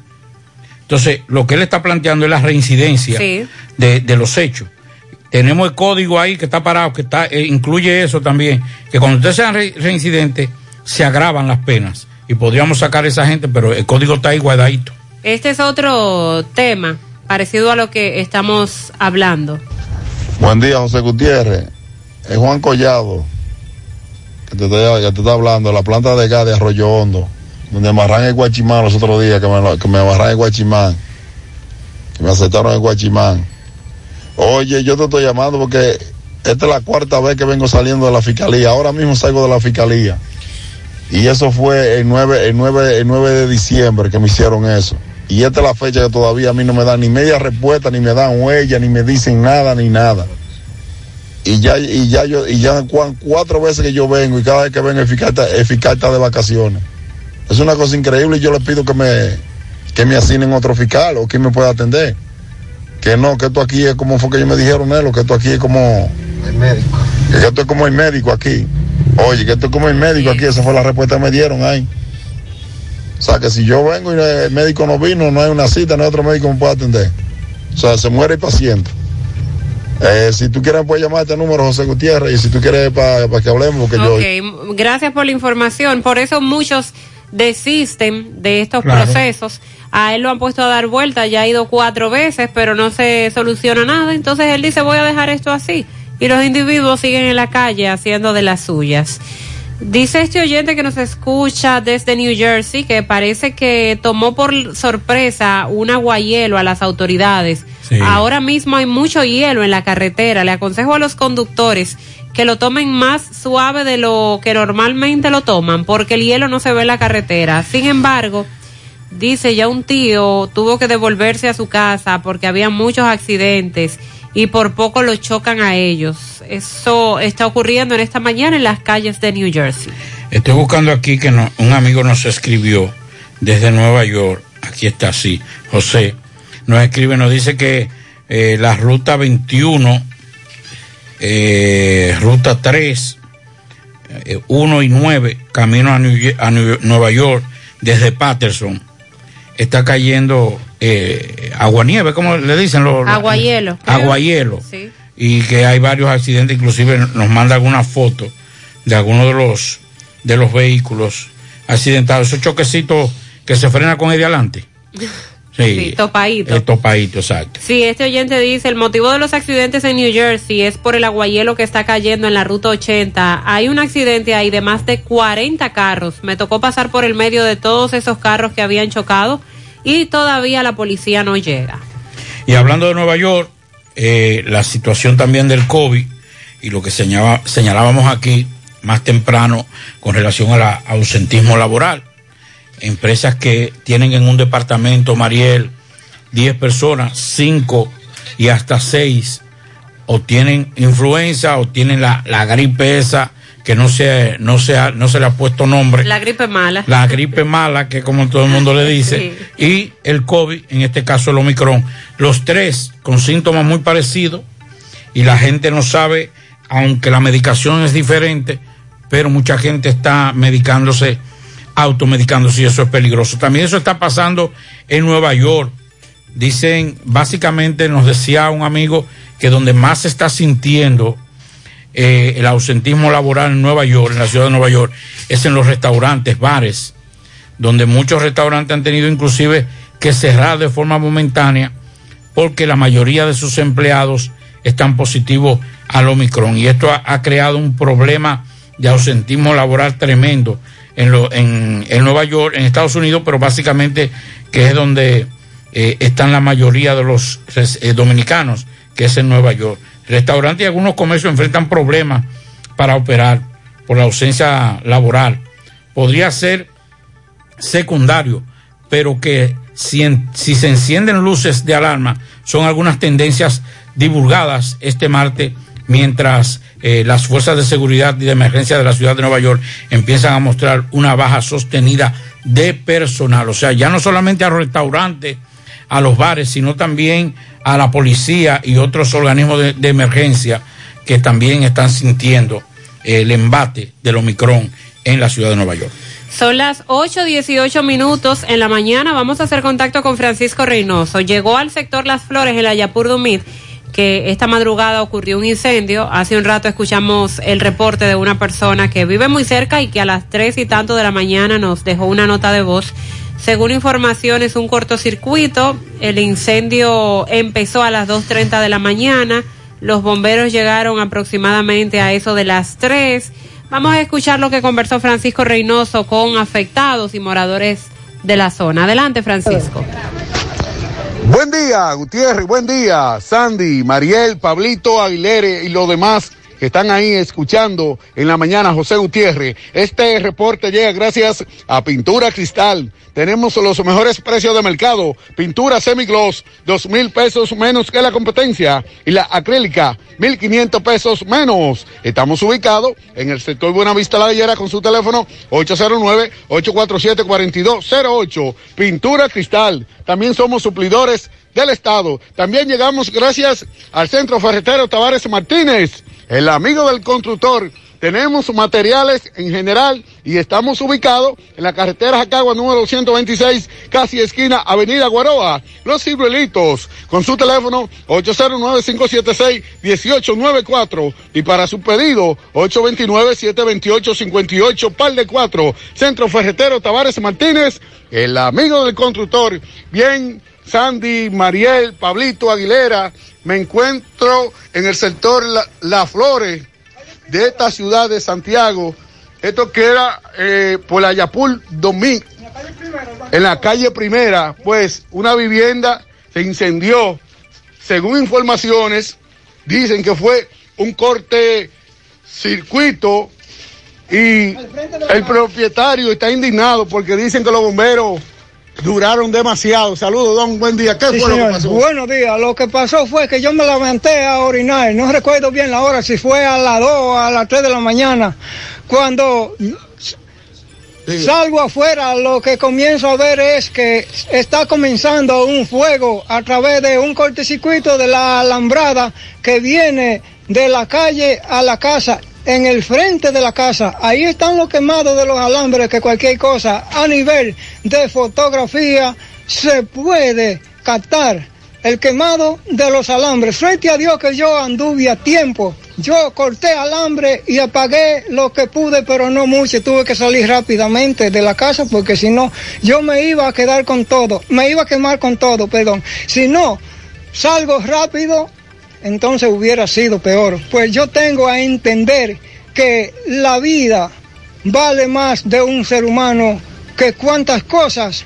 Entonces, lo que él está planteando es la reincidencia Sí. de, de los hechos. Tenemos el código ahí que está parado, que está, eh, incluye eso también, que cuando ustedes sean re- reincidentes, se agravan las penas. Y podríamos sacar a esa gente, pero el código está ahí guardadito. Este es otro tema parecido a lo que estamos hablando. Buen día, José Gutiérrez. Es Juan Collado que te, está- que te está hablando, de la planta de gas de Arroyo Hondo, donde amarran el guachimán los otros días, que me, que me amarran el guachimán, que me aceptaron el guachimán. Oye, yo te estoy llamando porque esta es la cuarta vez que vengo saliendo de la fiscalía. Ahora mismo salgo de la fiscalía. Y eso fue el 9, el 9, el 9 de diciembre que me hicieron eso. Y esta es la fecha que todavía a mí no me dan ni media respuesta, ni me dan huella, ni me dicen nada, ni nada. Y ya, y ya yo, y ya cuatro veces que yo vengo y cada vez que vengo el fiscal el fiscal está de vacaciones. Es una cosa increíble y yo le pido que me, que me asignen otro fiscal o quien me pueda atender. Que no, que esto aquí es como fue que ellos me dijeron, Nelo, que esto aquí es como... El médico. Que esto es como el médico aquí. Oye, que esto es como el médico aquí, esa fue la respuesta que me dieron ahí. O sea, que si yo vengo y el médico no vino, no hay una cita, no hay otro médico que me pueda atender. O sea, se muere el paciente. Eh, si tú quieres, puedes llamar a este número, José Gutiérrez, y si tú quieres para que hablemos, porque yo... Ok, m- gracias por la información. Por eso muchos desisten de estos Claro. procesos. A él lo han puesto a dar vuelta, ya ha ido cuatro veces, pero no se soluciona nada. Entonces él dice, voy a dejar esto así. Y los individuos siguen en la calle haciendo de las suyas. Dice este oyente que nos escucha desde New Jersey que parece que tomó por sorpresa un aguahielo a las autoridades. Sí. Ahora mismo hay mucho hielo en la carretera. Le aconsejo a los conductores que lo tomen más suave de lo que normalmente lo toman porque el hielo no se ve en la carretera. Sin embargo, dice ya un tío tuvo que devolverse a su casa porque había muchos accidentes y por poco lo chocan a ellos. Eso está ocurriendo en esta mañana en las calles de New Jersey. Estoy buscando aquí que no- un amigo nos escribió desde Nueva York. Aquí está así. José nos escribe, nos dice que eh, la ruta 21, eh, ruta 3, eh, 1 y 9, camino a, New Ye- a New- Nueva York desde Patterson, está cayendo eh, aguanieve, como le dicen los... Aguahielo. creo. Aguahielo Sí. y que hay varios accidentes, inclusive nos manda alguna foto de algunos de los de los vehículos accidentados, esos choquecitos que se frena con el de adelante. Sí, Sí, topadito. el topadito, exacto. Sí, este oyente dice, el motivo de los accidentes en New Jersey es por el aguahielo que está cayendo en la ruta 80. Hay un accidente ahí de más de 40 carros. Me tocó pasar por el medio de todos esos carros que habían chocado y todavía la policía no llega. Y hablando de Nueva York, eh, la situación también del COVID y lo que señalaba- señalábamos aquí más temprano con relación al ausentismo laboral. Empresas que tienen en un departamento, Mariel, 10 personas, 5 y hasta 6 o tienen influenza o tienen la, la gripe esa que no se, no, se ha- no se le ha puesto nombre. La gripe mala. La gripe mala, que como todo el mundo le dice, y el COVID, en este caso el Omicron. Los tres con síntomas muy parecidos y la gente no sabe, aunque la medicación es diferente, pero mucha gente está medicándose, automedicándose y eso es peligroso. También eso está pasando en Nueva York. Dicen, básicamente nos decía un amigo que donde más se está sintiendo eh, el ausentismo laboral en Nueva York, en la ciudad de Nueva York, es en los restaurantes, bares, donde muchos restaurantes han tenido inclusive que cerrar de forma momentánea porque la mayoría de sus empleados están positivos al Omicron y esto ha, ha creado un problema de ausentismo laboral tremendo en, Nueva York, en Estados Unidos, pero básicamente que es donde eh, están la mayoría de los eh, dominicanos, que es en Nueva York. Restaurantes y algunos comercios enfrentan problemas para operar por la ausencia laboral. Podría ser secundario, pero que si, en- si se encienden luces de alarma, son algunas tendencias divulgadas este martes mientras eh, las fuerzas de seguridad y de emergencia de la ciudad de Nueva York empiezan a mostrar una baja sostenida de personal. O sea, ya no solamente a restaurantes, a los bares, sino también a la policía y otros organismos de, emergencia que también están sintiendo el embate del Omicron en la ciudad de Nueva York. Son las 8.18 minutos en la mañana. Vamos a hacer contacto con Francisco Reynoso. Llegó al sector Las Flores, en la Yapur Dumit, que esta madrugada ocurrió un incendio. Hace un rato escuchamos el reporte de una persona que vive muy cerca y que a las tres y tanto de la mañana nos dejó una nota de voz. Según información, es un cortocircuito. El incendio empezó a las 2.30 de la mañana. Los bomberos llegaron aproximadamente a eso de las 3. Vamos a escuchar lo que conversó Francisco Reynoso con afectados y moradores de la zona. Adelante, Francisco. Buen día, Gutiérrez, buen día, Sandy, Mariel, Pablito, Aguilere y los demás que están ahí escuchando en la mañana, José Gutiérrez. Este reporte llega gracias a Pintura Cristal. Tenemos los mejores precios de mercado. Pintura semigloss, dos mil pesos menos que la competencia. Y la acrílica, mil quinientos pesos menos. Estamos ubicados en el sector Buenavista La Gallera con su teléfono 809-847-4208. Pintura Cristal. También somos suplidores del Estado. También llegamos gracias al Centro Ferretero Tavares Martínez, el amigo del constructor. Tenemos materiales en general y estamos ubicados en la carretera Jacagua número 126, casi esquina Avenida Guaroa. Los ciruelitos con su teléfono 809-576-1894 y para su pedido 829-728-58 par de 4. Centro Ferretero Tavares Martínez, el amigo del constructor. Bien, Sandy, Mariel, Pablito Aguilera, me encuentro en el sector La, Flores de esta ciudad de Santiago. Esto queda eh, por la Yapul 2000, en la calle primera, pues una vivienda se incendió. Según informaciones, dicen que fue un corte circuito y el propietario está indignado porque dicen que los bomberos duraron demasiado. Saludos, don, buen día. ¿Qué Sí, fue lo que pasó? Buenos días. Lo que pasó fue que yo me levanté a orinar. No recuerdo bien la hora, si fue a las 2 o a las 3 de la mañana. Cuando salgo afuera, lo que comienzo a ver es que está comenzando un fuego a través de un cortocircuito de la alambrada que viene de la calle a la casa. En el frente de la casa, ahí están los quemados de los alambres, que cualquier cosa a nivel de fotografía se puede captar el quemado de los alambres. Frente a Dios que yo anduve a tiempo. Yo corté alambre y apagué lo que pude, pero no mucho. Tuve que salir rápidamente de la casa porque si no, yo me iba a quedar con todo. Me iba a quemar con todo, perdón. Si no, salgo rápido, entonces hubiera sido peor. Pues yo tengo a entender que la vida vale más de un ser humano que cuantas cosas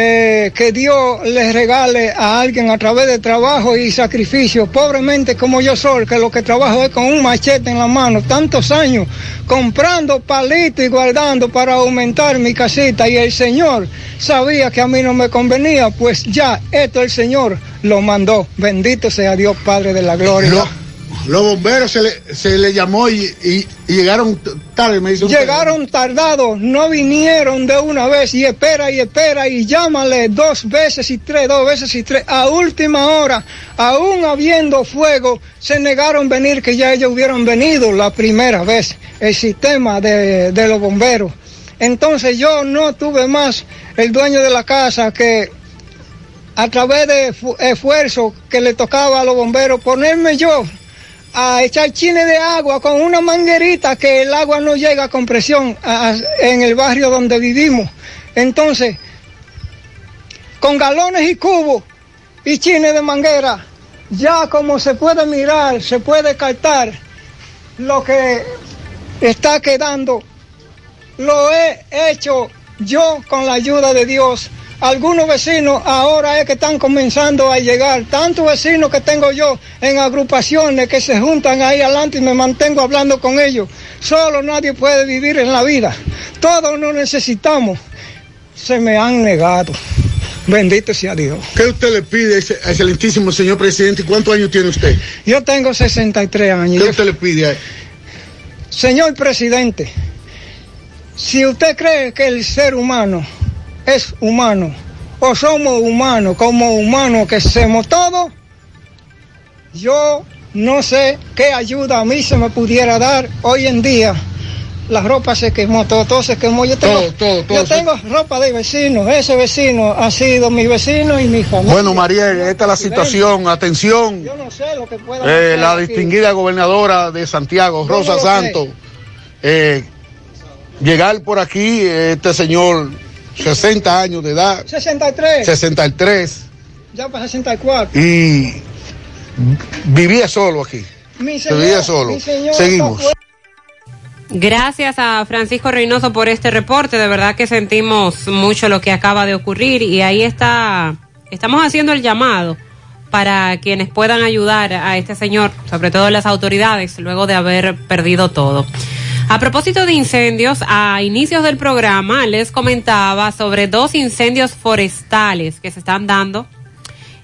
eh, que Dios les regale a alguien a través de trabajo y sacrificio, pobremente como yo soy, que lo que trabajo es con un machete en la mano, tantos años comprando palitos y guardando para aumentar mi casita y el Señor sabía que a mí no me convenía, pues ya esto el Señor lo mandó. Bendito sea Dios Padre de la gloria. Los bomberos se le, se le llamó y, y- llegaron tarde, me dice. Llegaron tardados, no vinieron de una vez y espera y espera y llámale dos veces y tres, dos veces y tres. A última hora, aún habiendo fuego, se negaron a venir que ya ellos hubieran venido la primera vez, el sistema de, de los bomberos. Entonces yo no tuve más el dueño de la casa que a través de fu- esfuerzo que le tocaba a los bomberos ponerme yo a echar chines de agua con una manguerita que el agua no llega con presión a- a- en el barrio donde vivimos. Entonces, con galones y cubos y chines de manguera, ya como se puede mirar, se puede captar lo que está quedando. Lo he hecho yo con la ayuda de Dios. Algunos vecinos ahora es que están comenzando a llegar. Tantos vecinos que tengo yo en agrupaciones que se juntan ahí adelante y me mantengo hablando con ellos. Solo nadie puede vivir en la vida. Todos nos necesitamos. Se me han negado. Bendito sea Dios. ¿Qué usted le pide, excelentísimo señor presidente? ¿Y cuántos años tiene usted? Yo tengo 63 años. ¿Qué usted le pide a él? Señor presidente, si usted cree que el ser humano es humano, o somos humanos como humanos que somos todos, yo no sé qué ayuda a mí se me pudiera dar hoy en día. La ropa se quemó, todo, todo se quemó. Yo tengo, Todo, todo, todo yo tengo ropa de vecinos. Ese vecino ha sido mi vecino y mi familia. Bueno, Mariel, esta es la situación. Atención. Yo no sé lo que pueda Eh, la aquí. distinguida gobernadora de Santiago, no Rosa. Santos, eh, llegar por aquí, este señor, 60 años de edad, 63. 63, Ya para 64. y vivía solo aquí. Mi Se vivía solo. mi señor Seguimos. Gracias a Francisco Reynoso por este reporte. De verdad que sentimos mucho lo que acaba de ocurrir y ahí está, estamos haciendo el llamado para quienes puedan ayudar a este señor, sobre todo las autoridades, luego de haber perdido todo. A propósito de incendios, a inicios del programa les comentaba sobre dos incendios forestales que se están dando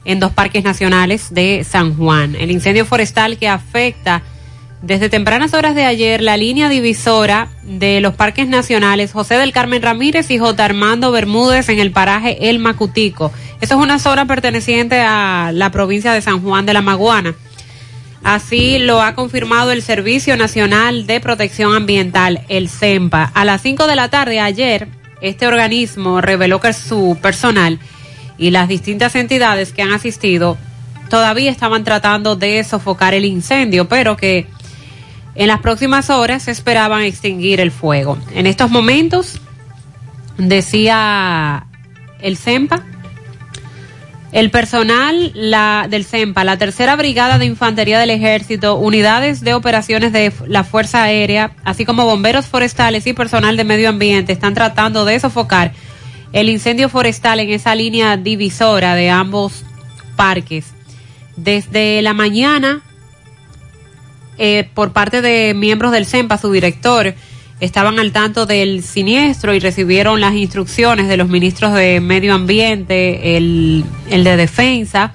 en dos parques nacionales de San Juan. El incendio forestal que afecta desde tempranas horas de ayer la línea divisora de los parques nacionales José del Carmen Ramírez y J. Armando Bermúdez en el paraje El Macutico. Eso es una zona perteneciente a la provincia de San Juan de la Maguana. Así lo ha confirmado el Servicio Nacional de Protección Ambiental, el CEMPA. A las 5 de la tarde ayer, este organismo reveló que su personal y las distintas entidades que han asistido todavía estaban tratando de sofocar el incendio, pero que en las próximas horas esperaban extinguir el fuego. En estos momentos, decía el CEMPA, el personal la, del CEMPA, la tercera brigada de infantería del ejército, unidades de operaciones de la Fuerza Aérea, así como bomberos forestales y personal de medio ambiente están tratando de sofocar el incendio forestal en esa línea divisora de ambos parques. Desde la mañana, eh, por parte de miembros del CEMPA, su director, estaban al tanto del siniestro y recibieron las instrucciones de los ministros de Medio Ambiente, el, el de Defensa,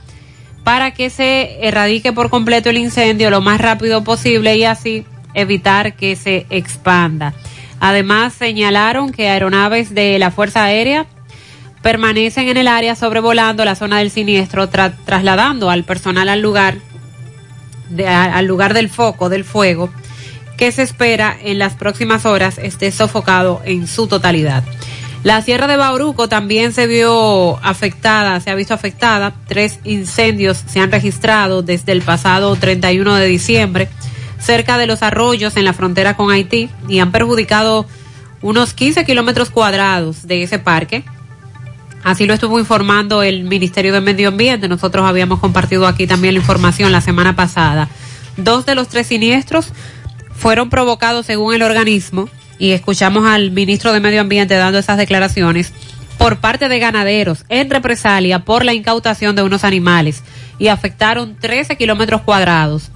para que se erradique por completo el incendio lo más rápido posible y así evitar que se expanda. Además, señalaron que aeronaves de la Fuerza Aérea permanecen en el área sobrevolando la zona del siniestro, tra- trasladando al personal al lugar, al lugar del foco del fuego, que se espera en las próximas horas esté sofocado en su totalidad. La Sierra de Bauruco también se vio afectada, se ha visto afectada. Tres incendios se han registrado desde el pasado 31 de diciembre cerca de los arroyos en la frontera con Haití y han perjudicado unos 15 kilómetros cuadrados de ese parque. Así lo estuvo informando el Ministerio de Medio Ambiente. Nosotros habíamos compartido aquí también la información la semana pasada. Dos de los tres siniestros fueron provocados según el organismo y escuchamos al ministro de Medio Ambiente dando esas declaraciones por parte de ganaderos en represalia por la incautación de unos animales y afectaron 13 kilómetros cuadrados,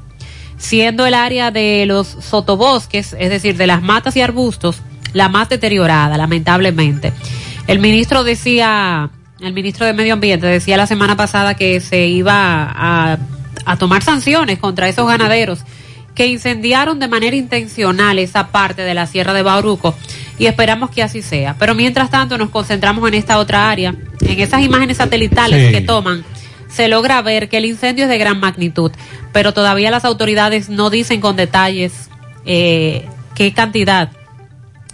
siendo el área de los sotobosques, es decir, de las matas y arbustos, la más deteriorada, lamentablemente. El ministro decía, el ministro de Medio Ambiente decía la semana pasada que se iba a, a tomar sanciones contra esos ganaderos que incendiaron de manera intencional esa parte de la Sierra de Bauruco y esperamos que así sea. Pero mientras tanto nos concentramos en esta otra área, en esas imágenes satelitales Sí. que toman. Se logra ver que el incendio es de gran magnitud, pero todavía las autoridades no dicen con detalles eh, qué cantidad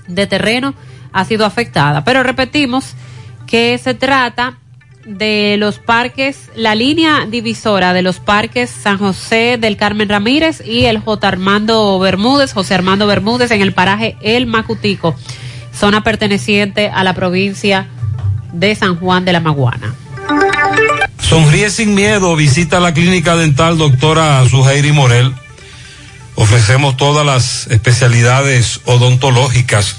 de terreno ha sido afectada. Pero repetimos que se trata de los parques, la línea divisora de los parques San José del Carmen Ramírez y el J. Armando Bermúdez, José Armando Bermúdez en el paraje El Macutico, zona perteneciente a la provincia de San Juan de la Maguana. Sonríe sin miedo, visita la clínica dental doctora Suheiri Morel. Ofrecemos todas las especialidades odontológicas.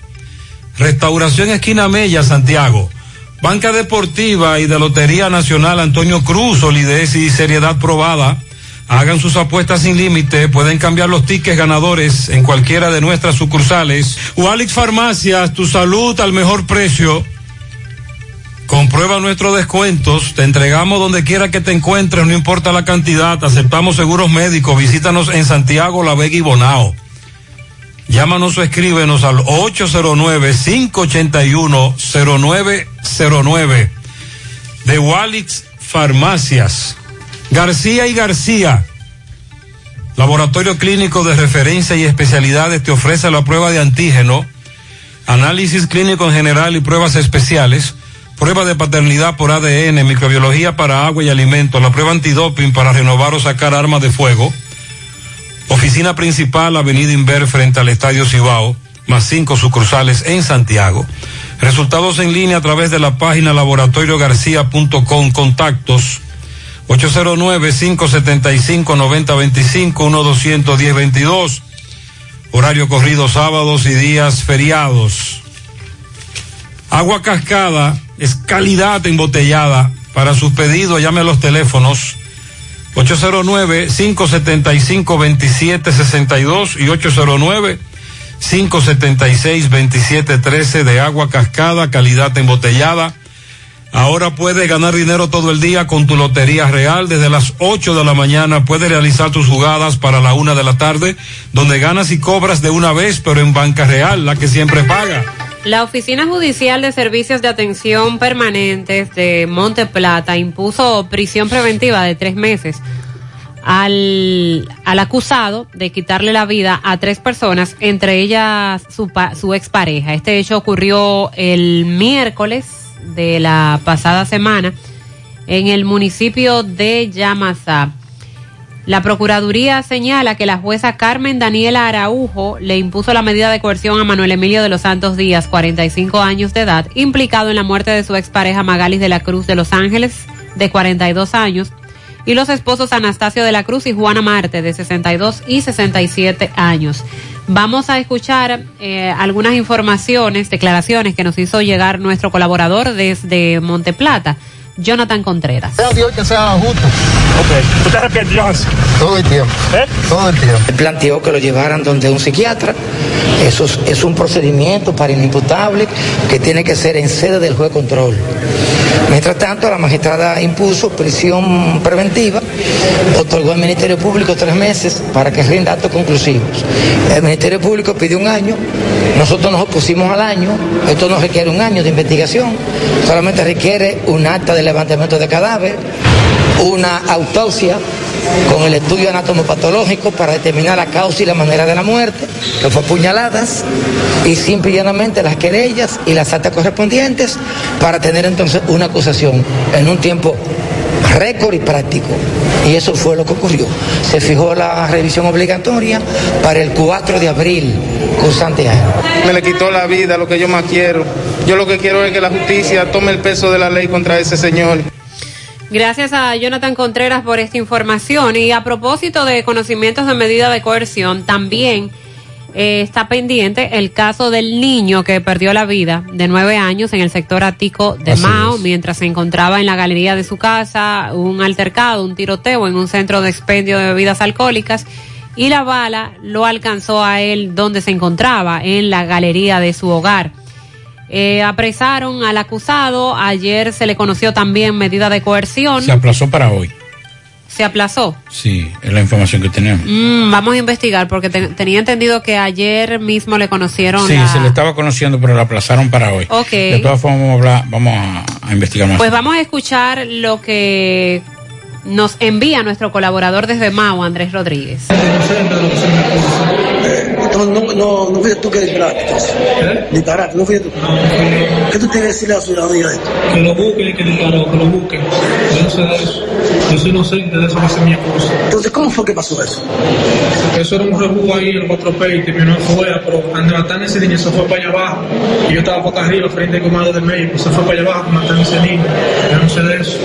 Restauración Esquina Mella, Santiago. Banca Deportiva y de Lotería Nacional Antonio Cruz, solidez y seriedad probada. Hagan sus apuestas sin límite, pueden cambiar los tickets ganadores en cualquiera de nuestras sucursales. Walix Farmacias, tu salud al mejor precio. Comprueba nuestros descuentos, te entregamos donde quiera que te encuentres, no importa la cantidad, aceptamos seguros médicos, visítanos en Santiago, La Vega y Bonao. Llámanos o escríbenos al 809-581-0909 de Walix Farmacias. García y García, Laboratorio Clínico de Referencia y Especialidades te ofrece la prueba de antígeno, análisis clínico en general y pruebas especiales, prueba de paternidad por ADN, microbiología para agua y alimentos, la prueba antidoping para renovar o sacar armas de fuego. Oficina principal, Avenida Inver, frente al Estadio Cibao, más cinco sucursales en Santiago. Resultados en línea a través de la página laboratoriogarcía.com. Contactos 809-575-9025, 1-210-22. Horario corrido sábados y días feriados. Agua cascada es calidad embotellada. Para sus pedidos llame a los teléfonos 809-575-2762 y 809-576-2713 de agua cascada, calidad embotellada. Ahora puedes ganar dinero todo el día con tu Lotería Real. Desde las 8 de la mañana puedes realizar tus jugadas para la una de la tarde, donde ganas y cobras de una vez, pero en Banca Real, la que siempre paga. La Oficina Judicial de Servicios de Atención Permanentes de Monte Plata impuso prisión preventiva de tres meses al, al acusado de quitarle la vida a tres personas, entre ellas su, su expareja. Este hecho ocurrió el miércoles de la pasada semana en el municipio de Yamasá. La Procuraduría señala que la jueza Carmen Daniela Araujo le impuso la medida de coerción a Manuel Emilio de los Santos Díaz, 45 años de edad, implicado en la muerte de su expareja Magalis de la Cruz de Los Ángeles, de 42 años, y los esposos Anastasio de la Cruz y Juana Marte, de 62 y 67 años. Vamos a escuchar eh, algunas informaciones, declaraciones que nos hizo llegar nuestro colaborador desde Monteplata, Jonathan Contreras. Sea Dios que sea justo. Ok. ¿Tú te arrepientes, Jonas? Todo el tiempo. Todo el tiempo. Él planteó que lo llevaran donde un psiquiatra. Eso es, es un procedimiento para inimputable que tiene que ser en sede del juez de control. Mientras tanto, la magistrada impuso prisión preventiva, otorgó al Ministerio Público tres meses para que rinda datos conclusivos. El Ministerio Público pidió un año, nosotros nos opusimos al año, esto no requiere un año de investigación, solamente requiere un acta de levantamiento de cadáver, una autopsia con el estudio anatomopatológico para determinar la causa y la manera de la muerte, que fue puñaladas, y simple y llanamente las querellas y las actas correspondientes para tener entonces una acusación en un tiempo récord y práctico. Y eso fue lo que ocurrió. Se fijó la revisión obligatoria para el 4 de abril, cursante año. Me le quitó la vida, lo que yo más quiero. Yo lo que quiero es que la justicia tome el peso de la ley contra ese señor. Gracias a Jonathan Contreras por esta información. Y a propósito de conocimientos de medida de coerción, también eh, está pendiente el caso del niño que perdió la vida de nueve años en el sector ático de Así Mao, es. mientras se encontraba en la galería de su casa, un altercado, un tiroteo en un centro de expendio de bebidas alcohólicas y la bala lo alcanzó a él donde se encontraba, en la galería de su hogar. Eh, apresaron al acusado, ayer se le conoció también medida de coerción, Se aplazó para hoy. se aplazó. Sí, es la información que tenemos. Mm, vamos a investigar porque te- tenía entendido que ayer mismo le conocieron Sí, la- se le estaba conociendo, pero la aplazaron para hoy. Ok. De todas formas, vamos a, hablar, vamos a, a investigar más. Pues vamos a escuchar lo que nos envía nuestro colaborador desde Mao, Andrés Rodríguez. No, no, no, no fuiste tú que disparaste. Disparaste, no fuiste tú. ¿Qué tú tienes que decirle a la ciudadanía de esto? Que lo busquen y que disparó, que lo busquen. Yo no sé de eso. Yo soy inocente de eso que hace mi esposa. Entonces, ¿cómo fue que pasó eso? Eso era un rebú ahí, el 4 peite, mi no fue, pero al matar a ese niño se fue para allá abajo. Y yo estaba para acá arriba, frente al comando del médico. Se fue para allá abajo, matar a ese niño. Yo no sé de eso.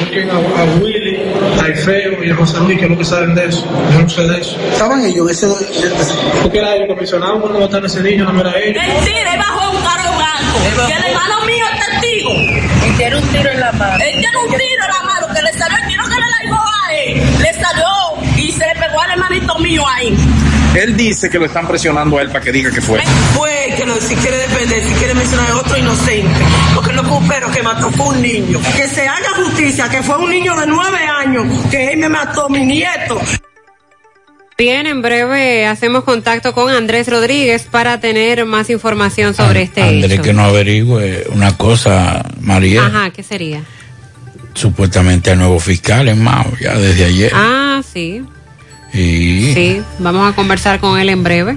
Busquen a, a Willy, a Ifeo y a José Luis, que es lo que saben de eso. Yo no sé de eso. ¿Estaban ellos en ese... Porque era ellos que mencionaban cuando mataron a ese niño, no era ellos. Mentira, él bajó un carro blanco. Que el hermano mío es testigo. Y tiene un tiro en la mano. Él tiene un tiro en la mano que le salió el tiro que le dio a él. Le salió y se le pegó al hermanito mío ahí. Él dice que lo están presionando a él para que diga que fue. Fue que no, si quiere defender, si quiere mencionar a otro inocente. Porque lo que que mató fue un niño. Que se haga justicia, que fue un niño de nueve años, que él me mató, mi nieto. Bien, en breve hacemos contacto con Andrés Rodríguez para tener más información sobre este André hecho. que no averigüe una cosa, María. Ajá, ¿qué sería? Supuestamente el nuevo fiscal en Mao, ya desde ayer. Ah, sí, y sí, vamos a conversar con él en breve.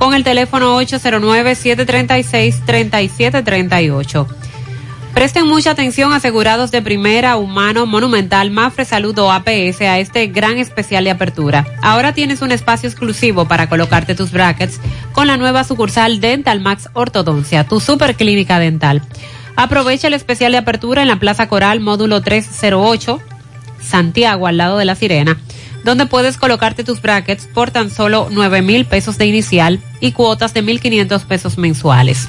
con el teléfono 809-736-3738. Presten mucha atención asegurados de primera, humano, monumental, Mafre Salud o APS a este gran especial de apertura. Ahora tienes un espacio exclusivo para colocarte tus brackets con la nueva sucursal Dental Max Ortodoncia, tu super clínica dental. Aprovecha el especial de apertura en la Plaza Coral, módulo 308, Santiago, al lado de la Sirena donde puedes colocarte tus brackets por tan solo 9 mil pesos de inicial y cuotas de 1.500 pesos mensuales.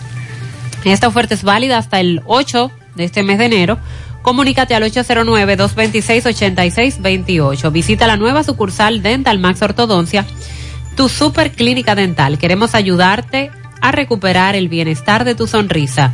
Esta oferta es válida hasta el 8 de este mes de enero. Comunícate al 809-226-8628. Visita la nueva sucursal Dental Max Ortodoncia, tu super clínica dental. Queremos ayudarte a recuperar el bienestar de tu sonrisa.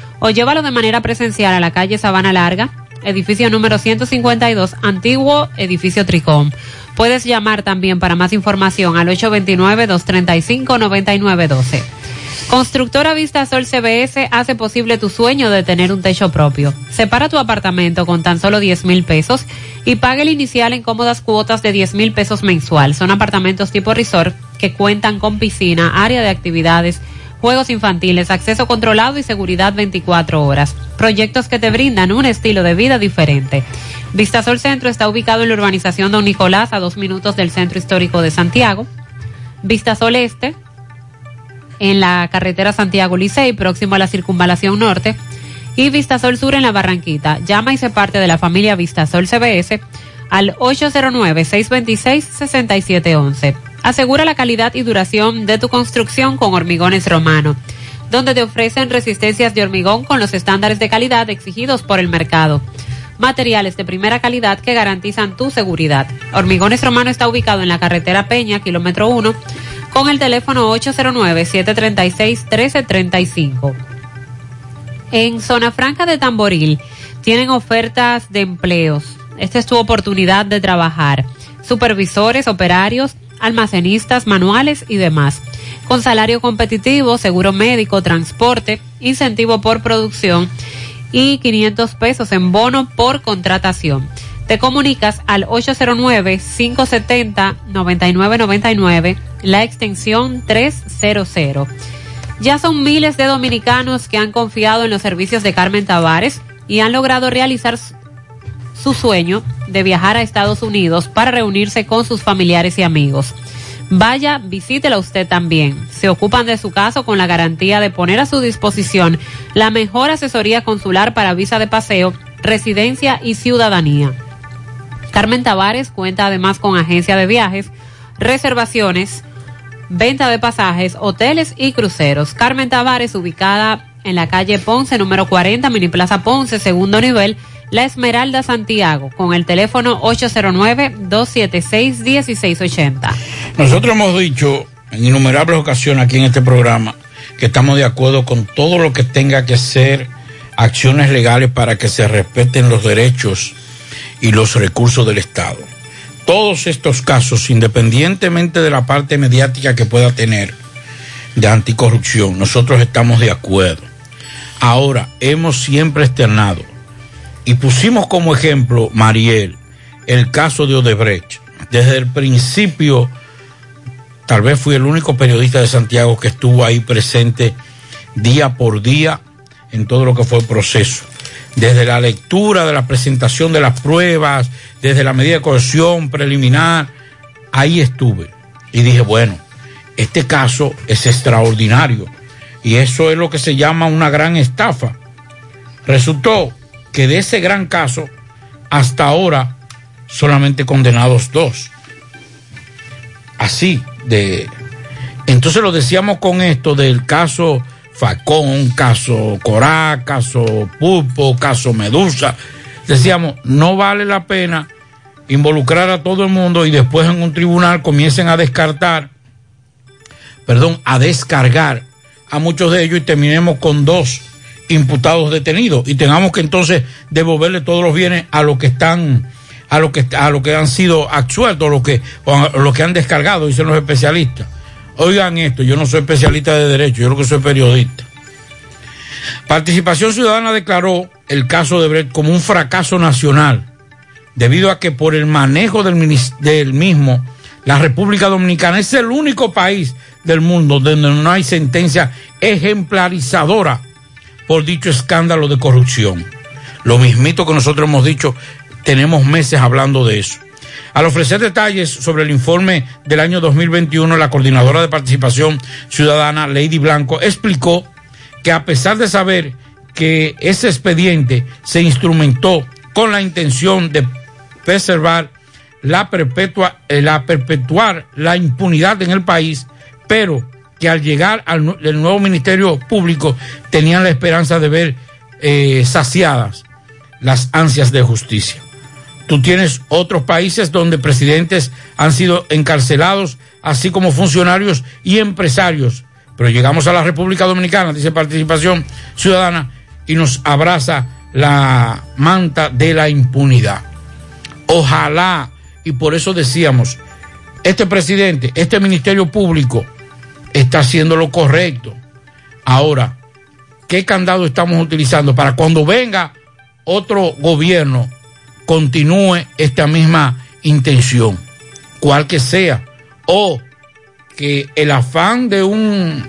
o llévalo de manera presencial a la calle Sabana Larga, edificio número 152, antiguo edificio Tricom. Puedes llamar también para más información al 829-235-9912. Constructora Vista Sol CBS hace posible tu sueño de tener un techo propio. Separa tu apartamento con tan solo 10 mil pesos y paga el inicial en cómodas cuotas de 10 mil pesos mensual. Son apartamentos tipo resort que cuentan con piscina, área de actividades, juegos infantiles, acceso controlado y seguridad 24 horas. Proyectos que te brindan un estilo de vida diferente. Vistasol Centro está ubicado en la urbanización Don Nicolás, a dos minutos del Centro Histórico de Santiago. Vistasol Este, en la carretera Santiago Licey, próximo a la Circunvalación Norte. Y Vistasol Sur en la Barranquita. Llama y se parte de la familia Vistasol CBS al 809-626-6711. Asegura la calidad y duración de tu construcción con Hormigones Romano, donde te ofrecen resistencias de hormigón con los estándares de calidad exigidos por el mercado. Materiales de primera calidad que garantizan tu seguridad. Hormigones Romano está ubicado en la carretera Peña, kilómetro 1, con el teléfono 809-736-1335. En Zona Franca de Tamboril tienen ofertas de empleos. Esta es tu oportunidad de trabajar. Supervisores, operarios, almacenistas, manuales y demás. Con salario competitivo, seguro médico, transporte, incentivo por producción y 500 pesos en bono por contratación. Te comunicas al 809-570-9999, la extensión 300. Ya son miles de dominicanos que han confiado en los servicios de Carmen Tavares y han logrado realizar su sueño de viajar a Estados Unidos para reunirse con sus familiares y amigos. Vaya, visítela usted también. Se ocupan de su caso con la garantía de poner a su disposición la mejor asesoría consular para visa de paseo, residencia y ciudadanía. Carmen Tavares cuenta además con agencia de viajes, reservaciones, venta de pasajes, hoteles y cruceros. Carmen Tavares, ubicada en la calle Ponce, número 40, Mini Plaza Ponce, segundo nivel, La Esmeralda, Santiago, con el teléfono 809-276-1680. Nosotros hemos dicho en innumerables ocasiones aquí en este programa que estamos de acuerdo con todo lo que tenga que ser acciones legales para que se respeten los derechos y los recursos del Estado. Todos estos casos, independientemente de la parte mediática que pueda tener de anticorrupción, nosotros estamos de acuerdo. Ahora, hemos siempre externado y pusimos como ejemplo, Mariel, el caso de Odebrecht. Desde el principio, tal vez fui el único periodista de Santiago que estuvo ahí presente día por día en todo lo que fue el proceso desde la lectura de la presentación de las pruebas, desde la medida de cohesión preliminar, ahí estuve. Y dije, bueno, este caso es extraordinario. Y eso es lo que se llama una gran estafa. Resultó que de ese gran caso, hasta ahora, solamente condenados dos. Así, de... Entonces lo decíamos con esto del caso Facón, caso Corá, caso Pulpo, caso Medusa. Decíamos, no vale la pena involucrar a todo el mundo y después en un tribunal comiencen a descartar, perdón, a descargar a muchos de ellos y terminemos con dos imputados detenidos y tengamos que entonces devolverle todos los bienes a los que están a lo que a lo que han sido absueltos, lo que o lo que han descargado, dicen los especialistas. Oigan esto, yo no soy especialista de derecho, yo lo que soy periodista. Participación Ciudadana declaró el caso de Brecht como un fracaso nacional, debido a que por el manejo del mismo, la República Dominicana es el único país del mundo donde no hay sentencia ejemplarizadora por dicho escándalo de corrupción. Lo mismito que nosotros hemos dicho, tenemos meses hablando de eso. Al ofrecer detalles sobre el informe del año 2021, la coordinadora de participación ciudadana, Lady Blanco, explicó que a pesar de saber que ese expediente se instrumentó con la intención de preservar la, perpetua, eh, la perpetuar la impunidad en el país, pero que al llegar al nuevo Ministerio Público tenían la esperanza de ver eh, saciadas las ansias de justicia. Tú tienes otros países donde presidentes han sido encarcelados, así como funcionarios y empresarios. Pero llegamos a la República Dominicana, dice Participación Ciudadana, y nos abraza la manta de la impunidad. Ojalá, y por eso decíamos, este presidente, este Ministerio Público está haciendo lo correcto. Ahora, ¿qué candado estamos utilizando para cuando venga otro gobierno? continúe esta misma intención, cual que sea, o que el afán de un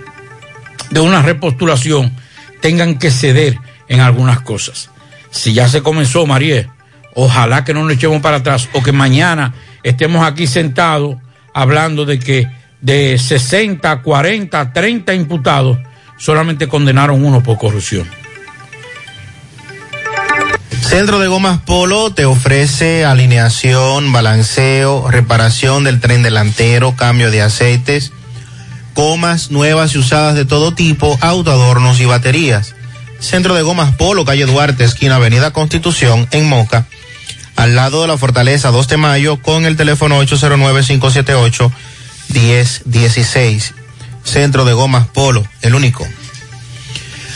de una repostulación tengan que ceder en algunas cosas. Si ya se comenzó, María, ojalá que no nos echemos para atrás o que mañana estemos aquí sentados hablando de que de 60, 40, 30 imputados solamente condenaron uno por corrupción. Centro de Gomas Polo te ofrece alineación, balanceo, reparación del tren delantero, cambio de aceites, gomas nuevas y usadas de todo tipo, autoadornos y baterías. Centro de Gomas Polo, calle Duarte, esquina Avenida Constitución, en Moca, al lado de la Fortaleza 2 de Mayo, con el teléfono 809-578. 1016. Centro de Gomas Polo, el único.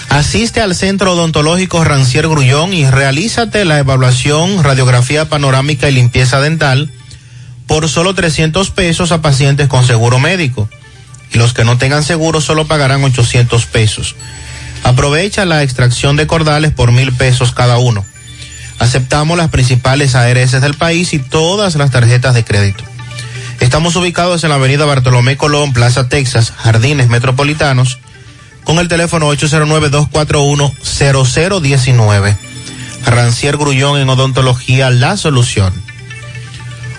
Asiste al Centro Odontológico Rancier Grullón y realízate la evaluación, radiografía panorámica y limpieza dental por solo 300 pesos a pacientes con seguro médico. Y los que no tengan seguro solo pagarán 800 pesos. Aprovecha la extracción de cordales por mil pesos cada uno. Aceptamos las principales ARS del país y todas las tarjetas de crédito. Estamos ubicados en la avenida Bartolomé Colón, Plaza Texas, Jardines Metropolitanos, con el teléfono 809-241-0019. Rancier Grullón en Odontología, la solución.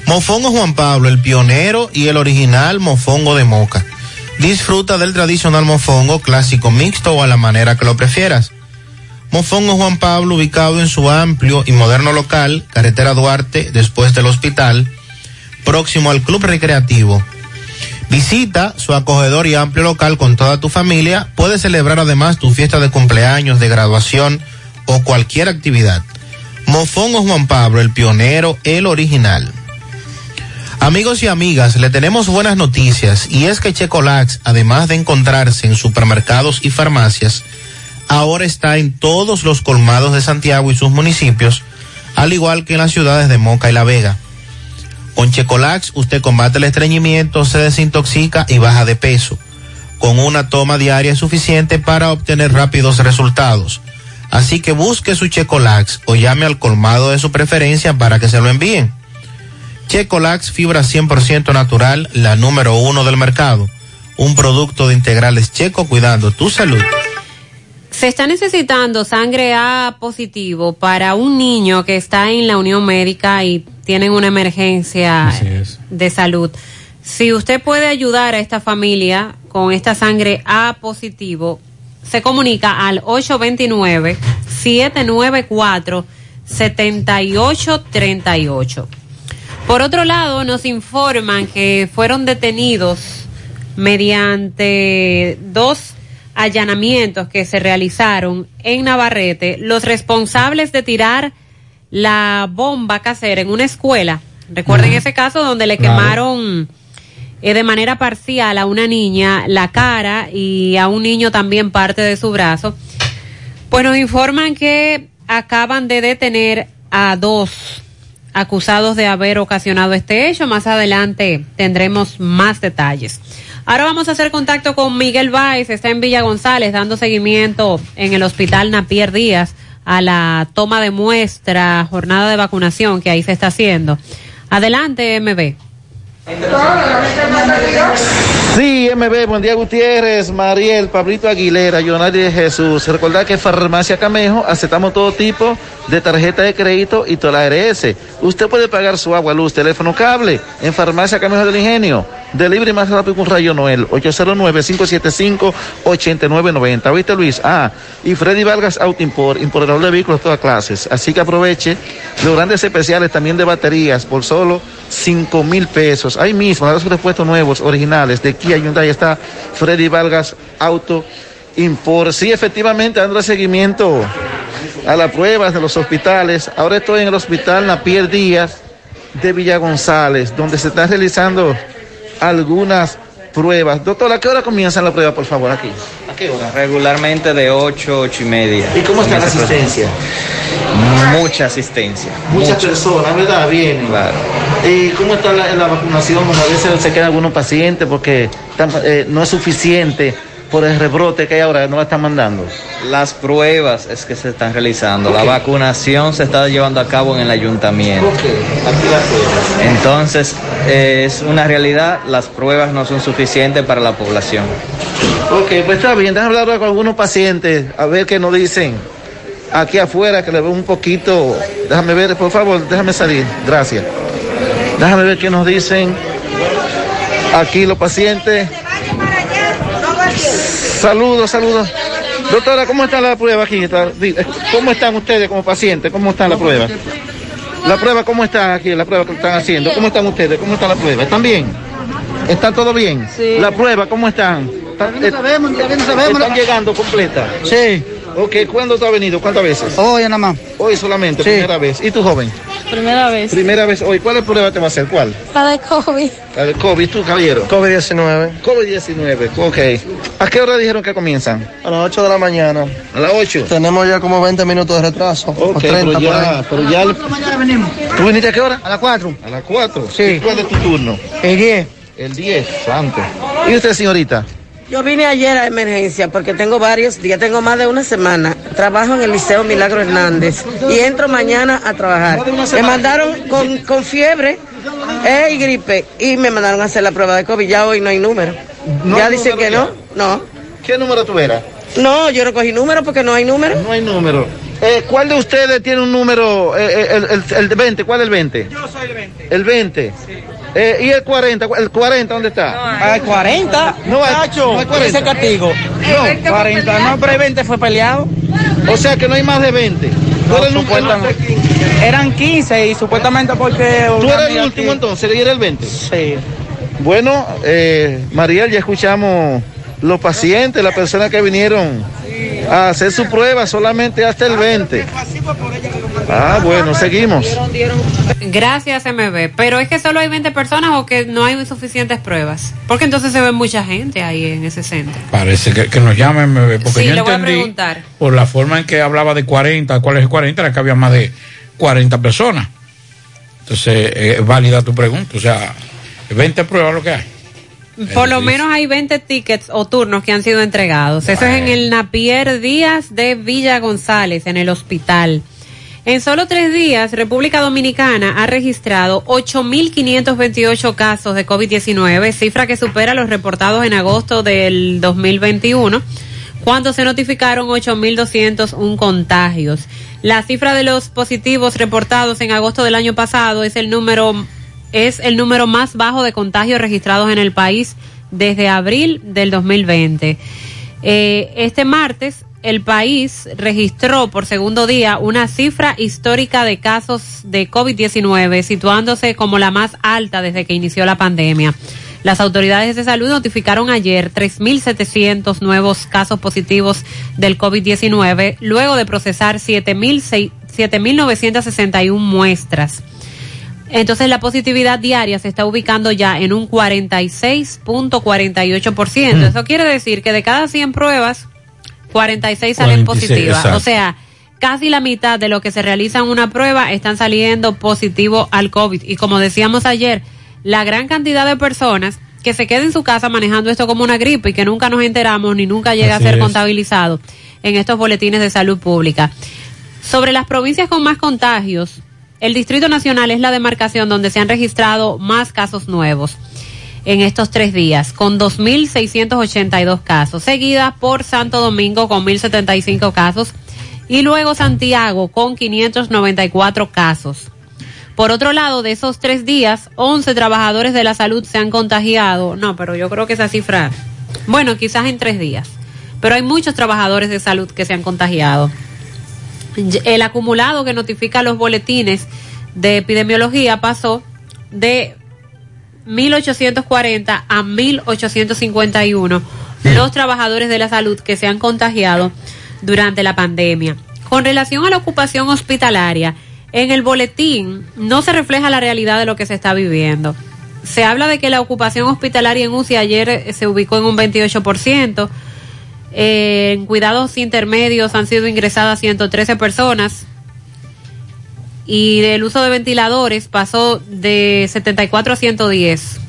Mofongo Juan Pablo, el pionero y el original mofongo de moca. Disfruta del tradicional mofongo clásico mixto o a la manera que lo prefieras. Mofongo Juan Pablo, ubicado en su amplio y moderno local, carretera Duarte, después del hospital, próximo al Club Recreativo. Visita su acogedor y amplio local con toda tu familia. Puedes celebrar además tu fiesta de cumpleaños, de graduación o cualquier actividad. Mofongo Juan Pablo, el pionero, el original. Amigos y amigas, le tenemos buenas noticias y es que Checolax, además de encontrarse en supermercados y farmacias, ahora está en todos los colmados de Santiago y sus municipios, al igual que en las ciudades de Moca y La Vega. Con Checolax usted combate el estreñimiento, se desintoxica y baja de peso. Con una toma diaria es suficiente para obtener rápidos resultados. Así que busque su Checolax o llame al colmado de su preferencia para que se lo envíen. Checolax, fibra 100% natural, la número uno del mercado. Un producto de integrales checo cuidando tu salud. Se está necesitando sangre A positivo para un niño que está en la Unión Médica y tienen una emergencia de salud. Si usted puede ayudar a esta familia con esta sangre A positivo, se comunica al 829-794-7838. Por otro lado, nos informan que fueron detenidos mediante dos allanamientos que se realizaron en Navarrete los responsables de tirar la bomba casera en una escuela. Recuerden ese caso donde le Claro. quemaron eh, de manera parcial a una niña la cara y a un niño también parte de su brazo. Pues nos informan que acaban de detener a dos acusados de haber ocasionado este hecho. Más adelante tendremos más detalles. Ahora vamos a hacer contacto con Miguel Valls, está en Villa González dando seguimiento en el hospital Napier Díaz a la toma de muestra, jornada de vacunación que ahí se está haciendo. Adelante, MB. Sí, MB, buen día Gutiérrez, Mariel, Pablito Aguilera, Yonari de Jesús. Recordar que Farmacia Camejo aceptamos todo tipo de tarjeta de crédito y toda la ARS. Usted puede pagar su agua, luz, teléfono, cable en Farmacia Camejo del Ingenio. Delivery más rápido con Rayo Noel, 809-575-8990. ¿Viste Luis? Ah, y Freddy Vargas Auto de vehículos de todas clases. Así que aproveche los grandes especiales también de baterías por solo 5 mil pesos. Ahí mismo, los repuestos nuevos, originales de Kia Hyundai está Freddy Vargas Auto Import. Sí, efectivamente, dando seguimiento a las pruebas de los hospitales. Ahora estoy en el hospital Napier Díaz de Villa González, donde se están realizando algunas pruebas. Doctor, ¿a qué hora comienzan la prueba, por favor, aquí? ¿A qué hora? Regularmente de 8, 8 y media. ¿Y cómo está la asistencia? proceso. Mucha asistencia. Muchas mucha. personas, ¿verdad? Vienen. Claro. ¿Y cómo está la, la vacunación? A veces se quedan algunos pacientes porque están, eh, no es suficiente por el rebrote que hay ahora, no la están mandando. Las pruebas es que se están realizando. La vacunación se está llevando a cabo en el ayuntamiento. Aquí las pruebas. Entonces, eh, es una realidad, las pruebas no son suficientes para la población. Ok, pues está bien, déjame hablar con algunos pacientes, a ver qué nos dicen aquí afuera, que le veo un poquito. Déjame ver, por favor, déjame salir. Gracias. Déjame ver qué nos dicen aquí los pacientes. Saludos, saludos. Doctora, ¿cómo está la prueba aquí? Está- di- ¿Cómo están ustedes como pacientes? ¿Cómo está la prueba? La prueba, ¿cómo está aquí? La prueba que están haciendo. ¿Cómo están ustedes? ¿Cómo está la prueba? ¿Están bien? ¿Están todo bien? Sí. La prueba, ¿cómo están? ¿Están, no sabemos, todavía no sabemos. ¿Están llegando completa? Sí. Ok, ¿cuándo tú has venido? ¿Cuántas veces? Hoy nada más. Hoy solamente, Sí. primera vez. ¿Y tú, joven? Primera vez. Primera vez hoy. ¿Cuál prueba te va a hacer? ¿Cuál? La de COVID. La de COVID, ¿tú, caballero? COVID-19. COVID-19, ok. ¿A qué hora dijeron que comienzan? A las 8 de la mañana. A las 8. Tenemos ya como 20 minutos de retraso. Ok, o 30 pero por ya, ahí. pero ya... mañana venimos. ¿Tú viniste a qué hora? A las 4. A las 4. Sí. ¿Y ¿Cuál es tu turno? El 10. El 10, santo. ¿Y usted, señorita? Yo vine ayer a emergencia porque tengo varios días, tengo más de una semana. Trabajo en el Liceo Milagro Hernández y entro mañana a trabajar. Me mandaron con, con fiebre eh, y gripe y me mandaron a hacer la prueba de COVID. Ya hoy no hay número. ¿No ya hay dicen número que no, no. ¿Qué número tú eras? No, yo no cogí número porque no hay número. No hay número. Eh, ¿Cuál de ustedes tiene un número, eh, eh, el, el, el 20? ¿Cuál es el 20? Yo soy el 20. El 20. Eh, ¿Y el 40? ¿El 40 dónde está? ¿Hay 40? No hay, Nacho, no hay 40. ese castigo. No, 40, no, pero el 20 fue peleado. O sea que no hay más de 20. Tú eres el último. Eran 15 y supuestamente porque... ¿Tú eres el último entonces? ¿Y era el 20? Sí. Bueno, eh, Mariel, ya escuchamos los pacientes, las personas que vinieron a hacer su prueba solamente hasta el 20. Ah, bueno, seguimos. Gracias, MB. Pero es que solo hay 20 personas o que no hay suficientes pruebas. Porque entonces se ve mucha gente ahí en ese centro. Parece que, que nos llamen, me- porque Sí, yo le voy a entendí preguntar. por la forma en que hablaba de 40, ¿cuál es el 40? Era que había más de 40 personas. Entonces, eh, es válida tu pregunta. O sea, 20 pruebas lo que hay. Por lo menos hay 20 tickets o turnos que han sido entregados. Eso es en el Napier Díaz de Villa González, en el hospital. En solo tres días, República Dominicana ha registrado 8.528 casos de COVID-19, cifra que supera los reportados en agosto del 2021, cuando se notificaron 8.201 contagios. La cifra de los positivos reportados en agosto del año pasado es el número es el número más bajo de contagios registrados en el país desde abril del 2020. Eh, este martes, el país registró por segundo día una cifra histórica de casos de COVID-19, situándose como la más alta desde que inició la pandemia. Las autoridades de salud notificaron ayer 3.700 nuevos casos positivos del COVID-19, luego de procesar 7.600 7.961 muestras. Entonces la positividad diaria se está ubicando ya en un 46.48%. Mm. Eso quiere decir que de cada 100 pruebas, 46 salen 46, positivas. exacto. O sea, casi la mitad de lo que se realiza en una prueba están saliendo positivo al COVID. Y como decíamos ayer, la gran cantidad de personas que se queda en su casa manejando esto como una gripe y que nunca nos enteramos ni nunca llega Así a ser es. contabilizado en estos boletines de salud pública. Sobre las provincias con más contagios, el Distrito Nacional es la demarcación donde se han registrado más casos nuevos en estos tres días, con 2.682 casos, seguida por Santo Domingo con 1.075 casos y luego Santiago con 594 casos. Por otro lado, de esos tres días, 11 trabajadores de la salud se han contagiado. No, pero yo creo que esa cifra, bueno, quizás en tres días, pero hay muchos trabajadores de salud que se han contagiado. El acumulado que notifica los boletines de epidemiología pasó de 1840 a 1851 los trabajadores de la salud que se han contagiado durante la pandemia. Con relación a la ocupación hospitalaria, en el boletín no se refleja la realidad de lo que se está viviendo. Se habla de que la ocupación hospitalaria en UCI ayer eh, se ubicó en un 28%. Eh, en cuidados intermedios han sido ingresadas 113 personas y el uso de ventiladores pasó de 74 a 110.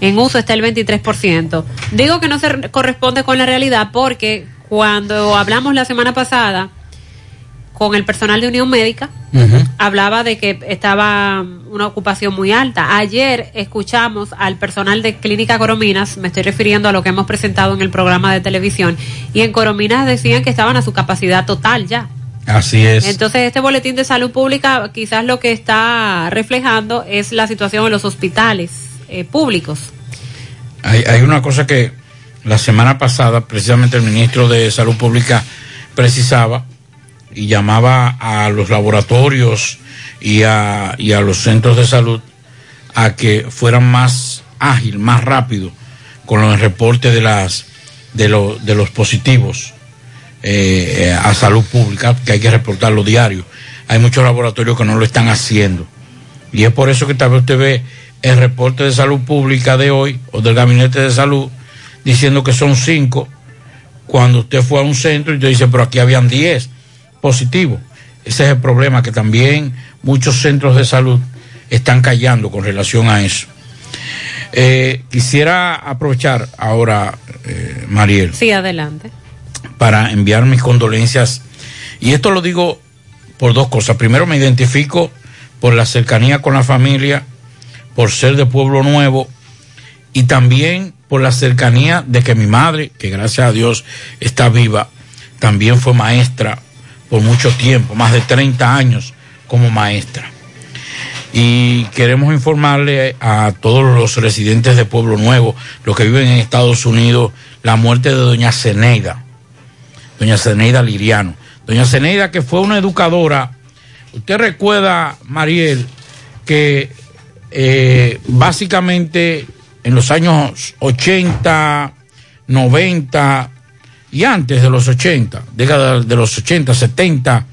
En uso está el 23%. Digo que no se re- corresponde con la realidad porque cuando hablamos la semana pasada con el personal de Unión Médica, hablaba de que estaba una ocupación muy alta. Ayer escuchamos al personal de Clínica Corominas, me estoy refiriendo a lo que hemos presentado en el programa de televisión, y en Corominas decían que estaban a su capacidad total ya. Así es. Entonces, este boletín de salud pública quizás lo que está reflejando es la situación en los hospitales eh, públicos. Hay, hay una cosa que la semana pasada precisamente el ministro de Salud Pública precisaba y llamaba a los laboratorios y a, y a los centros de salud a que fueran más ágil, más rápido con los reportes de las de, lo- de los positivos eh, eh, a salud pública, que hay que reportarlo diario. hay muchos laboratorios que no lo están haciendo. Y es por eso que tal vez usted ve el reporte de salud pública de hoy o del gabinete de salud diciendo que son cinco cuando usted fue a un centro y usted dice, pero aquí habían 10 positivos. Ese es el problema, que también muchos centros de salud están callando con relación a eso. Eh, quisiera aprovechar ahora, eh, Mariel. Sí, adelante. Para enviar mis condolencias. Y esto lo digo por dos cosas. Primero, me identifico por la cercanía con la familia, por ser de Pueblo Nuevo y también por la cercanía de que mi madre, que gracias a Dios está viva, también fue maestra por mucho tiempo, más de 30 años como maestra. Y queremos informarle a todos los residentes de Pueblo Nuevo, los que viven en Estados Unidos, la muerte de doña Ceneida, doña Ceneida Liriano. Doña Ceneida que fue una educadora, usted recuerda, Mariel, que eh, básicamente en los años 80, 90 y antes de los 80, década de los 80, 70,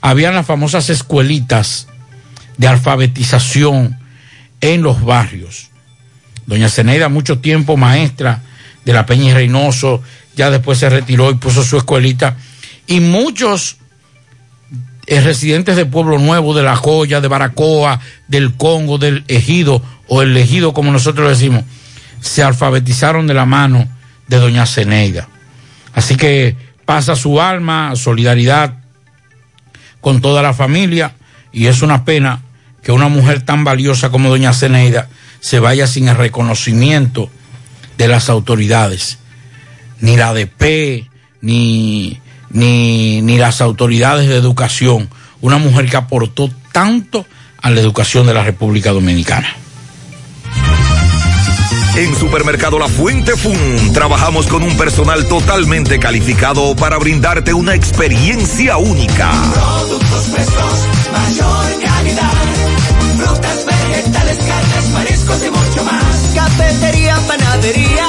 habían las famosas escuelitas de alfabetización en los barrios. Doña Ceneida, mucho tiempo maestra de la Peña y Reynoso, ya después se retiró y puso su escuelita. Y muchos eh, residentes de Pueblo Nuevo, de La Joya, de Baracoa, del Congo, del Ejido, o el Ejido como nosotros decimos, se alfabetizaron de la mano de Doña Ceneida. Así que pasa su alma, solidaridad con toda la familia y es una pena que una mujer tan valiosa como doña Ceneida se vaya sin el reconocimiento de las autoridades, ni la DP, ni, ni, ni las autoridades de educación, una mujer que aportó tanto a la educación de la República Dominicana. En Supermercado La Fuente Fun trabajamos con un personal totalmente calificado para brindarte una experiencia única. Productos frescos, mayor calidad. Frutas, vegetales, carnes, mariscos y mucho más. Cafetería, panadería,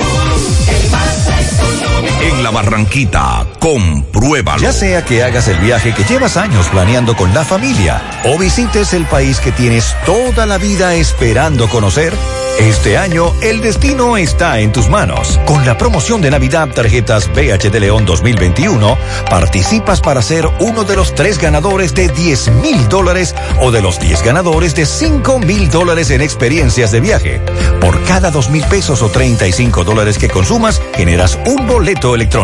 Barranquita, compruébalo. Ya sea que hagas el viaje que llevas años planeando con la familia o visites el país que tienes toda la vida esperando conocer, este año el destino está en tus manos. Con la promoción de Navidad Tarjetas BH de León 2021, participas para ser uno de los tres ganadores de 10 mil dólares o de los 10 ganadores de 5 mil dólares en experiencias de viaje. Por cada 2 mil pesos o 35 dólares que consumas, generas un boleto electrónico.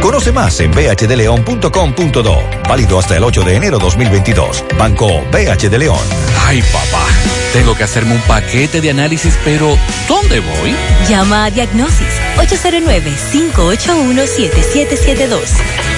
Conoce más en bhdleon.com.do. Válido hasta el 8 de enero 2022. Banco BH de León. Ay, papá, tengo que hacerme un paquete de análisis, pero ¿dónde voy? Llama a Diagnosis 809-581-7772.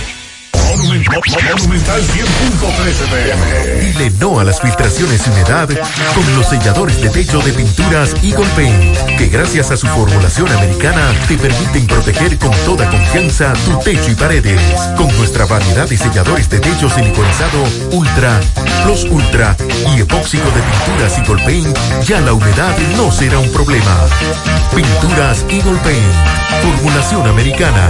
Monumental 100.13 Dile no a las filtraciones y humedad con los selladores de techo de pinturas Eagle Paint, que gracias a su formulación americana te permiten proteger con toda confianza tu techo y paredes. Con nuestra variedad de selladores de techo siliconizado Ultra, Plus Ultra y epóxico de pinturas Eagle Paint, ya la humedad no será un problema. Pinturas Eagle Paint, formulación americana.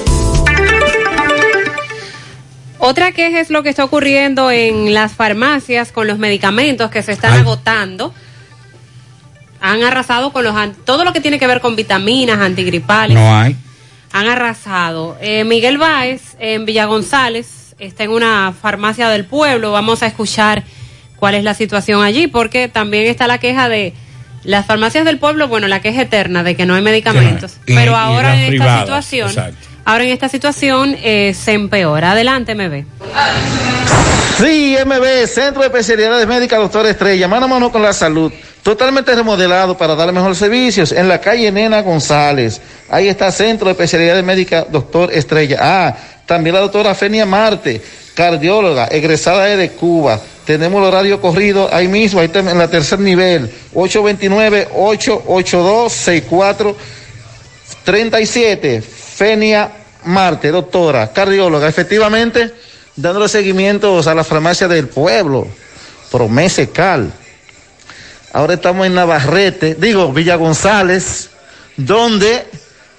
Otra queja es lo que está ocurriendo en las farmacias con los medicamentos que se están agotando. Han arrasado con los todo lo que tiene que ver con vitaminas, antigripales. No hay. Han arrasado. Eh, Miguel Báez en Villa González está en una farmacia del pueblo. Vamos a escuchar cuál es la situación allí, porque también está la queja de las farmacias del pueblo. Bueno, la queja eterna de que no hay medicamentos. Y- Pero ahora en esta privadas, situación, exacto. Ahora en esta situación eh, se empeora. Adelante, ve. Sí, MB, Centro de Especialidades Médicas Doctor Estrella, mano a mano con la salud. Totalmente remodelado para dar mejores servicios en la calle Nena González. Ahí está Centro de Especialidades Médicas Doctor Estrella. Ah, también la doctora Fenia Marte, cardióloga, egresada de Cuba. Tenemos el horario corrido ahí mismo, ahí en la tercer nivel, 829-882-6437. Fenia Marte, doctora, cardióloga, efectivamente, dándole seguimientos a la farmacia del pueblo, Promese Cal. Ahora estamos en Navarrete, digo, Villa González, donde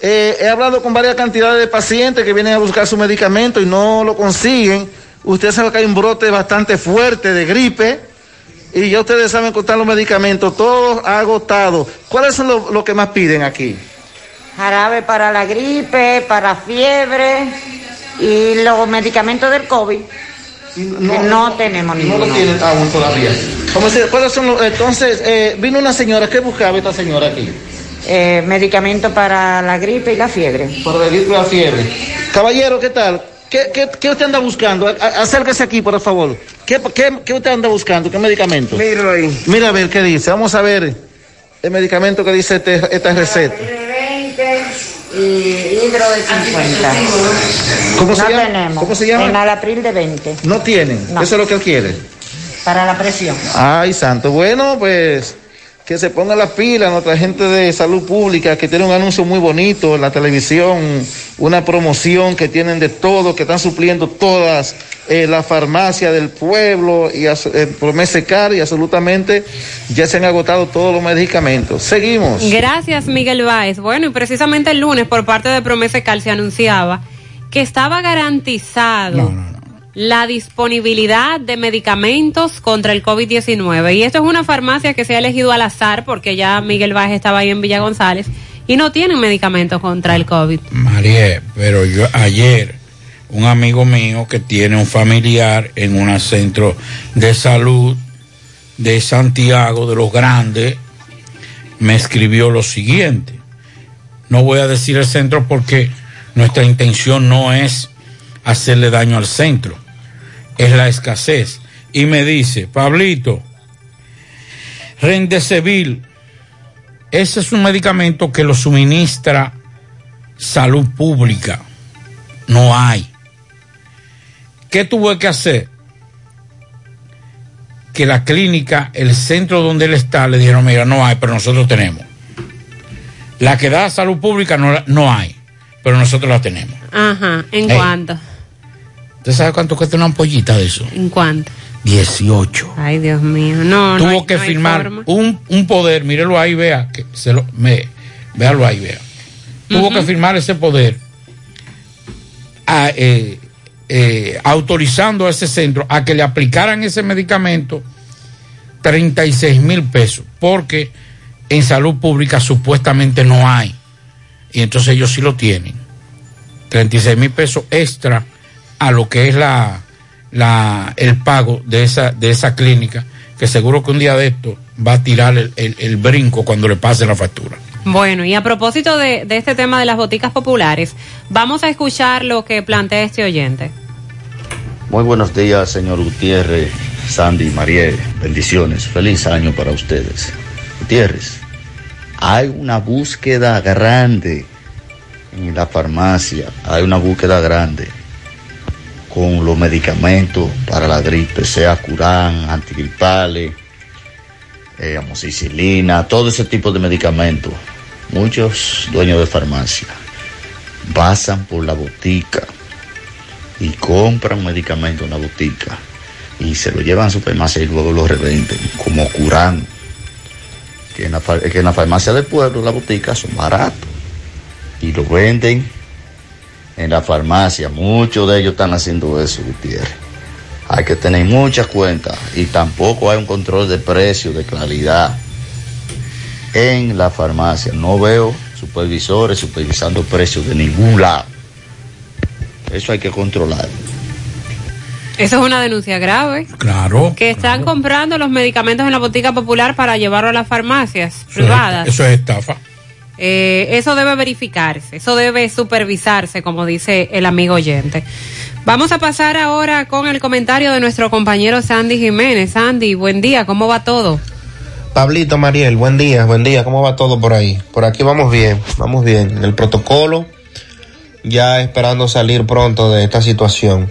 eh, he hablado con varias cantidades de pacientes que vienen a buscar su medicamento y no lo consiguen. Usted sabe que hay un brote bastante fuerte de gripe y ya ustedes saben contar los medicamentos, todos agotados. ¿Cuáles son los lo que más piden aquí? Jarabe para la gripe, para fiebre y los medicamentos del COVID. No, no tenemos No ninguno. lo tienen aún todavía. ¿Cómo se- ¿Cuáles son los, entonces, eh, vino una señora, ¿qué buscaba esta señora aquí? Eh, medicamentos para la gripe y la fiebre. Para la gripe y la fiebre. Caballero, ¿qué tal? ¿Qué, qué, qué usted anda buscando? A- acérquese aquí, por favor. ¿Qué, qué, qué usted anda buscando? ¿Qué medicamento? Míralo ahí. Mira a ver qué dice. Vamos a ver el medicamento que dice este- esta receta. De 20 y hidro de 50. ¿Cómo se no llama? tenemos. ¿Cómo se llama? Enalapril de 20 No tienen. No. Eso es lo que él quiere. para la presión. Ay, santo. Bueno, pues que se ponga la pila nuestra gente de salud pública que tiene un anuncio muy bonito en la televisión, una promoción que tienen de todo, que están supliendo todas eh, la farmacia del pueblo y eh, Promese Car y absolutamente ya se han agotado todos los medicamentos. Seguimos. Gracias, Miguel Báez. Bueno, y precisamente el lunes por parte de Promesa Cal se anunciaba que estaba garantizado la disponibilidad de medicamentos contra el COVID-19. Y esto es una farmacia que se ha elegido al azar porque ya Miguel Báez estaba ahí en Villa González y no tienen medicamentos contra el COVID. María, pero yo ayer un amigo mío que tiene un familiar en un centro de salud de Santiago de los Grandes me escribió lo siguiente. No voy a decir el centro porque nuestra intención no es hacerle daño al centro, es la escasez. Y me dice, Pablito, Rendecevil, ese es un medicamento que lo suministra salud pública. No hay. ¿Qué tuve que hacer? Que la clínica, el centro donde él está, le dijeron, mira, no hay, pero nosotros tenemos. La que da salud pública no, no hay, pero nosotros la tenemos. Ajá, ¿en Ey. cuánto? ¿Usted sabe cuánto cuesta una ampollita de eso? ¿En cuánto? 18. Ay, Dios mío. No, no Tuvo hay- que no hay firmar forma. un, un poder, mírelo ahí, vea, que se lo, me, véalo ahí, vea. Tuvo que firmar ese poder a, eh, eh, autorizando a ese centro a que le aplicaran ese medicamento 36 mil pesos, porque en salud pública supuestamente no hay. Y entonces ellos sí lo tienen. 36 mil pesos extra a lo que es la, la, el pago de esa, de esa clínica, que seguro que un día de esto va a tirar el, el- el brinco cuando le pase la factura. Bueno, y a propósito de, de este tema de las boticas populares, vamos a escuchar lo que plantea este oyente. Muy buenos días, señor Gutiérrez, Sandy, Mariel. Bendiciones. Feliz año para ustedes. Gutiérrez, hay una búsqueda grande en la farmacia. Hay una búsqueda grande con los medicamentos para la gripe, sea Curán, antigripales, eh, amoxicilina, todo ese tipo de medicamentos. Muchos dueños de farmacia pasan por la botica y compran medicamentos en la botica y se lo llevan a supermercado y luego lo revenden como curán. Que en, la, que en la farmacia del pueblo, la botica, son baratos y lo venden en la farmacia. Muchos de ellos están haciendo eso, Gutiérrez. Hay que tener mucha cuenta y tampoco hay un control de precio, de calidad en la farmacia. No veo supervisores supervisando precios de ningún lado. Eso hay que controlar. Eso es una denuncia grave. Claro. Que están comprando los medicamentos en la botica popular para llevarlo a las farmacias privadas. Eso es estafa. Eh, eso debe verificarse, eso debe supervisarse, como dice el amigo oyente. Vamos a pasar ahora con el comentario de nuestro compañero Sandy Jiménez. Sandy, buen día, ¿cómo va todo? Pablito, Mariel, buen día, buen día, ¿cómo va todo por ahí? Por aquí vamos bien, vamos bien. El protocolo, ya esperando salir pronto de esta situación.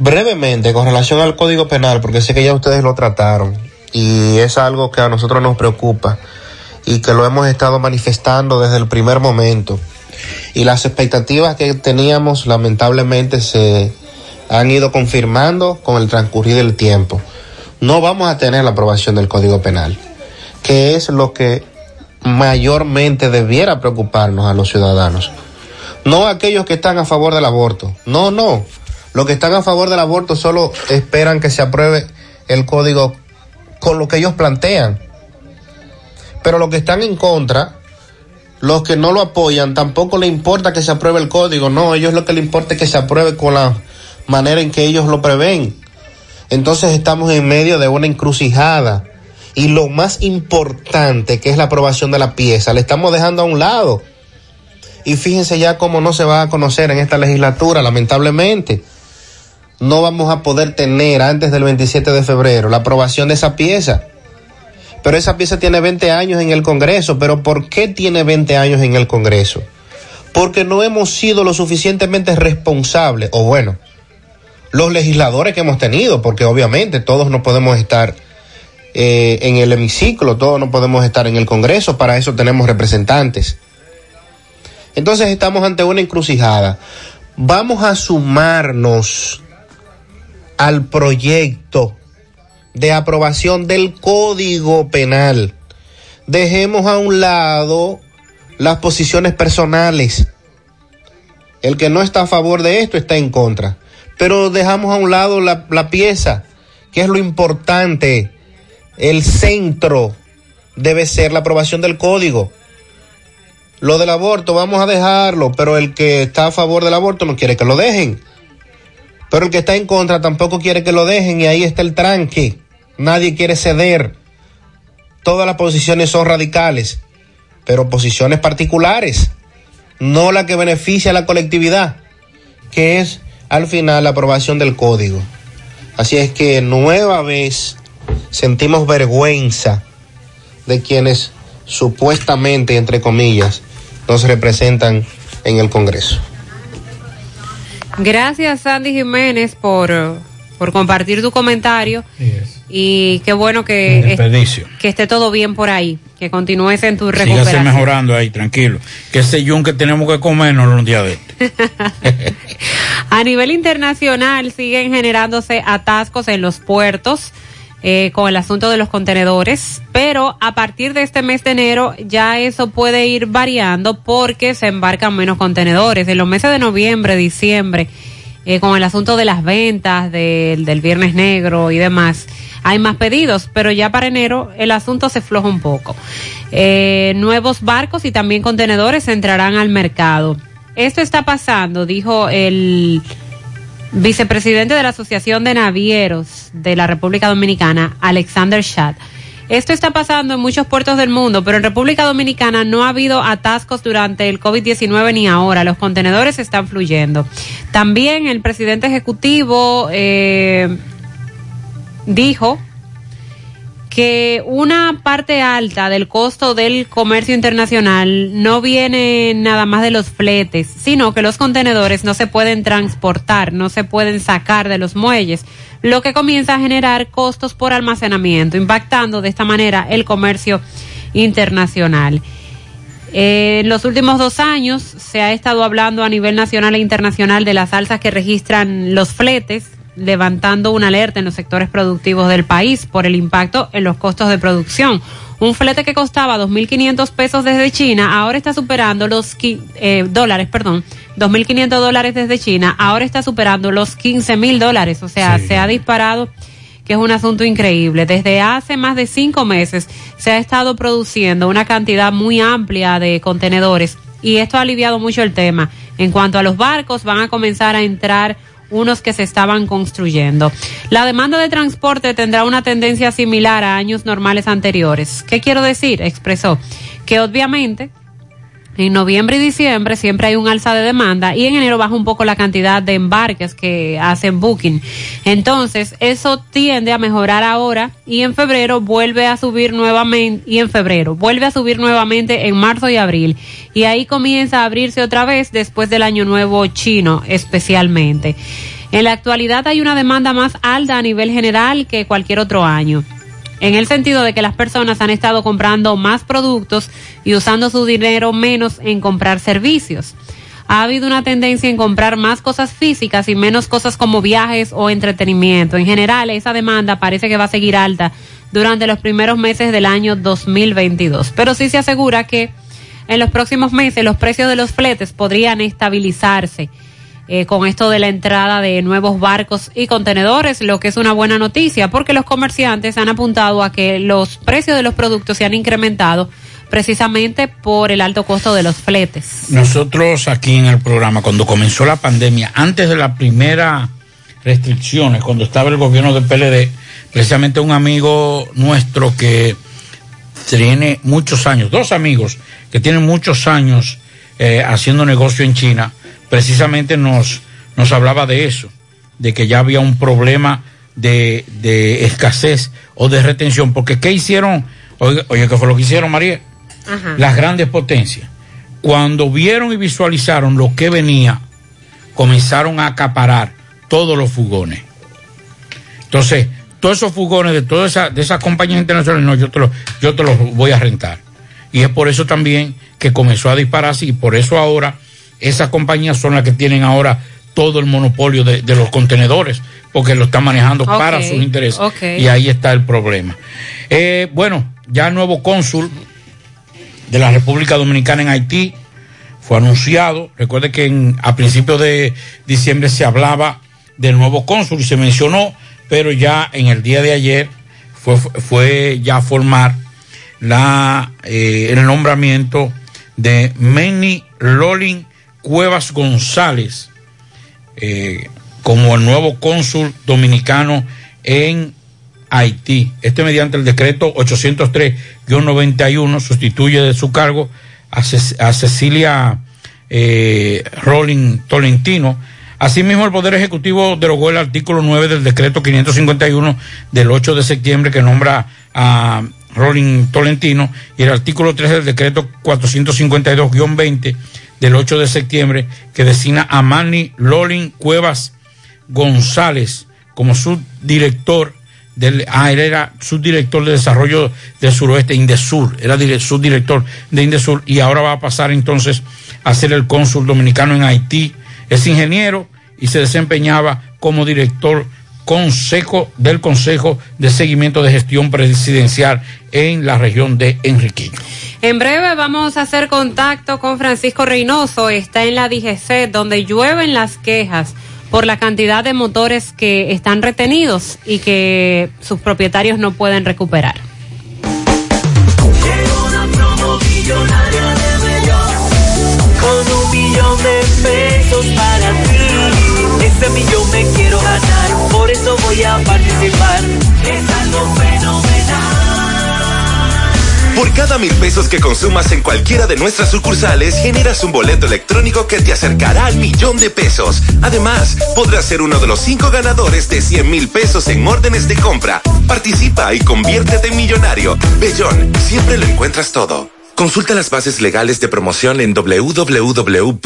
Brevemente, con relación al Código Penal, porque sé que ya ustedes lo trataron y es algo que a nosotros nos preocupa y que lo hemos estado manifestando desde el primer momento. Y las expectativas que teníamos lamentablemente se han ido confirmando con el transcurrir del tiempo. No vamos a tener la aprobación del Código Penal, que es lo que mayormente debiera preocuparnos a los ciudadanos. No aquellos que están a favor del aborto. No, no. Los que están a favor del aborto solo esperan que se apruebe el código con lo que ellos plantean. Pero los que están en contra, los que no lo apoyan, tampoco le importa que se apruebe el código. No, ellos lo que les importa es que se apruebe con la manera en que ellos lo prevén. Entonces estamos en medio de una encrucijada. Y lo más importante, que es la aprobación de la pieza, le estamos dejando a un lado. Y fíjense ya cómo no se va a conocer en esta legislatura, lamentablemente. No vamos a poder tener antes del 27 de febrero la aprobación de esa pieza. Pero esa pieza tiene 20 años en el Congreso. ¿Pero por qué tiene 20 años en el Congreso? Porque no hemos sido lo suficientemente responsables, o bueno, los legisladores que hemos tenido, porque obviamente todos no podemos estar eh, en el hemiciclo, todos no podemos estar en el Congreso, para eso tenemos representantes. Entonces estamos ante una encrucijada. Vamos a sumarnos al proyecto de aprobación del Código Penal. Dejemos a un lado las posiciones personales. El que no está a favor de esto está en contra. Pero dejamos a un lado la, la pieza, que es lo importante. El centro debe ser la aprobación del código. Lo del aborto vamos a dejarlo, pero el que está a favor del aborto no quiere que lo dejen. Pero el que está en contra tampoco quiere que lo dejen y ahí está el tranque. Nadie quiere ceder. Todas las posiciones son radicales, pero posiciones particulares, no la que beneficia a la colectividad, que es al final la aprobación del código. Así es que nueva vez sentimos vergüenza de quienes supuestamente, entre comillas, nos representan en el Congreso. Gracias, Sandy Jiménez, por, por compartir tu comentario. Y qué bueno que, que esté todo bien por ahí, que continúes en tu Sígase recuperación. mejorando ahí, tranquilo. Que ese yun que tenemos que comernos un día de esto. A nivel internacional siguen generándose atascos en los puertos eh, con el asunto de los contenedores, pero a partir de este mes de enero ya eso puede ir variando porque se embarcan menos contenedores. En los meses de noviembre, diciembre eh, con el asunto de las ventas, del, del Viernes Negro y demás, hay más pedidos, pero ya para enero el asunto se floja un poco. Eh, nuevos barcos y también contenedores entrarán al mercado. Esto está pasando, dijo el vicepresidente de la Asociación de Navieros de la República Dominicana, Alexander Schad. Esto está pasando en muchos puertos del mundo, pero en República Dominicana no ha habido atascos durante el COVID-19 ni ahora. Los contenedores están fluyendo. También el presidente ejecutivo eh, dijo que una parte alta del costo del comercio internacional no viene nada más de los fletes, sino que los contenedores no se pueden transportar, no se pueden sacar de los muelles, lo que comienza a generar costos por almacenamiento, impactando de esta manera el comercio internacional. En los últimos dos años se ha estado hablando a nivel nacional e internacional de las alzas que registran los fletes, levantando una alerta en los sectores productivos del país por el impacto en los costos de producción. Un flete que costaba 2.500 pesos desde China, ahora está superando los eh, dólares, perdón, 2.500 dólares desde China, ahora está superando los 15.000 dólares. O sea, se ha disparado, que es un asunto increíble. Desde hace más de cinco meses se ha estado produciendo una cantidad muy amplia de contenedores y esto ha aliviado mucho el tema. En cuanto a los barcos, van a comenzar a entrar unos que se estaban construyendo. La demanda de transporte tendrá una tendencia similar a años normales anteriores. ¿Qué quiero decir? Expresó que obviamente en noviembre y diciembre siempre hay un alza de demanda y en enero baja un poco la cantidad de embarques que hacen booking. Entonces, eso tiende a mejorar ahora y en febrero vuelve a subir nuevamente y en febrero vuelve a subir nuevamente en marzo y abril y ahí comienza a abrirse otra vez después del año nuevo chino especialmente. En la actualidad hay una demanda más alta a nivel general que cualquier otro año en el sentido de que las personas han estado comprando más productos y usando su dinero menos en comprar servicios. Ha habido una tendencia en comprar más cosas físicas y menos cosas como viajes o entretenimiento. En general, esa demanda parece que va a seguir alta durante los primeros meses del año 2022. Pero sí se asegura que en los próximos meses los precios de los fletes podrían estabilizarse eh, con esto de la entrada de nuevos barcos y contenedores, lo que es una buena noticia porque los comerciantes han apuntado a que los precios de los productos se han incrementado precisamente por el alto costo de los fletes. Nosotros aquí en el programa, cuando comenzó la pandemia, antes de las primeras restricciones, cuando estaba el gobierno del PLD, precisamente un amigo nuestro que tiene muchos años, dos amigos que tienen muchos años eh, haciendo negocio en China, precisamente nos, nos hablaba de eso, de que ya había un problema de, de escasez o de retención, porque ¿qué hicieron? Oye, oye ¿qué fue lo que hicieron, María? Las grandes potencias. Cuando vieron y visualizaron lo que venía, comenzaron a acaparar todos los fugones. Entonces, todos esos fugones de todas esas, de esas compañías internacionales, no, yo te, los, yo te los voy a rentar. Y es por eso también que comenzó a dispararse y por eso ahora esas compañías son las que tienen ahora todo el monopolio de, de los contenedores, porque lo están manejando para sus intereses. Y ahí está el problema. Eh, bueno, ya el nuevo cónsul de la República Dominicana en Haití fue anunciado. Recuerde que en, a principios de diciembre se hablaba del nuevo cónsul y se mencionó, pero ya en el día de ayer fue, fue ya formar la, eh, el nombramiento de Manny Lolin Cuevas González eh, como el nuevo cónsul dominicano en Haití. Este mediante el decreto 803-91 sustituye de su cargo a, Cecilia eh, Rolling Tolentino. Asimismo, el Poder Ejecutivo derogó el artículo 9 del decreto 551 del 8 de septiembre que nombra a Rolling Tolentino y el artículo 3 del decreto 452-20 del 8 de septiembre que designa a Manny Lolin Cuevas González como subdirector del, ah, él era subdirector de desarrollo del suroeste, Indesur, era subdirector de Indesur y ahora va a pasar entonces a ser el cónsul dominicano en Haití. Es ingeniero y se desempeñaba como director consejo del Consejo de Seguimiento de Gestión Presidencial en la región de Enriquillo. En breve vamos a hacer contacto con Francisco Reynoso, está en la DGC, donde llueven las quejas por la cantidad de motores que están retenidos y que sus propietarios no pueden recuperar. Con un millón de pesos para ti. Ese millón me quiero ganar, por eso voy a participar. Es algo. Por cada mil pesos que consumas en cualquiera de nuestras sucursales, generas un boleto electrónico que te acercará al millón de pesos. Además, podrás ser uno de los cinco ganadores de 100 mil pesos en órdenes de compra. Participa y conviértete en millonario. Bellón, siempre lo encuentras todo. Consulta las bases legales de promoción en www.bellon.com.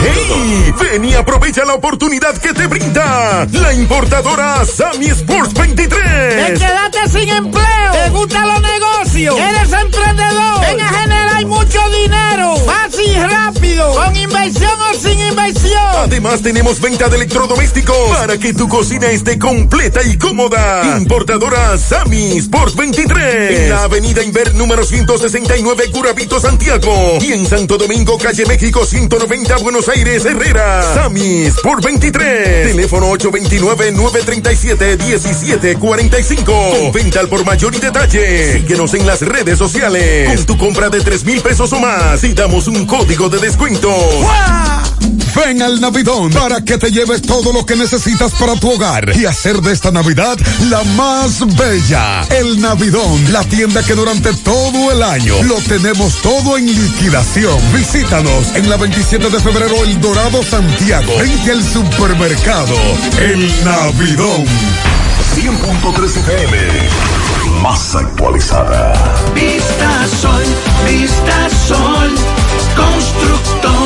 ¡Hey! Ven y aprovecha la oportunidad que te brinda la importadora Sammy Sports 23. ¿Te quedaste sin empleo? ¿Te gustan los negocios? ¿Eres emprendedor? Ven a generar mucho dinero. Fácil y rápido. Con inversión o sin inversión. Además tenemos venta de electrodomésticos para que tu cocina esté completa y cómoda. Importadora Sammy Sports 23. En la avenida Inver número 169 Curabito Santiago. Y en Santo Domingo, calle México 190 Buenos Aires Herrera. Sammy Sport 23. Teléfono 829-937-1745. Con venta al por mayor y detalle. Síguenos en las redes sociales. Con tu compra de 3 mil pesos o más y damos un código de descuento. Ven al Navidón para que te lleves todo lo que necesitas para tu hogar y hacer de esta Navidad la más bella. El Navidón, la tienda que durante todo el año lo tenemos todo en liquidación. Visítanos en la 27 de febrero El Dorado Santiago. Vente al supermercado El Navidón. 100.3 FM. Más actualizada. Vista Sol, Vista Sol, constructora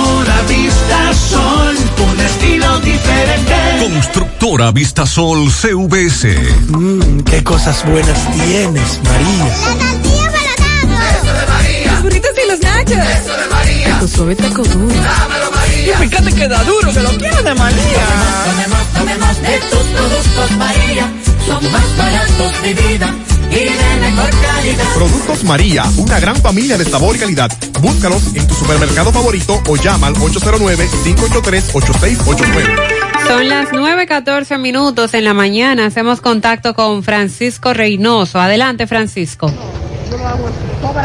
Vista Sol, un estilo diferente. Constructora Vistasol CVS. Mmm, qué cosas buenas tienes, María. Eso de María. Los burritos y los nachos. Eso de María. Tu suave taco duro. Dámelo María. Y fíjate que da duro, que lo quiero de María. Tomemos, tomemos de tus productos María, son más baratos de vida y de mejor calidad. Productos María, una gran familia de sabor y calidad. Búscalos en tu supermercado favorito o llama al 809-583-8689. Son las 9.14 minutos en la mañana. Hacemos contacto con Francisco Reynoso. Adelante, Francisco.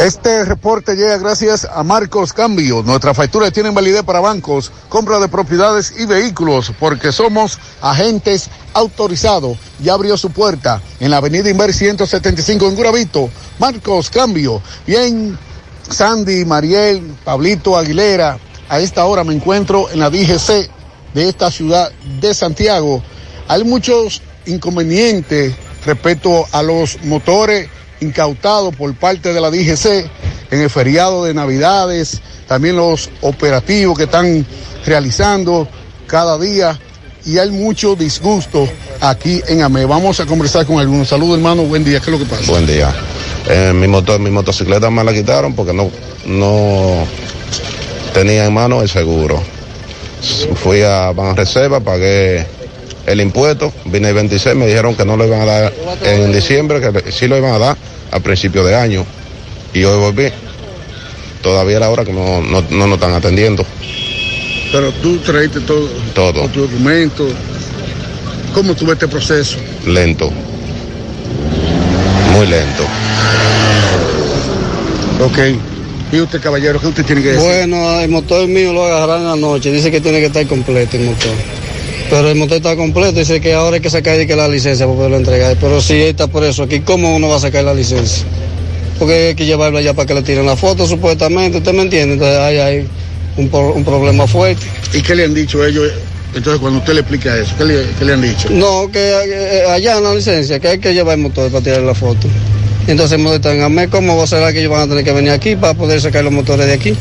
Este reporte llega gracias a Marcos Cambio. Nuestras facturas tienen validez para bancos, compra de propiedades y vehículos, porque somos agentes autorizados. Ya abrió su puerta en la avenida Inver 175 en Guravito. Marcos Cambio. Bien, Sandy, Mariel, Pablito Aguilera. A esta hora me encuentro en la DGC de esta ciudad de Santiago. Hay muchos inconvenientes respecto a los motores incautados por parte de la DGC en el feriado de Navidades, también los operativos que están realizando cada día y hay mucho disgusto aquí en AME. Vamos a conversar con algunos. Saludos hermano, buen día, ¿qué es lo que pasa? Buen día. Eh, mi, motor, mi motocicleta me la quitaron porque no, no tenía en mano el seguro. Fui a Banreserva, pagué el impuesto, vine el 26, me dijeron que no lo iban a dar en diciembre, que sí lo iban a dar a principio de año. Y hoy volví. Todavía era hora que no, no, no nos están atendiendo. Pero tú traíste todo, Todo. tus documentos. ¿Cómo tuve este proceso? Lento. Muy lento. Ok. ¿Y usted, caballero, qué usted tiene que decir? Bueno, el motor mío lo agarraron anoche. Dice que tiene que estar completo el motor. Pero el motor está completo. Dice que ahora hay que sacar de que la licencia para poderlo entregar. Pero si está por eso aquí, ¿cómo uno va a sacar la licencia? Porque hay que llevarlo allá para que le tiren la foto, supuestamente. ¿Usted me entiende? Entonces ahí hay un, pro- un problema fuerte. ¿Y qué le han dicho ellos? Entonces, cuando usted le explica eso, ¿qué le, qué le han dicho? No, que eh, allá en la licencia, que hay que llevar el motor para tirar la foto. Entonces me están a mí, ¿cómo será que ellos van a tener que venir aquí para poder sacar los motores de aquí?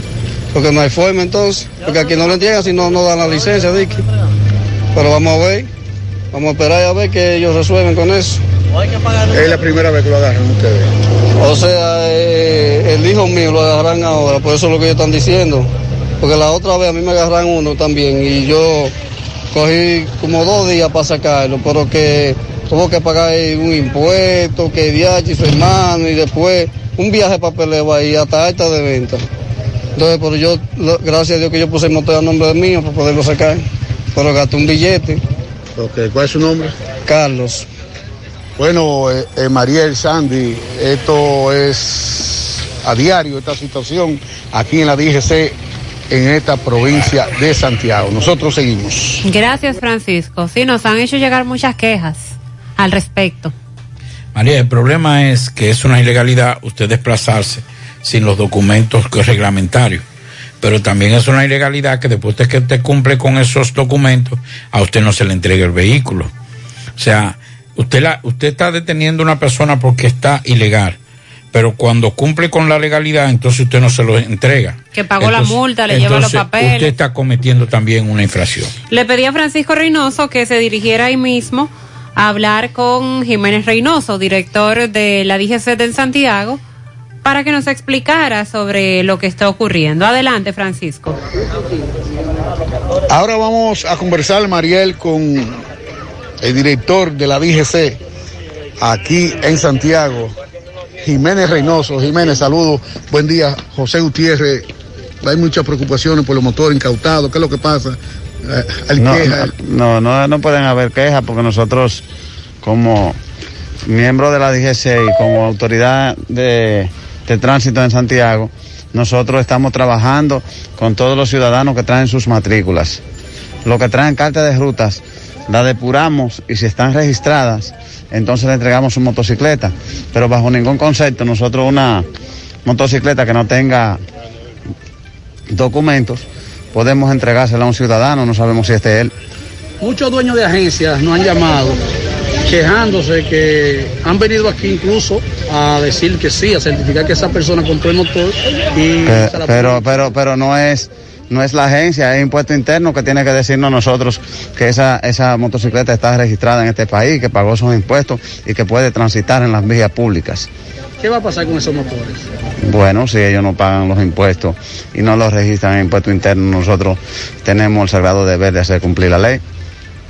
Porque no hay forma entonces, porque aquí no lo entregan si no, no dan la licencia, Dicky. Pero vamos a ver, vamos a esperar a ver que ellos resuelven con eso. Es la primera vez que lo agarran ustedes. O sea, eh, el hijo mío lo agarran ahora, por eso es lo que ellos están diciendo. Porque la otra vez a mí me agarran uno también y yo cogí como dos días para sacarlo, pero que tuvo que pagar un impuesto, que DH y su hermano y después un viaje papeleo ahí hasta alta de venta. Entonces, pero yo, gracias a Dios que yo puse el motor a nombre mío para poderlo sacar, pero gasté un billete. Ok, ¿cuál es su nombre? Carlos. Bueno, eh, eh, Mariel, Sandy, esto es a diario esta situación aquí en la DGC en esta provincia de Santiago. Nosotros seguimos. Gracias, Francisco. Sí, nos han hecho llegar muchas quejas al respecto. María, el problema es que es una ilegalidad usted desplazarse sin los documentos reglamentarios. Pero también es una ilegalidad que después de que usted cumple con esos documentos, a usted no se le entrega el vehículo. O sea, usted, la, usted está deteniendo a una persona porque está ilegal. Pero cuando cumple con la legalidad, entonces usted no se lo entrega. Que pagó la multa, le lleva los papeles. Usted está cometiendo también una infracción. Le pedí a Francisco Reynoso que se dirigiera ahí mismo a hablar con Jiménez Reynoso, director de la DGC de Santiago, para que nos explicara sobre lo que está ocurriendo. Adelante, Francisco. Ahora vamos a conversar, Mariel, con el director de la DGC aquí en Santiago, Jiménez Reynoso. Jiménez, saludos. Buen día, José Gutiérrez. Hay muchas preocupaciones por los motores incautados. ¿Qué es lo que pasa? Eh, hay No, quejas. no, no, no pueden haber quejas porque nosotros, como miembros de la DGC y como autoridad de, de tránsito en Santiago, nosotros estamos trabajando con todos los ciudadanos que traen sus matrículas. Los que traen carta de rutas, la depuramos y si están registradas, entonces le entregamos su motocicleta. Pero bajo ningún concepto, nosotros una motocicleta que no tenga documentos, podemos entregársela a un ciudadano, no sabemos si este es él. Muchos dueños de agencias nos han llamado quejándose que han venido aquí incluso a decir que sí, a certificar que esa persona compró el motor y Pe- se la pero, pero, pero no es, no es la agencia, es impuesto interno que tiene que decirnos nosotros que esa, esa motocicleta está registrada en este país, que pagó sus impuestos y que puede transitar en las vías públicas. ¿Qué va a pasar con esos motores? Bueno, si ellos no pagan los impuestos y no los registran en impuesto interno, nosotros tenemos el sagrado deber de hacer cumplir la ley.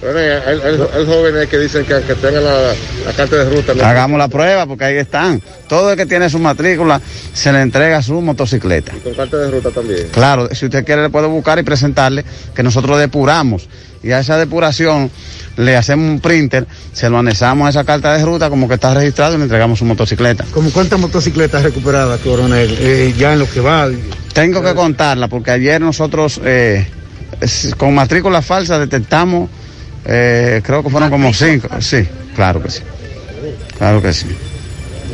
Bueno, hay, hay- hay jóvenes que dicen que, que tengan la, la carta de ruta. ¿no? Hagamos la prueba porque ahí están. Todo el que tiene su matrícula se le entrega su motocicleta. Con carta de ruta también. Claro, si usted quiere le puede buscar y presentarle que nosotros depuramos y a esa depuración le hacemos un printer, se lo anexamos a esa carta de ruta como que está registrado y le entregamos su motocicleta. ¿Como cuántas motocicletas recuperadas, coronel? Eh, ya en lo que va. Tengo que contarla porque ayer nosotros eh, con matrícula falsa detectamos, eh, creo que fueron como cinco. Sí, claro que sí. Claro que sí.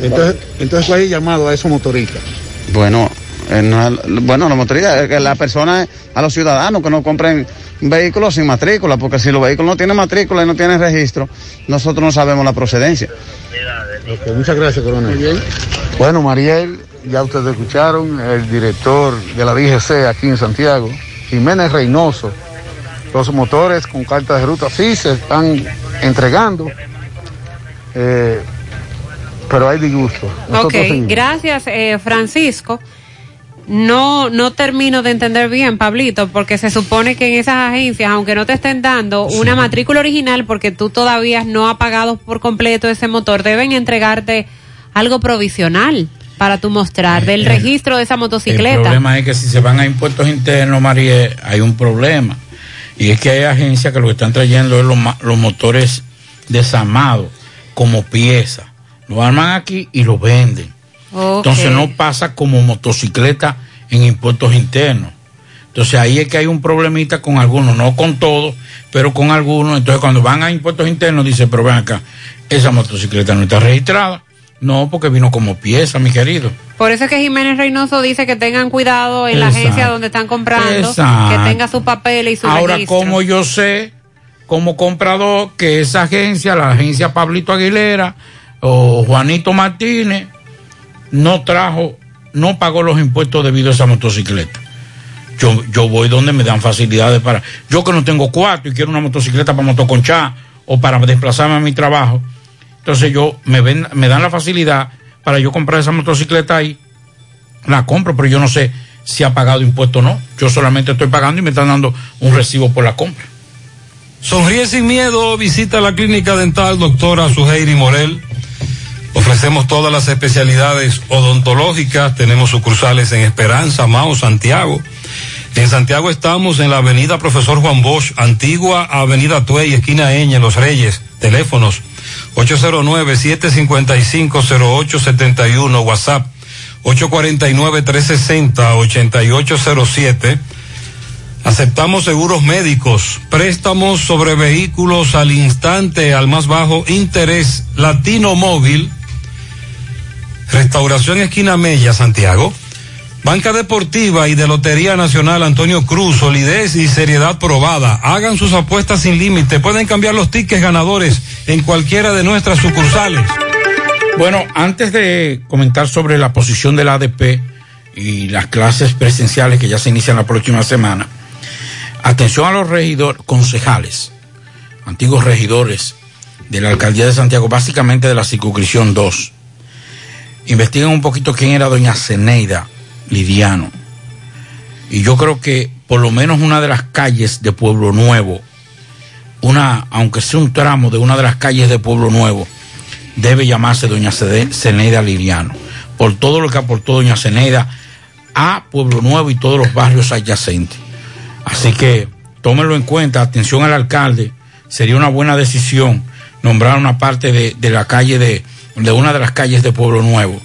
Entonces, entonces hay llamado a esos motoristas. Bueno, eh, no- bueno, la motoría, que la persona, a los ciudadanos que no compren vehículos sin matrícula, porque si los vehículos no tienen matrícula y no tienen registro, nosotros no sabemos la procedencia. Muchas gracias, coronel. Bueno, Mariel, ya ustedes escucharon, el director de la DGC aquí en Santiago, Jiménez Reynoso. Los motores con carta de ruta sí se están entregando, eh, pero hay disgusto. Nosotros Ok, seguimos. gracias, eh, Francisco. No, no termino de entender bien, Pablito, porque se supone que en esas agencias, aunque no te estén dando una matrícula original, porque tú todavía no has pagado por completo ese motor, deben entregarte algo provisional para tú mostrar del registro de esa El motocicleta. problema es que si se van a impuestos internos, María, hay un problema. Y es que hay agencias que lo que están trayendo es los, los motores desarmados como pieza. Lo arman aquí y lo venden. Entonces no pasa como motocicleta en impuestos internos. Entonces ahí es que hay un problemita con algunos, no con todos, pero con algunos. Entonces cuando van a impuestos internos dice, pero ven acá, esa motocicleta no está registrada. No, porque vino como pieza, mi querido. Por eso es que Jiménez Reynoso dice que tengan cuidado en la agencia donde están comprando, Exacto. que tenga sus papeles y su Ahora, registro. como yo sé, como comprador, que esa agencia, la agencia Pablito Aguilera o Juanito Martínez, no trajo, no pagó los impuestos debido a esa motocicleta. yo, yo voy donde me dan facilidades para. Yo que no tengo cuarto y quiero una motocicleta para motoconchar o para desplazarme a mi trabajo, entonces yo me, ven, me dan la facilidad para yo comprar esa motocicleta ahí, la compro, pero yo no sé si ha pagado impuesto o no. Yo solamente estoy pagando y me están dando un recibo por la compra. Sonríe sin miedo, visita la clínica dental doctora Suheiri Morel. Ofrecemos todas las especialidades odontológicas, tenemos sucursales en Esperanza, Mao, Santiago. En Santiago estamos en la avenida Profesor Juan Bosch, antigua avenida Tuey, esquina Eña, Los Reyes. Teléfonos 809-755-0871, WhatsApp 849-360-8807. Aceptamos seguros médicos, préstamos sobre vehículos al instante, al más bajo interés, Latino Móvil, Restauración Esquina Mella, Santiago. Banca Deportiva y de Lotería Nacional Antonio Cruz, solidez y seriedad probada. Hagan sus apuestas sin límite. Pueden cambiar los tickets ganadores en cualquiera de nuestras sucursales. Bueno, antes de comentar sobre la posición del ADP y las clases presenciales que ya se inician la próxima semana, atención a los regidores, concejales, antiguos regidores de la alcaldía de Santiago, básicamente de la circunscripción 2. Investiguen un poquito quién era doña Ceneida Lidiano. Y yo creo que por lo menos una de las calles de Pueblo Nuevo, una, aunque sea un tramo de una de las calles de Pueblo Nuevo, debe llamarse doña Ceneida Liriano, por todo lo que aportó doña Ceneida a Pueblo Nuevo y todos los barrios adyacentes. Así que tómenlo en cuenta, atención al alcalde, sería una buena decisión nombrar una parte de, de la calle de, de, una de las calles de Pueblo Nuevo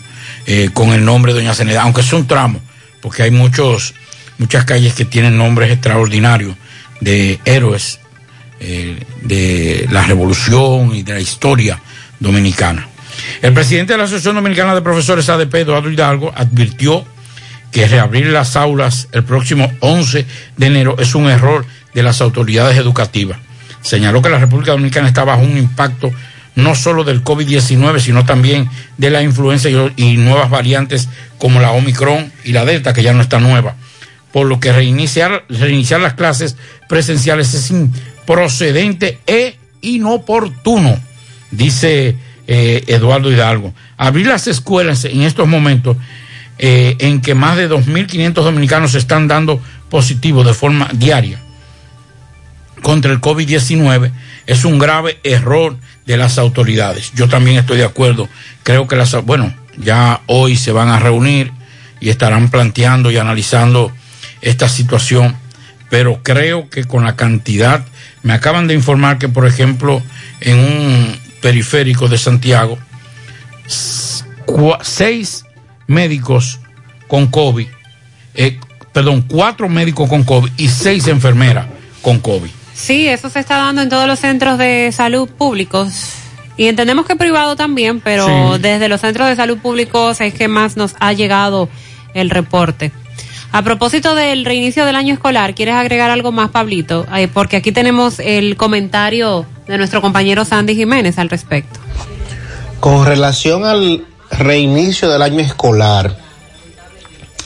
eh, con el nombre de doña Ceneida, aunque sea un tramo, porque hay muchos, muchas calles que tienen nombres extraordinarios de héroes eh, de la revolución y de la historia dominicana. El presidente de la Asociación Dominicana de Profesores ADP, Eduardo Hidalgo, advirtió que reabrir las aulas el próximo 11 de enero es un error de las autoridades educativas. Señaló que la República Dominicana está bajo un impacto no solo del COVID-19, sino también de la influenza y, nuevas variantes como la Omicron y la Delta, que ya no está nueva. Por lo que reiniciar, reiniciar las clases presenciales es improcedente e inoportuno, dice eh, Eduardo Hidalgo. Abrir las escuelas en estos momentos eh, en que más de 2.500 dominicanos se están dando positivos de forma diaria contra el COVID-19 es un grave error de las autoridades. Yo también estoy de acuerdo. Creo que las, bueno, ya hoy se van a reunir y estarán planteando y analizando esta situación, pero creo que con la cantidad, me acaban de informar que, por ejemplo, en un periférico de Santiago, seis médicos con COVID, eh, perdón, cuatro médicos con COVID y seis enfermeras con COVID. Sí, eso se está dando en todos los centros de salud públicos. Y entendemos que privado también, pero sí. desde los centros de salud públicos es que más nos ha llegado el reporte. A propósito del reinicio del año escolar, ¿quieres agregar algo más, Pablito? Eh, porque aquí tenemos el comentario de nuestro compañero Sandy Jiménez al respecto. Con relación al reinicio del año escolar,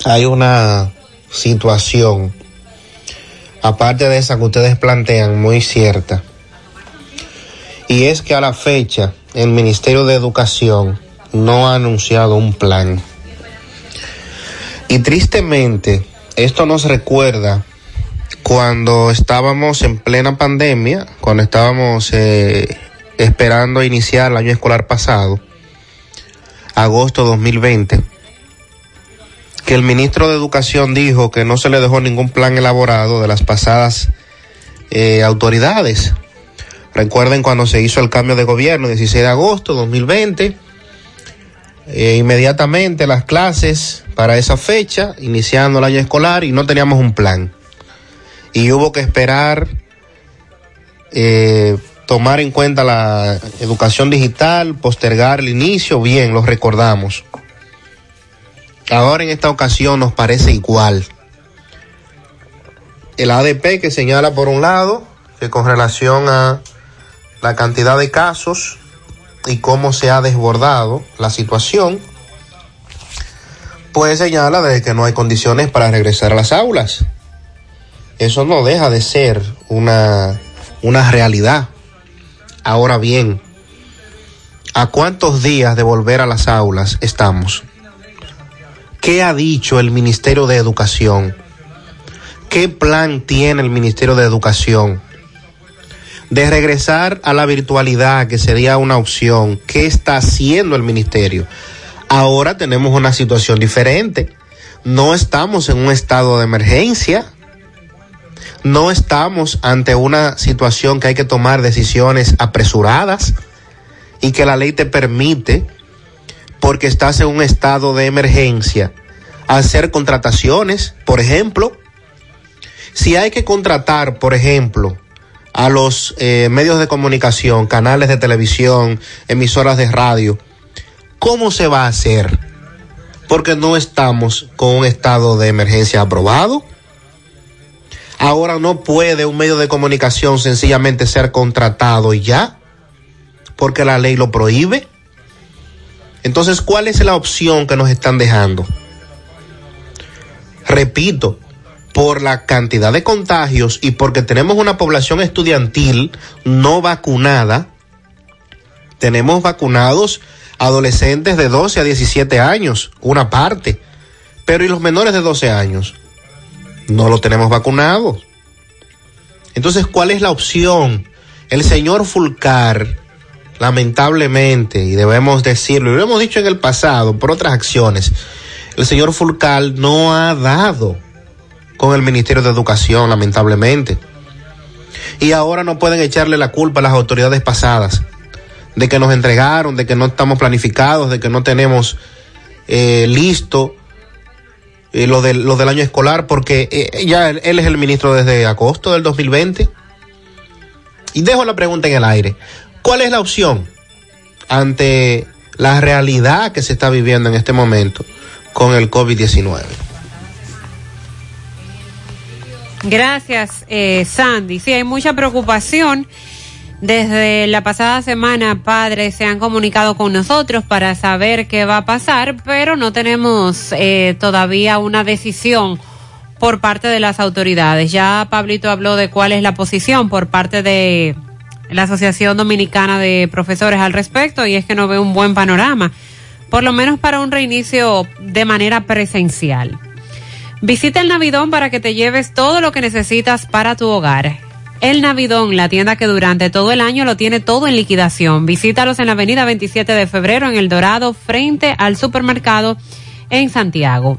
hay una situación aparte de esa que ustedes plantean, muy cierta. Y es que a la fecha el Ministerio de Educación no ha anunciado un plan. Y tristemente, esto nos recuerda cuando estábamos en plena pandemia, cuando estábamos eh, esperando iniciar el año escolar pasado, agosto 2020 que el ministro de Educación dijo que no se le dejó ningún plan elaborado de las pasadas eh, autoridades. Recuerden cuando se hizo el cambio de gobierno, 16 de agosto de 2020, eh, inmediatamente las clases para esa fecha, iniciando el año escolar y no teníamos un plan. Y hubo que esperar, eh, tomar en cuenta la educación digital, postergar el inicio, bien, lo recordamos. Ahora en esta ocasión nos parece igual. El ADP que señala por un lado que con relación a la cantidad de casos y cómo se ha desbordado la situación, pues señala de que no hay condiciones para regresar a las aulas. Eso no deja de ser una, una realidad. Ahora bien, ¿a cuántos días de volver a las aulas estamos? ¿Qué ha dicho el Ministerio de Educación? ¿Qué plan tiene el Ministerio de Educación? De regresar a la virtualidad, que sería una opción, ¿qué está haciendo el Ministerio? Ahora tenemos una situación diferente. No estamos en un estado de emergencia. No estamos ante una situación que hay que tomar decisiones apresuradas y que la ley te permite, porque estás en un estado de emergencia, hacer contrataciones, por ejemplo. Si hay que contratar, por ejemplo, a los eh, medios de comunicación, canales de televisión, emisoras de radio, ¿cómo se va a hacer? Porque no estamos con un estado de emergencia aprobado. Ahora no puede un medio de comunicación sencillamente ser contratado ya, porque la ley lo prohíbe. Entonces, ¿cuál es la opción que nos están dejando? Repito, por la cantidad de contagios y porque tenemos una población estudiantil no vacunada, tenemos vacunados adolescentes de 12 a 17 años, una parte, pero ¿y los menores de 12 años? No lo tenemos vacunados. Entonces, ¿cuál es la opción? El señor Fulcar, lamentablemente, y debemos decirlo, y lo hemos dicho en el pasado por otras acciones, el señor Fulcar no ha dado con el Ministerio de Educación, lamentablemente. Y ahora no pueden echarle la culpa a las autoridades pasadas de que nos entregaron, de que no estamos planificados, de que no tenemos eh, listo eh, lo, del, lo del año escolar, porque eh, ya él es el ministro desde agosto del 2020. Y dejo la pregunta en el aire. ¿Cuál es la opción ante la realidad que se está viviendo en este momento con el COVID-19? Gracias, eh, Sandy. Sí, hay mucha preocupación. Desde la pasada semana, padres se han comunicado con nosotros para saber qué va a pasar, pero no tenemos eh, todavía una decisión por parte de las autoridades. Ya Pablito habló de cuál es la posición por parte de la Asociación Dominicana de Profesores al respecto y es que no ve un buen panorama, por lo menos para un reinicio de manera presencial. Visita el Navidón para que te lleves todo lo que necesitas para tu hogar. El Navidón, la tienda que durante todo el año lo tiene todo en liquidación. Visítalos en la avenida 27 de febrero en El Dorado, frente al supermercado en Santiago.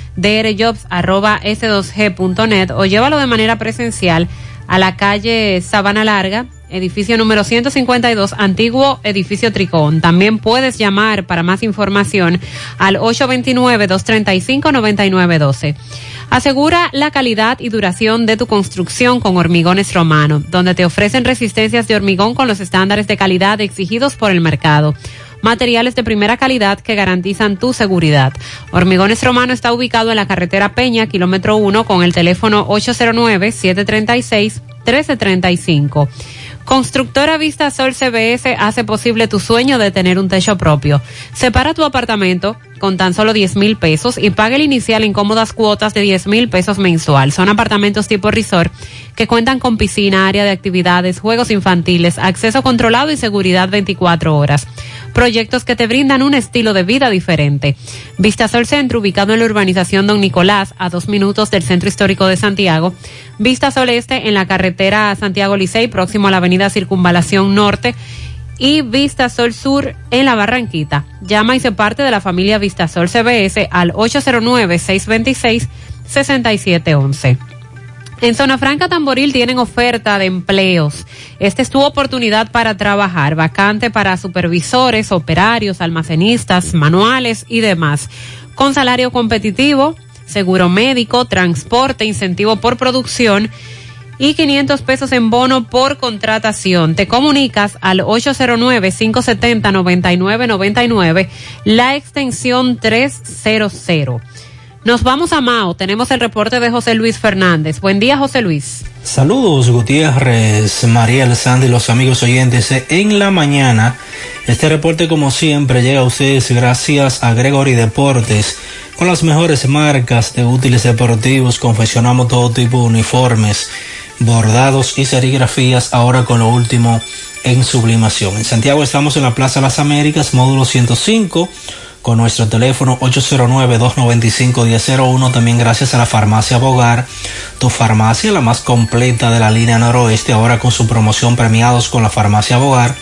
drjobs.s2g.net o llévalo de manera presencial a la calle Sabana Larga, edificio número 152, antiguo edificio Tricón. También puedes llamar para más información al 829-235-9912. Asegura la calidad y duración de tu construcción con Hormigones Romano, donde te ofrecen resistencias de hormigón con los estándares de calidad exigidos por el mercado materiales de primera calidad que garantizan tu seguridad. Hormigones Romano está ubicado en la carretera Peña, kilómetro 1, con el teléfono 809-736-1335. Constructora Vista Sol CBS hace posible tu sueño de tener un techo propio. Separa tu apartamento con tan solo 10 mil pesos y paga el inicial en cómodas cuotas de 10 mil pesos mensual. Son apartamentos tipo resort que cuentan con piscina, área de actividades, juegos infantiles, acceso controlado y seguridad 24 horas. Proyectos que te brindan un estilo de vida diferente. Vistasol Centro, ubicado en la urbanización Don Nicolás, a dos minutos del Centro Histórico de Santiago. Vistasol Este, en la carretera Santiago Licey, próximo a la avenida Circunvalación Norte y Vistasol Sur en la Barranquita. Llama y se parte de la familia Vistasol CBS al 809-626-6711. En Zona Franca Tamboril tienen oferta de empleos. Esta es tu oportunidad para trabajar, vacante para supervisores, operarios, almacenistas, manuales y demás. Con salario competitivo, seguro médico, transporte, incentivo por producción y 500 pesos en bono por contratación. Te comunicas al 809-570-9999, la extensión 300. Nos vamos a Mao. Tenemos el reporte de José Luis Fernández. Buen día, José Luis. Saludos, Gutiérrez, María Sandy y los amigos oyentes. En la mañana, este reporte, como siempre, llega a ustedes gracias a Gregory Deportes. Con las mejores marcas de útiles deportivos, confeccionamos todo tipo de uniformes, bordados y serigrafías, ahora con lo último en sublimación. En Santiago estamos en la Plaza Las Américas, módulo 105 con nuestro teléfono 809-295-1001. También gracias a la farmacia Bogar, tu farmacia, la más completa de la línea noroeste, ahora con su promoción premiados con la farmacia Bogar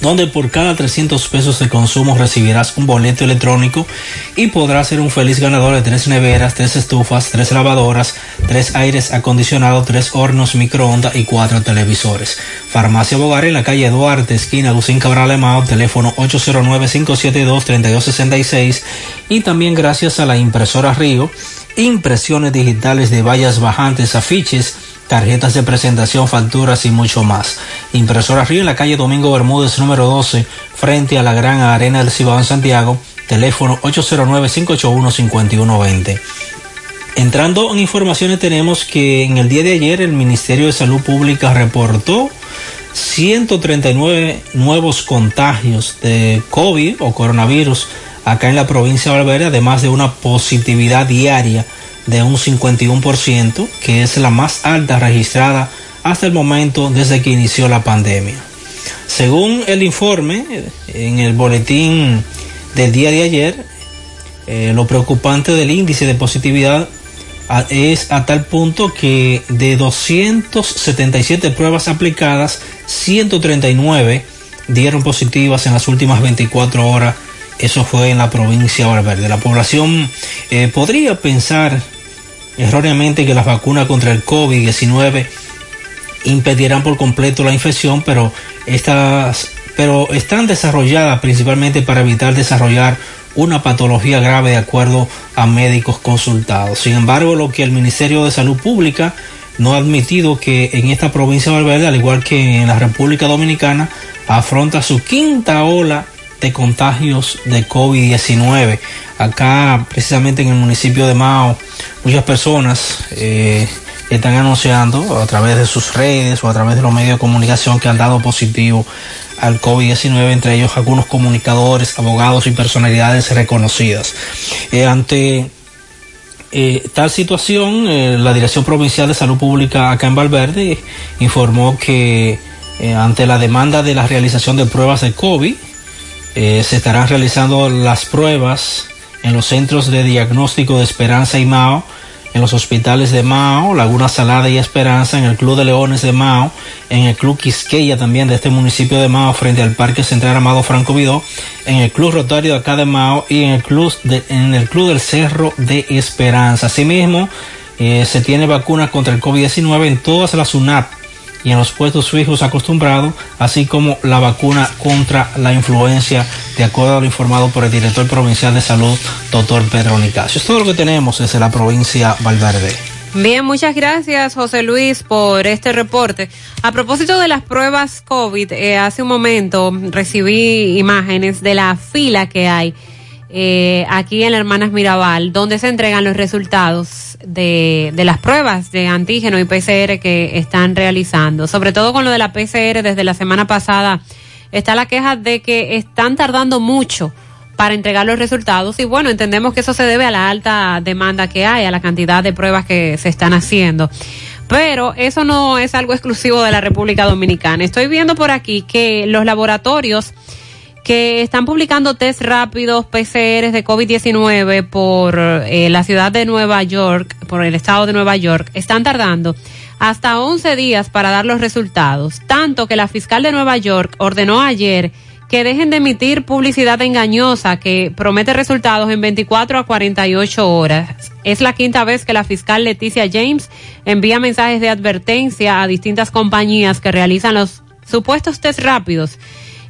donde por cada 300 pesos de consumo recibirás un boleto electrónico y podrás ser un feliz ganador de tres neveras, tres estufas, tres lavadoras, tres aires acondicionados, tres hornos microondas y cuatro televisores. Farmacia Bogar en la calle Duarte, esquina Lucín Cabral Emao, teléfono 809-572-3266 y también gracias a la impresora Río, impresiones digitales de vallas bajantes, afiches, tarjetas de presentación, facturas y mucho más. Impresora Río en la calle Domingo Bermúdez número 12, frente a la Gran Arena del Cibao en Santiago, teléfono 809-581-5120. Entrando en informaciones tenemos que en el día de ayer el Ministerio de Salud Pública reportó 139 nuevos contagios de COVID o coronavirus acá en la provincia de Valverde, además de una positividad diaria de un 51%, que es la más alta registrada hasta el momento desde que inició la pandemia. Según el informe en el boletín del día de ayer, eh, lo preocupante del índice de positividad a, es a tal punto que de 277 pruebas aplicadas, 139 dieron positivas en las últimas 24 horas. Eso fue en la provincia de Valverde. La población eh, podría pensar erróneamente que las vacunas contra el COVID-19 impedirán por completo la infección, pero estas pero están desarrolladas principalmente para evitar desarrollar una patología grave de acuerdo a médicos consultados. Sin embargo, lo que el Ministerio de Salud Pública no ha admitido que en esta provincia de Valverde, al igual que en la República Dominicana, afronta su quinta ola de contagios de COVID-19. Acá, precisamente en el municipio de Mao, muchas personas eh, están anunciando a través de sus redes o a través de los medios de comunicación que han dado positivo al COVID-19, entre ellos algunos comunicadores, abogados y personalidades reconocidas. Eh, ante eh, tal situación, la Dirección Provincial de Salud Pública acá en Valverde informó que ante la demanda de la realización de pruebas de COVID, eh, se estarán realizando las pruebas en los centros de diagnóstico de Esperanza y Mao, en los hospitales de Mao, Laguna Salada y Esperanza, en el Club de Leones de Mao, en el Club Quisqueya también de este municipio de Mao, frente al Parque Central Amado Franco Vidó, en el Club Rotario de acá de Mao y en el Club, en el Club del Cerro de Esperanza. Asimismo, eh, se tiene vacunas contra el COVID-19 en todas las UNAP y en los puestos fijos acostumbrados, así como la vacuna contra la influencia, de acuerdo a lo informado por el director provincial de salud, doctor Pedro Nicasio. Es todo lo que tenemos desde la provincia Valverde. Bien, muchas gracias José Luis por este reporte. A propósito de las pruebas COVID, eh, hace un momento recibí imágenes de la fila que hay eh, aquí en la Hermanas Mirabal, donde se entregan los resultados de, de las pruebas de antígeno y PCR que están realizando. Sobre todo con lo de la PCR, desde la semana pasada está la queja de que están tardando mucho para entregar los resultados y bueno, entendemos que eso se debe a la alta demanda que hay, a la cantidad de pruebas que se están haciendo. Pero eso no es algo exclusivo de la República Dominicana. Estoy viendo por aquí que los laboratorios que están publicando test rápidos PCR de COVID-19 por eh, la ciudad de Nueva York, por el estado de Nueva York, están tardando hasta 11 días para dar los resultados. Tanto que la fiscal de Nueva York ordenó ayer que dejen de emitir publicidad engañosa que promete resultados en 24 a 48 horas. Es la quinta vez que la fiscal Leticia James envía mensajes de advertencia a distintas compañías que realizan los supuestos test rápidos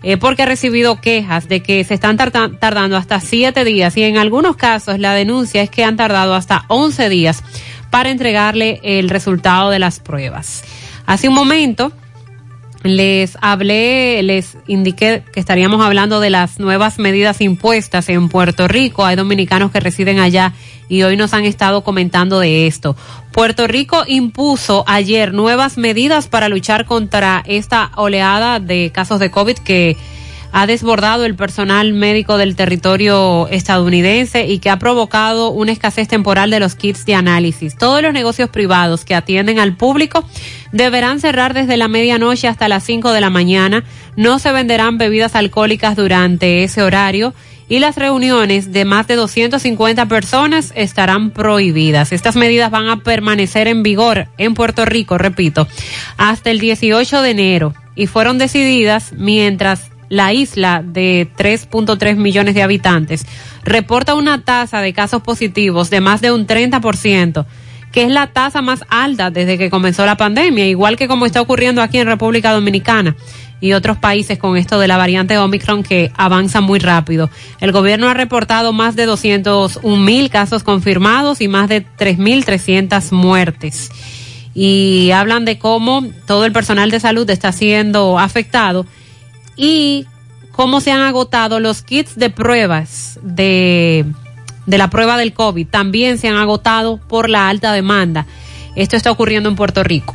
eh, porque ha recibido quejas de que se están tardando hasta siete días y en algunos casos la denuncia es que han tardado hasta 11 días para entregarle el resultado de las pruebas. Hace un momento les hablé, les indiqué que estaríamos hablando de las nuevas medidas impuestas en Puerto Rico. Hay dominicanos que residen allá y hoy nos han estado comentando de esto. Puerto Rico impuso ayer nuevas medidas para luchar contra esta oleada de casos de COVID que ha desbordado el personal médico del territorio estadounidense y que ha provocado una escasez temporal de los kits de análisis. Todos los negocios privados que atienden al público deberán cerrar desde la medianoche hasta las 5 de la mañana. No se venderán bebidas alcohólicas durante ese horario y las reuniones de más de 250 personas estarán prohibidas. Estas medidas van a permanecer en vigor en Puerto Rico, repito, hasta el 18 de enero y fueron decididas mientras la isla de 3.3 millones de habitantes reporta una tasa de casos positivos de más de un 30%, que es la tasa más alta desde que comenzó la pandemia, igual que como está ocurriendo aquí en República Dominicana y otros países con esto de la variante Omicron que avanza muy rápido. El gobierno ha reportado más de 201 mil casos confirmados y más de 3.300 muertes. Y hablan de cómo todo el personal de salud está siendo afectado y cómo se han agotado los kits de pruebas de, de la prueba del COVID. También se han agotado por la alta demanda. Esto está ocurriendo en Puerto Rico.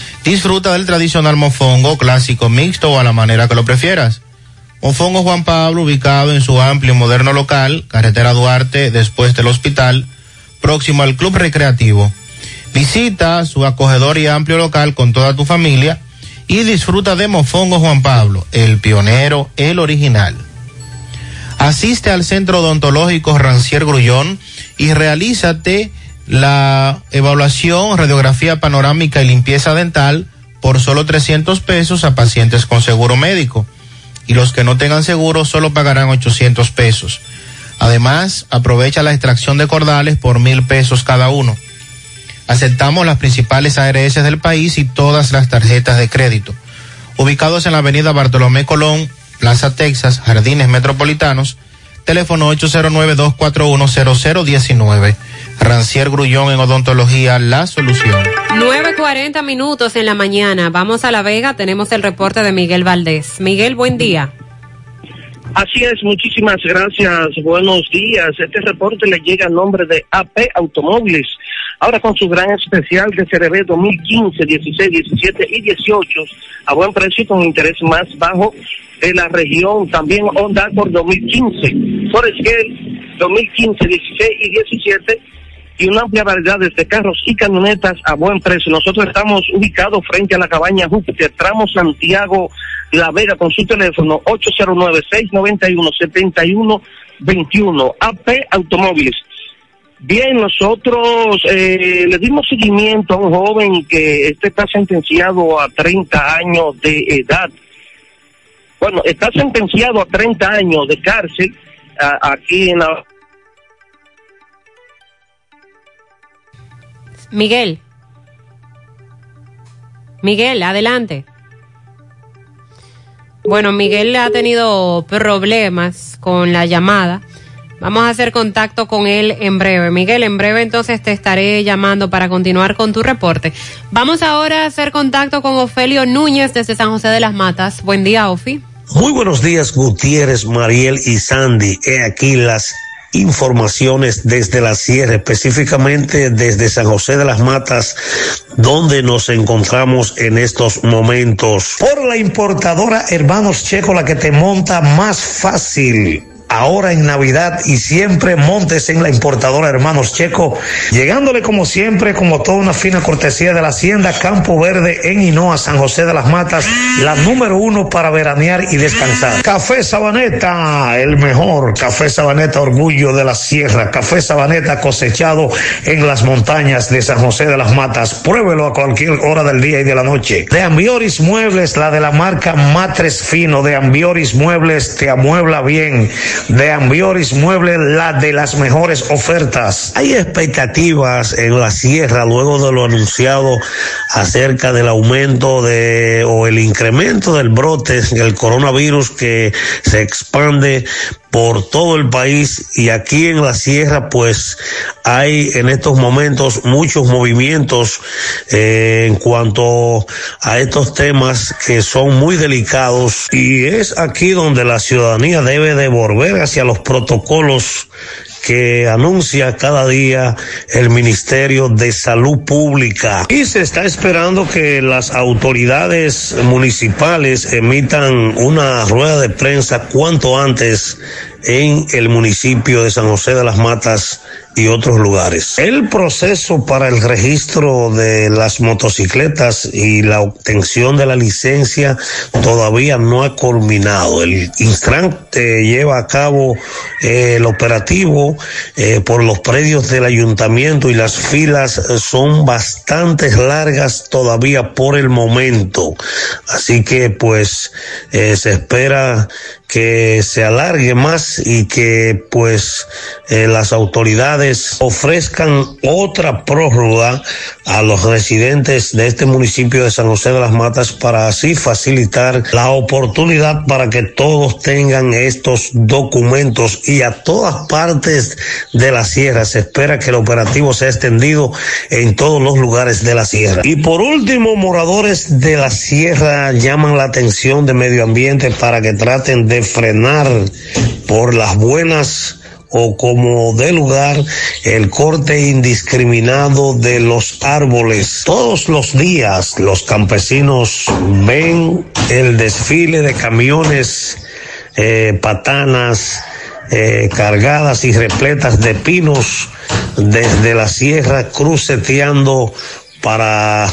Disfruta del tradicional mofongo clásico mixto o a la manera que lo prefieras. Mofongo Juan Pablo, ubicado en su amplio y moderno local, carretera Duarte, después del hospital, próximo al Club Recreativo. Visita su acogedor y amplio local con toda tu familia y disfruta de Mofongo Juan Pablo, el pionero, el original. Asiste al Centro Odontológico Rancier Grullón y realízate la evaluación, radiografía panorámica y limpieza dental por solo 300 pesos a pacientes con seguro médico. Y los que no tengan seguro solo pagarán 800 pesos. Además, aprovecha la extracción de cordales por mil pesos cada uno. Aceptamos las principales ARS del país y todas las tarjetas de crédito. Ubicados en la avenida Bartolomé Colón, Plaza Texas, Jardines Metropolitanos, teléfono 809-241-0019. Rancier Grullón en Odontología, la solución. 9.40 minutos en la mañana. Vamos a La Vega, tenemos el reporte de Miguel Valdés. Miguel, buen día. Así es, muchísimas gracias, buenos días. Este reporte le llega a nombre de AP Automóviles. Ahora con su gran especial de CRB 2015, 16, 17 y 18 a buen precio y con interés más bajo de la región. También Honda por 2015, Forescale 2015, 16 y 17 y una amplia variedad de carros y camionetas a buen precio. Nosotros estamos ubicados frente a la cabaña Júpiter, tramo Santiago La Vega, con su teléfono 809-691-7121, AP Automóviles. Bien, nosotros eh, le dimos seguimiento a un joven que este está sentenciado a 30 años de edad. Bueno, está sentenciado a 30 años de cárcel aquí en la Miguel. Miguel, adelante. Bueno, Miguel ha tenido problemas con la llamada. Vamos a hacer contacto con él en breve. Miguel, en breve entonces te estaré llamando para continuar con tu reporte. Vamos ahora a hacer contacto con Ofelio Núñez desde San José de las Matas. Buen día, Ofi. Muy buenos días, Gutiérrez, Mariel y Sandy. He aquí las informaciones desde la sierra, específicamente desde San José de las Matas, donde nos encontramos en estos momentos. Por la importadora Hermanos Checo, la que te monta más fácil ahora en Navidad y siempre montes en la importadora Hermanos Checo, llegándole como siempre, como toda una fina cortesía de la Hacienda Campo Verde en Hinoa, San José de las Matas, la número uno para veranear y descansar. Café Sabaneta, el mejor café Sabaneta, orgullo de la sierra, café Sabaneta cosechado en las montañas de San José de las Matas. Pruébelo a cualquier hora del día y de la noche. De Ambioris Muebles, la de la marca Matres Fino, de Ambioris Muebles te amuebla bien. De Ambioris Muebles, la de las mejores ofertas. Hay expectativas en la sierra luego de lo anunciado acerca del aumento de o el incremento del brote del coronavirus que se expande por todo el país y aquí en la sierra pues hay en estos momentos muchos movimientos eh, en cuanto a estos temas que son muy delicados y es aquí donde la ciudadanía debe de volver hacia los protocolos que anuncia cada día el Ministerio de Salud Pública. Y se está esperando que las autoridades municipales emitan una rueda de prensa cuanto antes en el municipio de San José de las Matas y otros lugares. El proceso para el registro de las motocicletas y la obtención de la licencia todavía no ha culminado. El Instran lleva a cabo eh, el operativo eh, por los predios del ayuntamiento y las filas son bastante largas todavía por el momento. Así que pues eh, se espera que se alargue más y que pues eh, las autoridades ofrezcan otra prórroga a los residentes de este municipio de San José de las Matas para así facilitar la oportunidad para que todos tengan estos documentos y a todas partes de la sierra se espera que el operativo sea extendido en todos los lugares de la sierra. Y por último, moradores de la sierra llaman la atención de medio ambiente para que traten de frenar por las buenas o como de lugar el corte indiscriminado de los árboles. Todos los días los campesinos ven el desfile de camiones, eh, patanas, eh, cargadas y repletas de pinos desde la sierra cruceteando para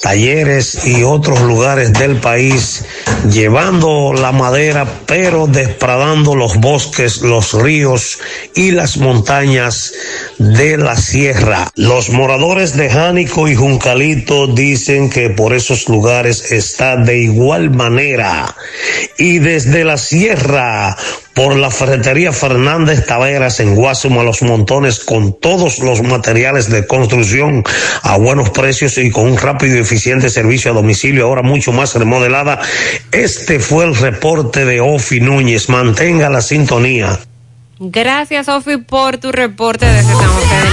talleres y otros lugares del país, llevando la madera, pero despradando los bosques, los ríos y las montañas de la sierra. Los moradores de Jánico y Juncalito dicen que por esos lugares está de igual manera. Y desde la sierra, por la ferretería Fernández Taveras en Guasuma Los Montones con todos los materiales de construcción a buenos precios y con un rápido y eficiente servicio a domicilio ahora mucho más remodelada. Este fue el reporte de Ofi Núñez. Mantenga la sintonía. Gracias, Sofi, por tu reporte desde San José de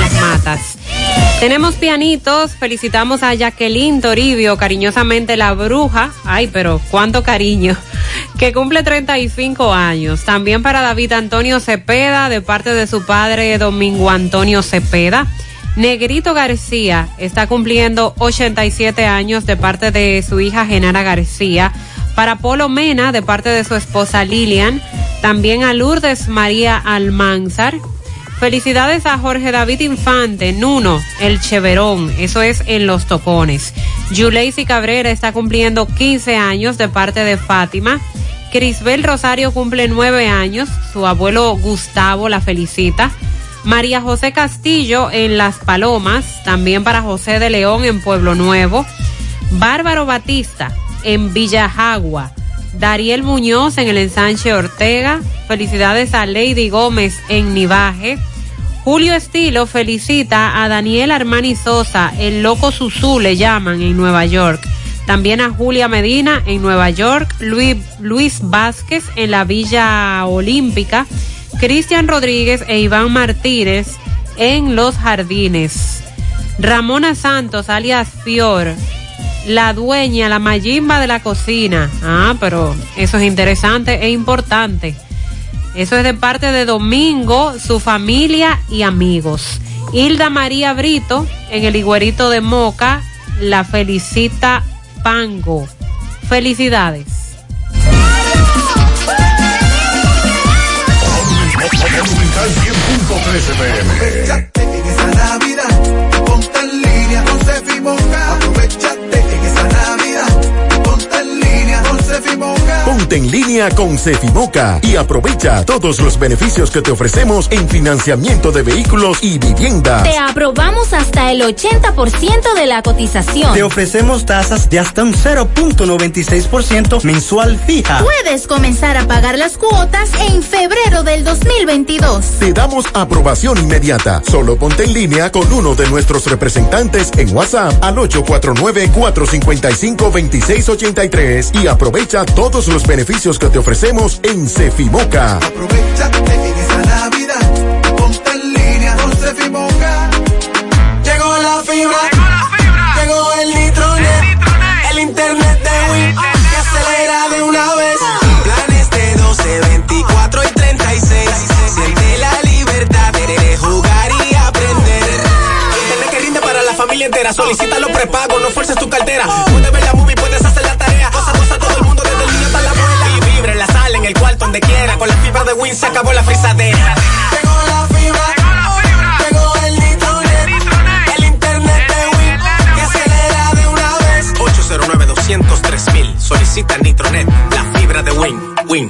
Tenemos pianitos, felicitamos a Jacqueline Toribio, cariñosamente la bruja, ay, pero cuánto cariño, que cumple 35 años. También para David Antonio Cepeda, de parte de su padre Domingo Antonio Cepeda. Negrito García está cumpliendo 87 años de parte de su hija Genara García. Para Polo Mena, de parte de su esposa Lilian. También a Lourdes María Almanzar. Felicidades a Jorge David Infante, Nuno, el Cheverón, eso es en Los Tocones. Yuleisi Cabrera está cumpliendo 15 años de parte de Fátima. Crisbel Rosario cumple 9 años, su abuelo Gustavo la felicita. María José Castillo en Las Palomas, también para José de León en Pueblo Nuevo. Bárbaro Batista en Villajagua. Dariel Muñoz en el ensanche Ortega. Felicidades a Lady Gómez en Nivaje. Julio Estilo felicita a Daniel Armani Sosa, el loco Susú le llaman en Nueva York. También a Julia Medina en Nueva York, Luis, Luis Vázquez en la Villa Olímpica, Cristian Rodríguez e Iván Martínez en Los Jardines. Ramona Santos, alias Fior, la dueña, la mayimba de la cocina. Ah, pero eso es interesante e importante. Eso es de parte de Domingo, su familia y amigos. Hilda María Brito, en el Higuerito de Moca, la felicita Pango. Felicidades. Monumental 100.13 pm. en esa Navidad, ponte en línea con Cefimoca. Aprovechate Cefimoca. Ponte en línea con Cefimoca y aprovecha todos los beneficios que te ofrecemos en financiamiento de vehículos y vivienda. Te aprobamos hasta el 80% de la cotización. Te ofrecemos tasas de hasta un 0.96% mensual fija. Puedes comenzar a pagar las cuotas en febrero del 2022. Te damos aprobación inmediata. Solo ponte en línea con uno de nuestros representantes en WhatsApp al 849-455-2683 y aprovecha todos los beneficios que te ofrecemos en Cefimoca. Aprovechate en esa Navidad, ponte en línea con Cefimoca. Llegó la fibra, llegó el nitronet, el internet de Win, que acelera de una vez. Planes de 12, 24 y 36. Siente la libertad de jugar y aprender. Internet que rinde para la familia entera. Solicita los prepagos, no fuerces tu cartera. Puedes ver donde quiera. Con la fibra de Win se acabó la frisadera. Llegó la fibra, llegó el nitronet, el internet de Win, que acelera de una vez. 809 203 mil. Solicita Nitronet, la fibra de Win. Win,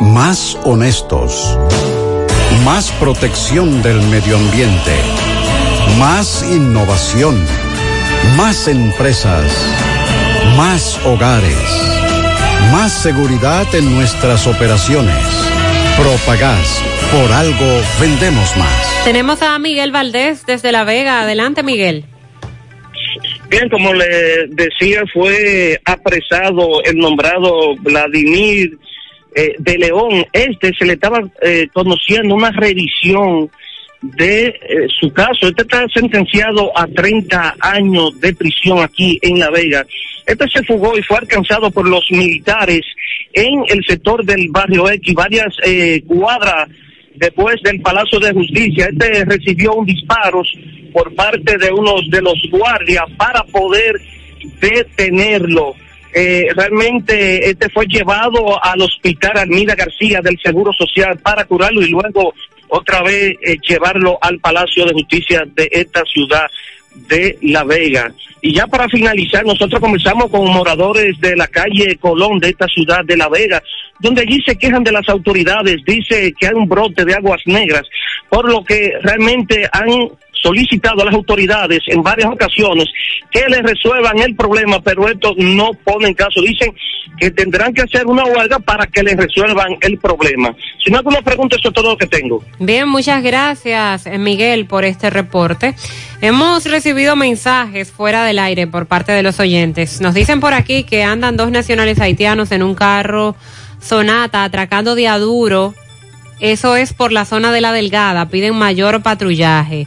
Más honestos. Más protección del medio ambiente. Más innovación. Más empresas. Más hogares. Más seguridad en nuestras operaciones. Propagás. Por algo vendemos más. Tenemos a Miguel Valdés desde La Vega. Adelante, Miguel. Bien, como le decía, fue apresado el nombrado Vladimir eh, de León. Este se le estaba eh, conociendo una revisión de eh, su caso. Este está sentenciado a 30 años de prisión aquí en La Vega. Este se fugó y fue alcanzado por los militares en el sector del barrio X, varias eh, cuadras después del Palacio de Justicia. Este recibió un disparo por parte de unos de los guardias para poder detenerlo. Eh, realmente este fue llevado al hospital Armida García del Seguro Social para curarlo y luego otra vez eh, llevarlo al Palacio de Justicia de esta ciudad de La Vega. Y ya para finalizar, nosotros comenzamos con moradores de la calle Colón de esta ciudad de La Vega, donde allí se quejan de las autoridades, dice que hay un brote de aguas negras, por lo que realmente han solicitado a las autoridades en varias ocasiones que les resuelvan el problema, pero estos no ponen caso. Dicen que tendrán que hacer una huelga para que les resuelvan el problema. Si no alguna pregunta, eso es todo lo que tengo. Bien, muchas gracias, eh, Miguel, por este reporte. Hemos recibido mensajes fuera del aire por parte de los oyentes. Nos dicen por aquí que andan dos nacionales haitianos en un carro Sonata atracando de a duro. Eso es por la zona de la Delgada. Piden mayor patrullaje.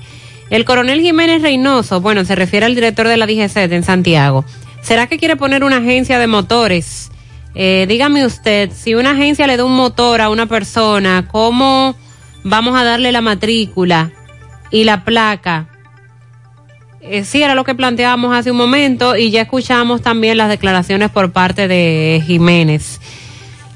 El coronel Jiménez Reynoso, bueno, se refiere al director de la DGC en Santiago. ¿Será que quiere poner una agencia de motores? Eh, dígame usted, si una agencia le da un motor a una persona, ¿cómo vamos a darle la matrícula y la placa? Eh, sí, era lo que planteábamos hace un momento y ya escuchamos también las declaraciones por parte de Jiménez.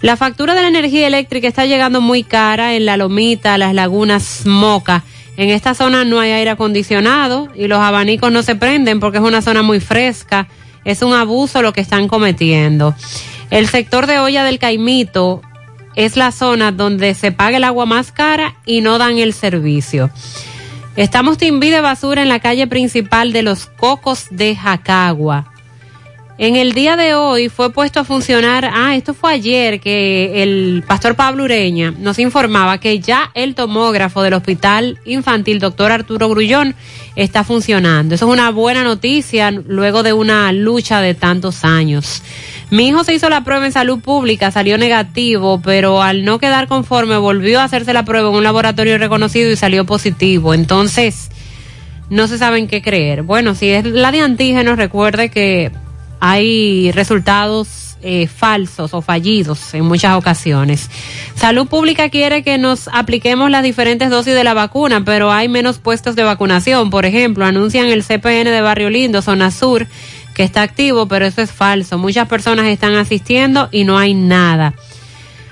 La factura de la energía eléctrica está llegando muy cara en la Lomita, las lagunas Moca. En esta zona no hay aire acondicionado y los abanicos no se prenden porque es una zona muy fresca. Es un abuso lo que están cometiendo. El sector de olla del Caimito es la zona donde se paga el agua más cara y no dan el servicio. Estamos timbi de basura en la calle principal de los Cocos de Jacagua. En el día de hoy fue puesto a funcionar, ah, esto fue ayer que el pastor Pablo Ureña nos informaba que ya el tomógrafo del Hospital Infantil Doctor Arturo Grullón está funcionando. Eso es una buena noticia luego de una lucha de tantos años. Mi hijo se hizo la prueba en salud pública, salió negativo, pero al no quedar conforme volvió a hacerse la prueba en un laboratorio reconocido y salió positivo. Entonces, no se saben qué creer. Bueno, si es la de antígenos, recuerde que hay resultados eh, falsos o fallidos en muchas ocasiones. Salud Pública quiere que nos apliquemos las diferentes dosis de la vacuna, pero hay menos puestos de vacunación. Por ejemplo, anuncian el CPN de Barrio Lindo, zona sur, que está activo, pero eso es falso. Muchas personas están asistiendo y no hay nada.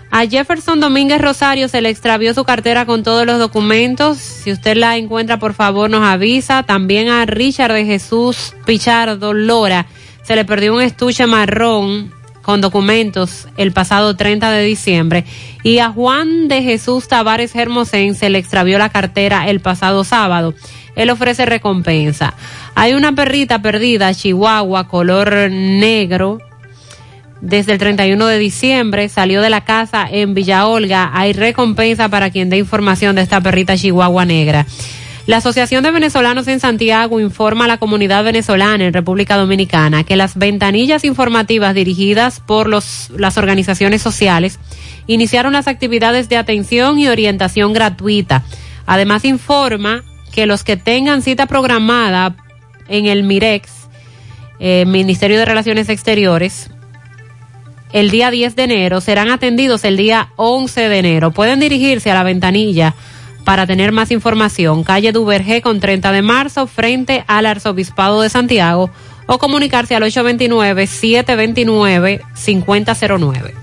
A Jefferson Domínguez Rosario se le extravió su cartera con todos los documentos. Si usted la encuentra, por favor, nos avisa. También a Richard de Jesús Pichardo Lora se le perdió un estuche marrón con documentos el pasado 30 de diciembre y a Juan de Jesús Tavares Hermosén se le extravió la cartera el pasado sábado. Él ofrece recompensa. Hay una perrita perdida, Chihuahua, color negro, desde el 31 de diciembre, salió de la casa en Villa Olga. Hay recompensa para quien dé información de esta perrita Chihuahua negra. La Asociación de Venezolanos en Santiago informa a la comunidad venezolana en República Dominicana que las ventanillas informativas dirigidas por los, las organizaciones sociales iniciaron las actividades de atención y orientación gratuita. Además informa que los que tengan cita programada en el MIREX, eh, Ministerio de Relaciones Exteriores, el día 10 de enero serán atendidos el día 11 de enero. Pueden dirigirse a la ventanilla para tener más información, calle Duvergé con 30 de marzo, frente al Arzobispado de Santiago, o comunicarse al 829-729-5009.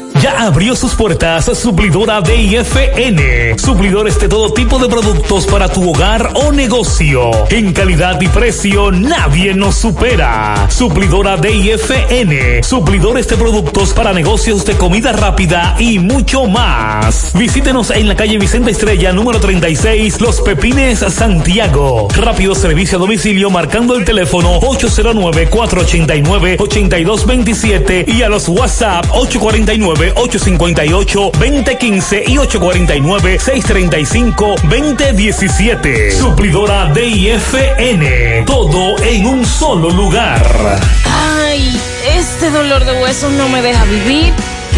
Ya abrió sus puertas Suplidora DIFN. Suplidores de todo tipo de productos para tu hogar o negocio. En calidad y precio nadie nos supera. Suplidora DIFN. Suplidores de productos para negocios de comida rápida y mucho más. Visítenos en la calle Vicente Estrella número 36, Los Pepines, Santiago. Rápido servicio a domicilio marcando el teléfono 809-489-8227 y a los WhatsApp 849 858-2015 y 849-635-2017. Suplidora DIFN. Todo en un solo lugar. Ay, este dolor de huesos no me deja vivir.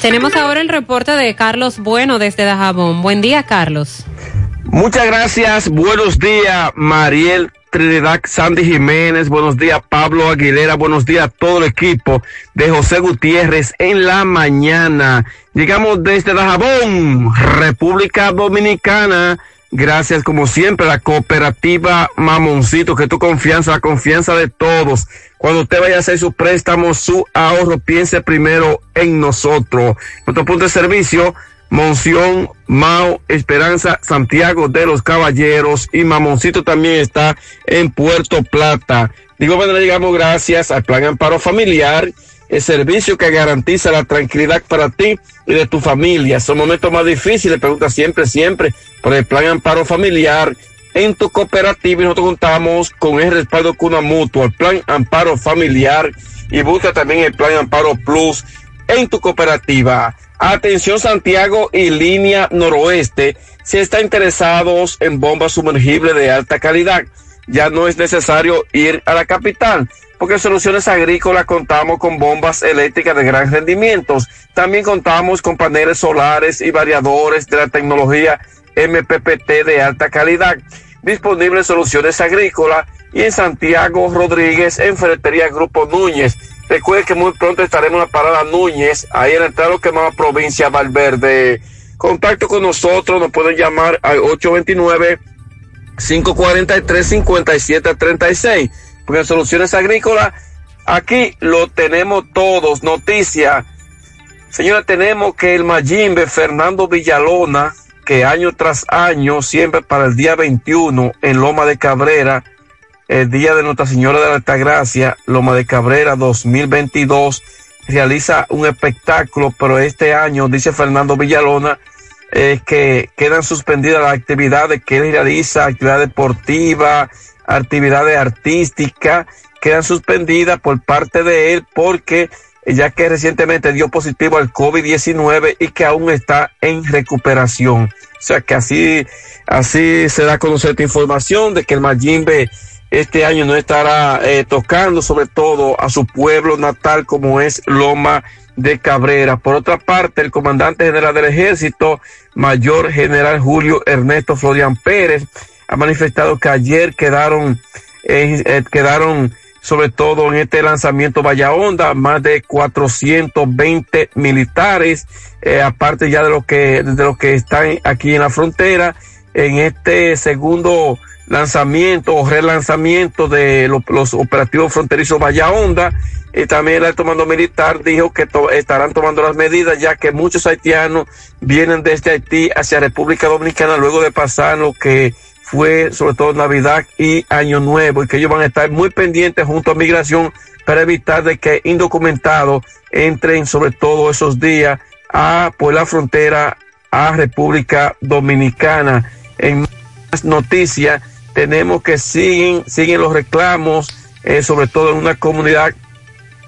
Tenemos ahora el reporte de Carlos Bueno desde Dajabón. Buen día, Carlos. Muchas gracias. Buenos días, Mariel Trinidad Sandy Jiménez. Buenos días, Pablo Aguilera. Buenos días a todo el equipo de José Gutiérrez en la mañana. Llegamos desde Dajabón, República Dominicana. Gracias, como siempre, la cooperativa Mamoncito, que tu confianza, la confianza de todos. Cuando usted vaya a hacer su préstamo, su ahorro, piense primero en nosotros. Nuestro punto de servicio, Monción, Mao, Esperanza, Santiago de los Caballeros y Mamoncito también está en Puerto Plata. Digo, bueno, le digamos gracias al Plan Amparo Familiar, el servicio que garantiza la tranquilidad para ti y de tu familia. Son momentos más difíciles, pregunta siempre, siempre por el Plan Amparo Familiar en tu cooperativa y nosotros contamos con el respaldo Cuna Mutua, el Plan Amparo Familiar y busca también el Plan Amparo Plus en tu cooperativa. Atención Santiago y línea noroeste, si está interesados en bombas sumergibles de alta calidad, ya no es necesario ir a la capital, porque en Soluciones Agrícolas contamos con bombas eléctricas de gran rendimiento. También contamos con paneles solares y variadores de la tecnología MPPT de alta calidad. Disponible en Soluciones Agrícolas y en Santiago Rodríguez en Ferretería Grupo Núñez. Recuerde que muy pronto estaremos en la parada Núñez, ahí en el Estado Quemado, provincia Valverde. Contacto con nosotros, nos pueden llamar al 829-543-5736. Porque Soluciones Agrícolas, aquí lo tenemos todos. Noticia. Señora, tenemos que el Mayimbe Fernando Villalona, que año tras año, siempre para el día 21 en Loma de Cabrera, el día de Nuestra Señora de la Altagracia, Loma de Cabrera 2022, realiza un espectáculo, pero este año, dice Fernando Villalona, eh, que quedan suspendidas las actividades que él realiza, actividad deportiva, actividades artísticas, quedan suspendidas por parte de él porque ya que recientemente dio positivo al COVID-19 y que aún está en recuperación. O sea que así, así se da a conocer esta información de que el Mayimbe este año no estará eh, tocando sobre todo a su pueblo natal como es Loma de Cabrera. Por otra parte, el comandante general del ejército, mayor general Julio Ernesto Florian Pérez, ha manifestado que ayer quedaron, eh, eh, quedaron sobre todo en este lanzamiento Valla Honda, más de 420 militares, eh, aparte ya de lo que, de lo que están aquí en la frontera, en este segundo lanzamiento o relanzamiento de lo, los operativos fronterizos Valla Honda. Y también el alto mando militar dijo que estarán tomando las medidas ya que muchos haitianos vienen desde Haití hacia República Dominicana luego de pasar lo que fue sobre todo Navidad y Año Nuevo y que ellos van a estar muy pendientes junto a migración para evitar de que indocumentados entren sobre todo esos días a por la frontera a República Dominicana. En más noticias tenemos que siguen siguen los reclamos eh, sobre todo en una comunidad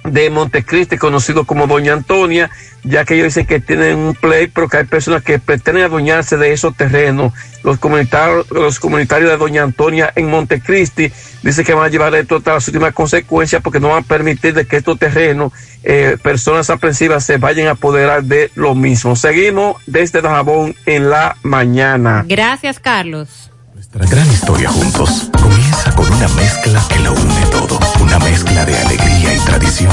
de Montecristi, conocido como Doña Antonia, ya que ellos dicen que tienen un play, pero que hay personas que pretenden adueñarse de esos terrenos. Los comunitarios, los comunitarios de Doña Antonia en Montecristi dicen que van a llevar esto hasta las últimas consecuencias porque no van a permitir que estos terrenos, eh, personas aprensivas se vayan a apoderar de lo mismo. Seguimos desde Dajabón en la mañana. Gracias, Carlos. Nuestra gran historia juntos comienza con una mezcla que lo une todo. Una mezcla de alegría y tradición,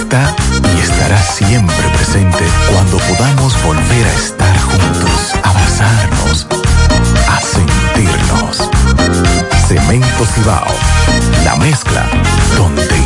está y estará siempre presente cuando podamos volver a estar juntos, abrazarnos, a sentirnos. Cemento Cibao, la mezcla donde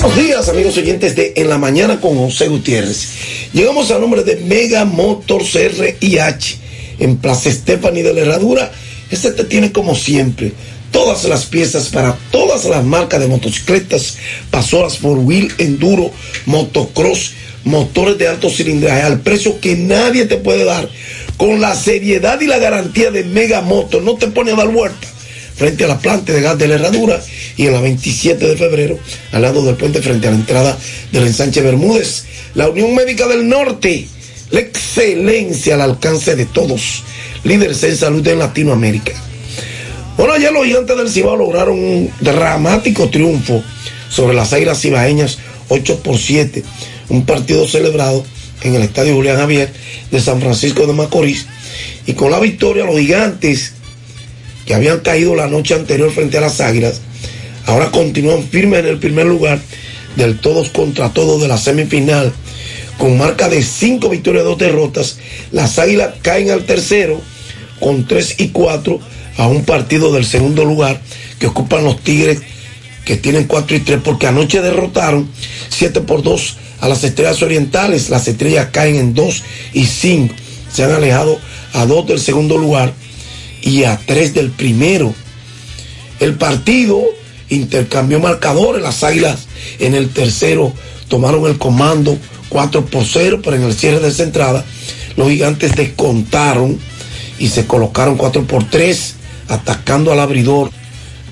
Buenos días, amigos oyentes de En la Mañana con José Gutiérrez. Llegamos al nombre de Mega Motors RIH en Plaza Stephanie de la Herradura. Este te tiene como siempre todas las piezas para todas las marcas de motocicletas, pasoras por wheel, enduro, motocross, motores de alto cilindraje al precio que nadie te puede dar. Con la seriedad y la garantía de Mega Motors, no te pone a dar vuelta frente a la planta de gas de la herradura y en la 27 de febrero, al lado del puente frente a la entrada del ensanche Bermúdez. La Unión Médica del Norte, la excelencia al alcance de todos, líderes en salud en Latinoamérica. Bueno, ayer los gigantes del Cibao lograron un dramático triunfo sobre las Águilas Cibaeñas 8 por 7, un partido celebrado en el Estadio Julián Javier de San Francisco de Macorís. Y con la victoria, los gigantes que habían caído la noche anterior frente a las Águilas, ahora continúan firmes en el primer lugar del todos contra todos de la semifinal, con marca de 5 victorias y 2 derrotas. Las Águilas caen al tercero con 3 y 4 a un partido del segundo lugar que ocupan los Tigres que tienen 4 y 3 porque anoche derrotaron 7 por 2 a las Estrellas Orientales. Las Estrellas caen en 2 y 5. Se han alejado a 2 del segundo lugar y a 3 del primero. El partido intercambió marcadores. Las Águilas en el tercero tomaron el comando 4 por 0, pero en el cierre de esa entrada los gigantes descontaron y se colocaron 4 por 3, atacando al abridor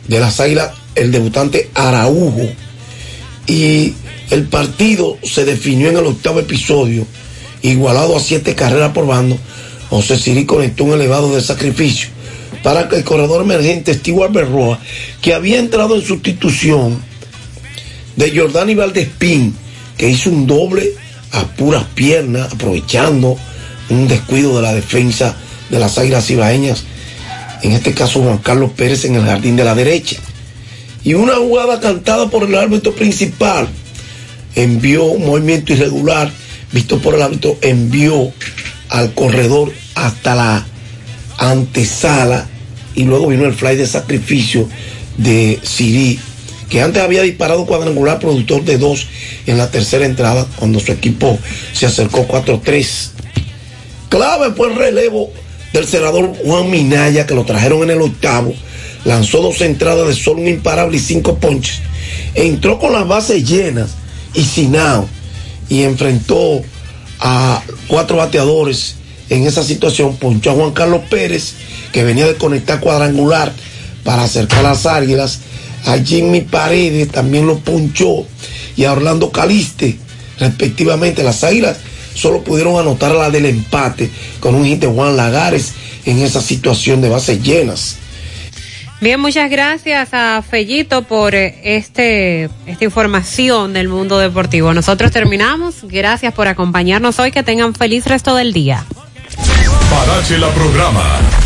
de las Águilas, el debutante Araujo. Y el partido se definió en el octavo episodio, igualado a 7 carreras por bando. José Siri conectó un elevado de sacrificio para el corredor emergente Stewart Berroa, que había entrado en sustitución de Jordani Valdespín, que hizo un doble a puras piernas, aprovechando un descuido de la defensa de las Águilas Ibaeñas, en este caso Juan Carlos Pérez en el jardín de la derecha. Y una jugada cantada por el árbitro principal envió un movimiento irregular, visto por el árbitro, envió al corredor hasta la antesala y luego vino el fly de sacrificio de Siri, que antes había disparado cuadrangular productor de dos en la tercera entrada cuando su equipo se acercó 4-3. Clave fue el relevo del senador Juan Minaya que lo trajeron en el octavo, lanzó dos entradas de solo un imparable y cinco ponches, entró con las bases llenas y sin y enfrentó a cuatro bateadores en esa situación, ponchó a Juan Carlos Pérez, que venía de conectar cuadrangular para acercar las águilas, a Jimmy Paredes también lo ponchó, y a Orlando Caliste, respectivamente. Las águilas solo pudieron anotar la del empate con un hit de Juan Lagares en esa situación de bases llenas. Bien, muchas gracias a Fellito por eh, este, esta información del mundo deportivo. Nosotros terminamos. Gracias por acompañarnos hoy. Que tengan feliz resto del día. Parache la programa.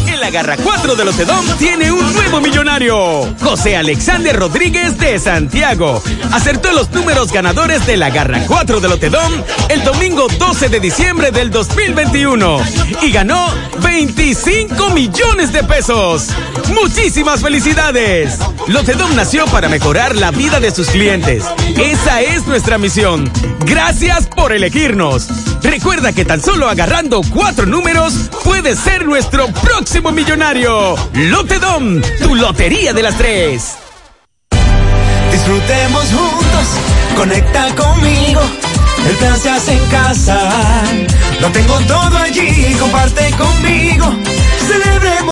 La garra 4 de Lotedom tiene un nuevo millonario. José Alexander Rodríguez de Santiago. Acertó los números ganadores de la garra 4 de Lotedom el domingo 12 de diciembre del 2021. Y ganó 25 millones de pesos. Muchísimas felicidades. Lotedom nació para mejorar la vida de sus clientes. Esa es nuestra misión. Gracias por elegirnos. Recuerda que tan solo agarrando cuatro números puedes ser nuestro próximo millonario. Lotedom, tu lotería de las tres. Disfrutemos juntos, conecta conmigo. El plan se hace en casa. Lo tengo todo allí, comparte conmigo. Celebremos.